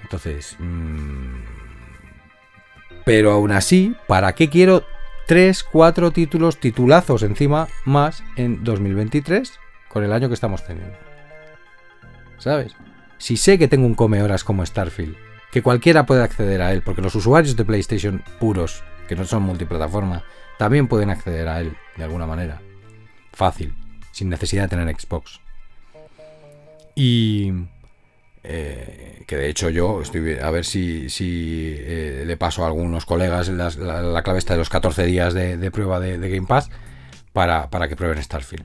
A: Entonces... Mm, pero aún así, ¿para qué quiero 3, 4 títulos, titulazos encima, más en 2023, con el año que estamos teniendo? ¿Sabes? Si sé que tengo un come horas como Starfield, que cualquiera puede acceder a él, porque los usuarios de PlayStation puros, que no son multiplataforma, también pueden acceder a él de alguna manera. Fácil, sin necesidad de tener Xbox. Y eh, que de hecho yo estoy a ver si, si eh, le paso a algunos colegas la, clave está de los 14 días de, prueba de, Game Pass para, para que prueben Starfield.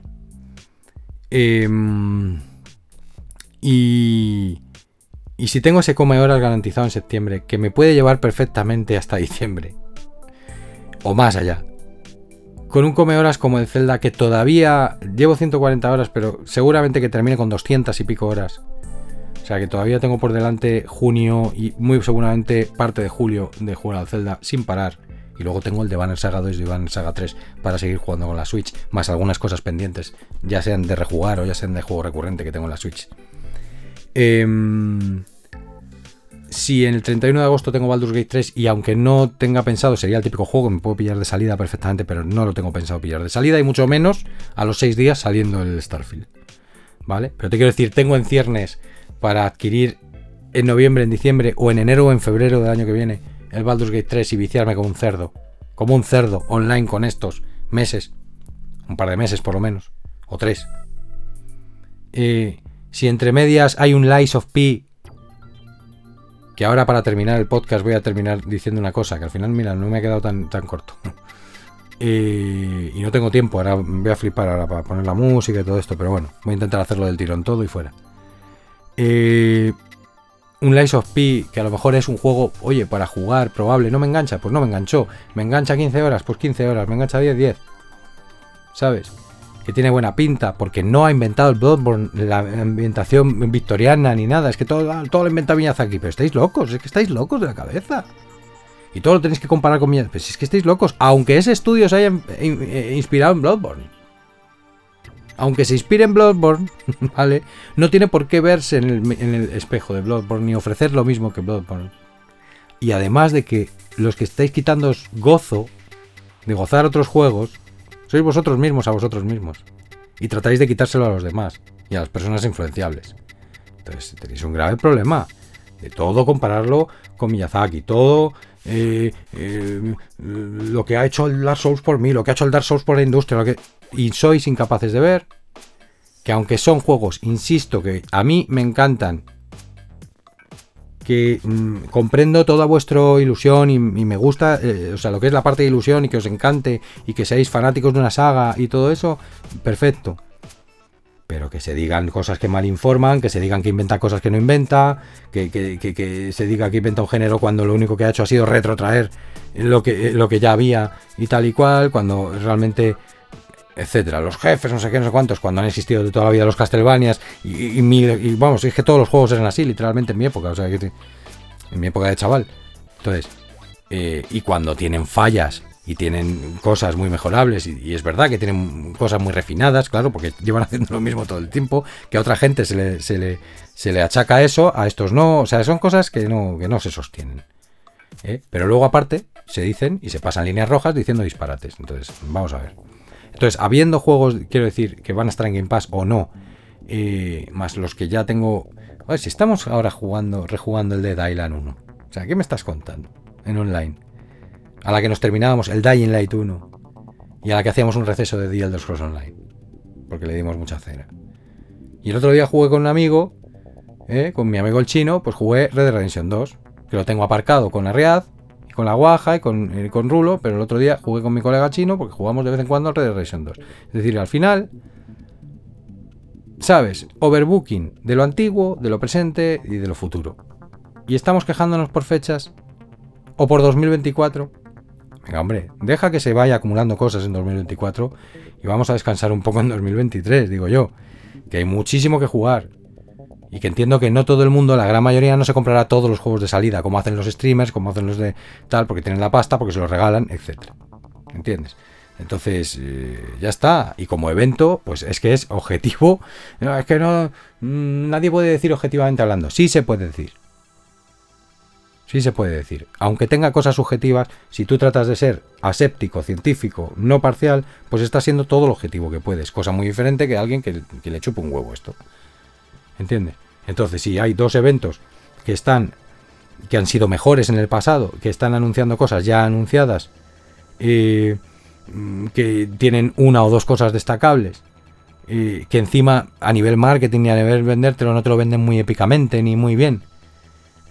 A: Eh, y, y si tengo ese come horas garantizado en septiembre, que me puede llevar perfectamente hasta (laughs) diciembre, o más allá, con un come horas como el Zelda que todavía llevo 140 horas, pero seguramente que termine con 200 y pico horas. O sea que todavía tengo por delante junio y muy seguramente parte de julio de jugar al Zelda sin parar. Y luego tengo el de Banner Saga 2 y Banner Saga 3 para seguir jugando con la Switch, más algunas cosas pendientes, ya sean de rejugar o ya sean de juego recurrente que tengo en la Switch. Em, si en el 31 de agosto tengo Baldur's Gate 3 y aunque no tenga pensado, sería el típico juego que me puedo pillar de salida perfectamente, pero no lo tengo pensado pillar de salida y mucho menos a los 6 días saliendo el Starfield. ¿Vale? Pero te quiero decir, tengo en ciernes para adquirir en noviembre, en diciembre o en enero o en febrero del año que viene el Baldur's Gate 3 y viciarme como un cerdo. Como un cerdo, online con estos meses. Un par de meses por lo menos. O tres. Eh, si entre medias hay un Lies of P. Que ahora para terminar el podcast voy a terminar diciendo una cosa. Que al final, mira, no me ha quedado tan, tan corto. Y no tengo tiempo. Ahora voy a flipar ahora para poner la música y todo esto. Pero bueno, voy a intentar hacerlo del tirón todo y fuera. Eh, un Lies of P, que a lo mejor es un juego, oye, para jugar, probable, no me engancha, pues no me enganchó. Me engancha 15 horas, pues 15 horas, me engancha 10, 10. ¿Sabes? Que tiene buena pinta, porque no ha inventado el Bloodborne, la ambientación victoriana ni nada. Es que todo, todo lo inventa Miyazaki, pero estáis locos, es que estáis locos de la cabeza. Y todo lo tenéis que comparar con Miyazaki. Pues es que estáis locos, aunque ese estudio se haya eh, inspirado en Bloodborne aunque se inspire en Bloodborne, (laughs) ¿vale? No tiene por qué verse en el, espejo de Bloodborne ni ofrecer lo mismo que Bloodborne. Y además de que los que estáis quitando gozo de gozar otros juegos, sois vosotros mismos a vosotros mismos. Y tratáis de quitárselo a los demás y a las personas influenciables. Entonces tenéis un grave problema. De todo compararlo con Miyazaki. Todo eh, eh, lo que ha hecho el Dark Souls por mí, lo que ha hecho el Dark Souls por la industria, lo que y sois incapaces de ver que aunque son juegos, insisto, que a mí me encantan, que mm, comprendo toda vuestra ilusión y, me gusta, eh, o sea, lo que es la parte de ilusión y que os encante y que seáis fanáticos de una saga y todo eso, perfecto. Pero que se digan cosas que mal informan, que se digan que inventa cosas que no inventa, que, que se diga que inventa un género cuando lo único que ha hecho ha sido retrotraer lo que, lo que ya había y tal y cual, cuando realmente etcétera. Los jefes, no sé qué, no sé cuántos, cuando han existido de toda la vida los Castlevanias, y, y, vamos, es que todos los juegos eran así, literalmente en mi época, o sea, que en mi época de chaval. Entonces, eh, y cuando tienen fallas y tienen cosas muy mejorables, y, es verdad que tienen cosas muy refinadas, claro, porque llevan (laughs) haciendo lo mismo todo el tiempo, que a otra gente se le, se le, se le achaca eso, a estos no, o sea, son cosas que no, que no se sostienen. ¿eh? Pero luego aparte se dicen y se pasan líneas rojas diciendo disparates. Entonces, vamos a ver. Entonces, habiendo juegos, quiero decir, que van a estar en Game Pass o no, eh, más los que ya tengo. A ver, si estamos ahora jugando, rejugando el Dead Island 1. O sea, ¿qué me estás contando? En online. A la que nos terminábamos el Dying Light 1. Y a la que hacíamos un receso de The Elder Scrolls Online. Porque le dimos mucha cera. Y el otro día jugué con un amigo, eh, con mi amigo el chino, pues jugué Red Dead Redemption 2. Que lo tengo aparcado con la Riad con la guaja y con, eh, con, Rulo, pero el otro día jugué con mi colega chino porque jugamos de vez en cuando al Red Dead Redemption 2. Es decir, al final, ¿sabes? Overbooking de lo antiguo, de lo presente y de lo futuro. Y estamos quejándonos por fechas o por 2024. Venga, hombre, deja que se vaya acumulando cosas en 2024 y vamos a descansar un poco en 2023, digo yo. Que hay muchísimo que jugar. Y que entiendo que no todo el mundo, la gran mayoría, no se comprará todos los juegos de salida, como hacen los streamers, como hacen los de tal, porque tienen la pasta, porque se los regalan, etc. ¿Entiendes? Entonces, eh, ya está. Y como evento, pues es que es objetivo. (laughs) es que no. Mm, nadie puede decir objetivamente hablando. Sí se puede decir. Sí se puede decir. Aunque tenga cosas subjetivas, si tú tratas de ser aséptico, científico, no parcial, pues estás siendo todo el objetivo que puedes. Cosa muy diferente que alguien que, que le chupa un huevo esto. ¿Entiendes? Entonces, si hay dos eventos que están que han sido mejores en el pasado, que están anunciando cosas ya anunciadas, eh, que tienen una o dos cosas destacables, eh, que encima a nivel marketing y a nivel vendértelo no te lo venden muy épicamente ni muy bien,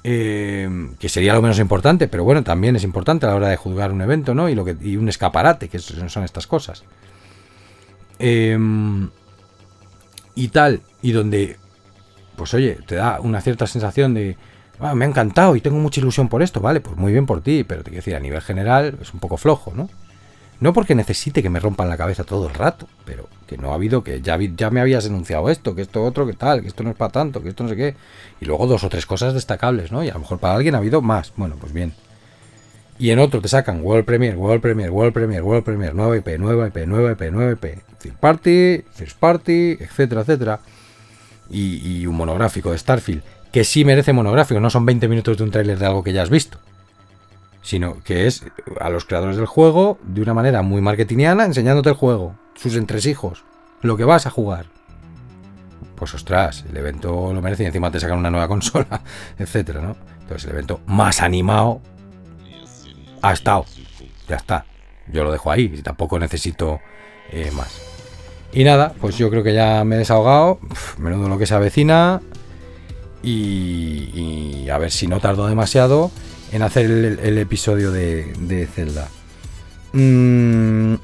A: eh, que sería lo menos importante, pero bueno, también es importante a la hora de juzgar un evento, ¿no? Y, lo que, y un escaparate, que son estas cosas. y tal, y donde pues oye, te da una cierta sensación de, ah, me ha encantado y tengo mucha ilusión por esto, vale, pues muy bien por ti, pero te quiero decir, a nivel general es un poco flojo, ¿no? No porque necesite que me rompan la cabeza todo el rato, pero que no ha habido, que ya, ya me habías denunciado esto, que esto otro, que tal, que esto no es para tanto, que esto no sé qué. Y luego dos o tres cosas destacables, ¿no? Y a lo mejor para alguien ha habido más. Bueno, pues bien. Y en otro te sacan World Premiere, World Premiere, World Premiere, World Premiere, nueva IP, nueva IP, nueva IP, nueva IP, Third Party, First Party, etcétera, etcétera y, un monográfico de Starfield, que sí merece monográfico, no son 20 minutos de un tráiler de algo que ya has visto, sino que es a los creadores del juego de una manera muy marketingiana enseñándote el juego, sus entresijos, lo que vas a jugar. Pues ostras, el evento lo merece y encima te sacan una nueva (laughs) consola, etcétera, ¿no? Entonces el evento más animado ha estado. Ya está. Yo lo dejo ahí. Tampoco necesito eh, más. Y nada, pues yo creo que ya me he desahogado. menudo lo que se avecina. Y, a ver si no tardo demasiado en hacer el, episodio de, de Zelda. Mm,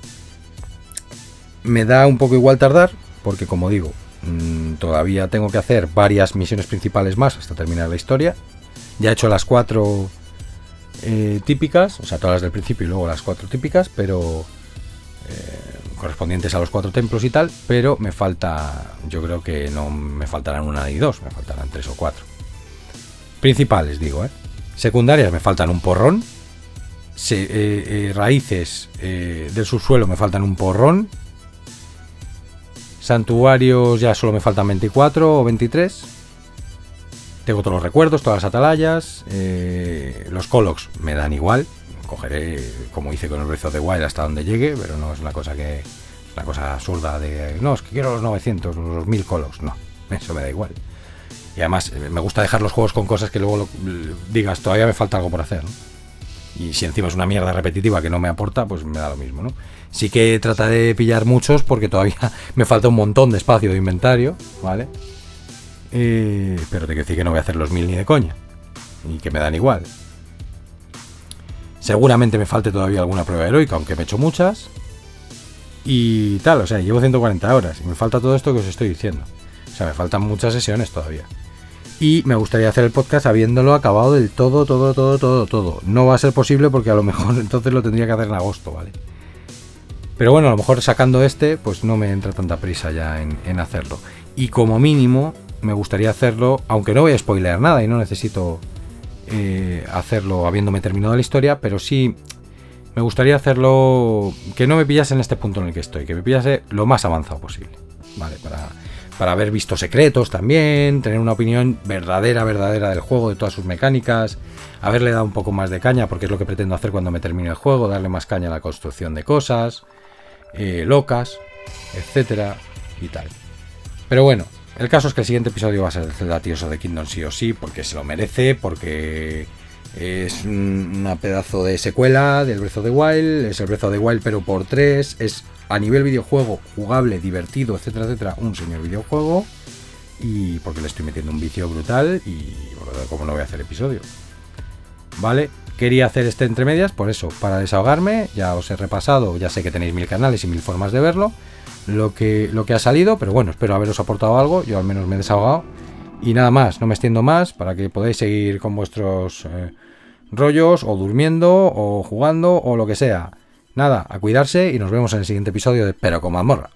A: me da un poco igual tardar, porque como digo, mm, todavía tengo que hacer varias misiones principales más hasta terminar la historia. Ya he hecho las cuatro eh, típicas, o sea, todas las del principio y luego las cuatro típicas, pero eh, correspondientes a los cuatro templos y tal, pero me falta, yo creo que no me faltarán una y dos, me faltarán tres o cuatro. Principales, digo, ¿eh? Secundarias me faltan un porrón. Eh, raíces del subsuelo me faltan un porrón. Santuarios ya solo me faltan 24 o 23. Tengo todos los recuerdos, todas las atalayas. Eh, los Colox me dan igual. Cogeré, como hice con el Breath the Wild, hasta donde llegue, pero no es una cosa que. Una cosa absurda de. No, es que quiero los 900, los 1000 Colox. No, (laughs) eso me da igual. Y además, eh, me gusta dejar los juegos con cosas que luego digas, todavía me falta algo por hacer. Y si encima es una mierda repetitiva que no me aporta, pues me da lo mismo, ¿no? Sí que trataré de pillar muchos porque todavía (laughs) me falta un montón de espacio de inventario, ¿vale? Eh, pero te quiero decir que no voy a hacer los mil ni de coña. Y que me dan igual. Seguramente me falte todavía alguna prueba heroica, aunque me he hecho muchas. Y tal, o sea, llevo 140 horas y me falta todo esto que os estoy diciendo. O sea, me faltan muchas sesiones todavía. Y me gustaría hacer el podcast habiéndolo acabado del todo, todo, todo, todo, todo. No va a ser posible porque a lo mejor (laughs) entonces lo tendría que hacer en agosto, ¿vale? Pero bueno, a lo mejor sacando este, pues no me entra tanta prisa ya en, hacerlo. Y como mínimo, me gustaría hacerlo, aunque no voy a spoilear nada y no necesito eh, hacerlo habiéndome terminado la historia, pero sí me gustaría hacerlo que no me pillase en este punto en el que estoy, que me pillase lo más avanzado posible. Vale, para, para haber visto secretos también, tener una opinión verdadera, verdadera del juego, de todas sus mecánicas, haberle dado un poco más de caña, porque es lo que pretendo hacer cuando me termine el juego, darle más caña a la construcción de cosas. Eh, locas, etcétera y tal. Pero bueno, el caso es que el siguiente episodio va a ser de Zelda Tears of the Kingdom sí o sí, porque se lo merece, porque es una pedazo de secuela del Breath of the Wild, es el Breath of the Wild pero por tres, es a nivel videojuego jugable, divertido, etcétera, etcétera, un señor videojuego. Y porque le estoy metiendo un vicio brutal y como no voy a hacer episodio. ¿Vale? Quería hacer este entre medias, por eso, para desahogarme, ya os he repasado, ya sé que tenéis mil canales y mil formas de verlo, lo que, lo que ha salido, pero bueno, espero haberos aportado algo, yo al menos me he desahogado. Y nada más, no me extiendo más para que podáis seguir con vuestros eh, rollos, o durmiendo, o jugando, o lo que sea. Nada, a cuidarse y nos vemos en el siguiente episodio de Pero con mazmorra.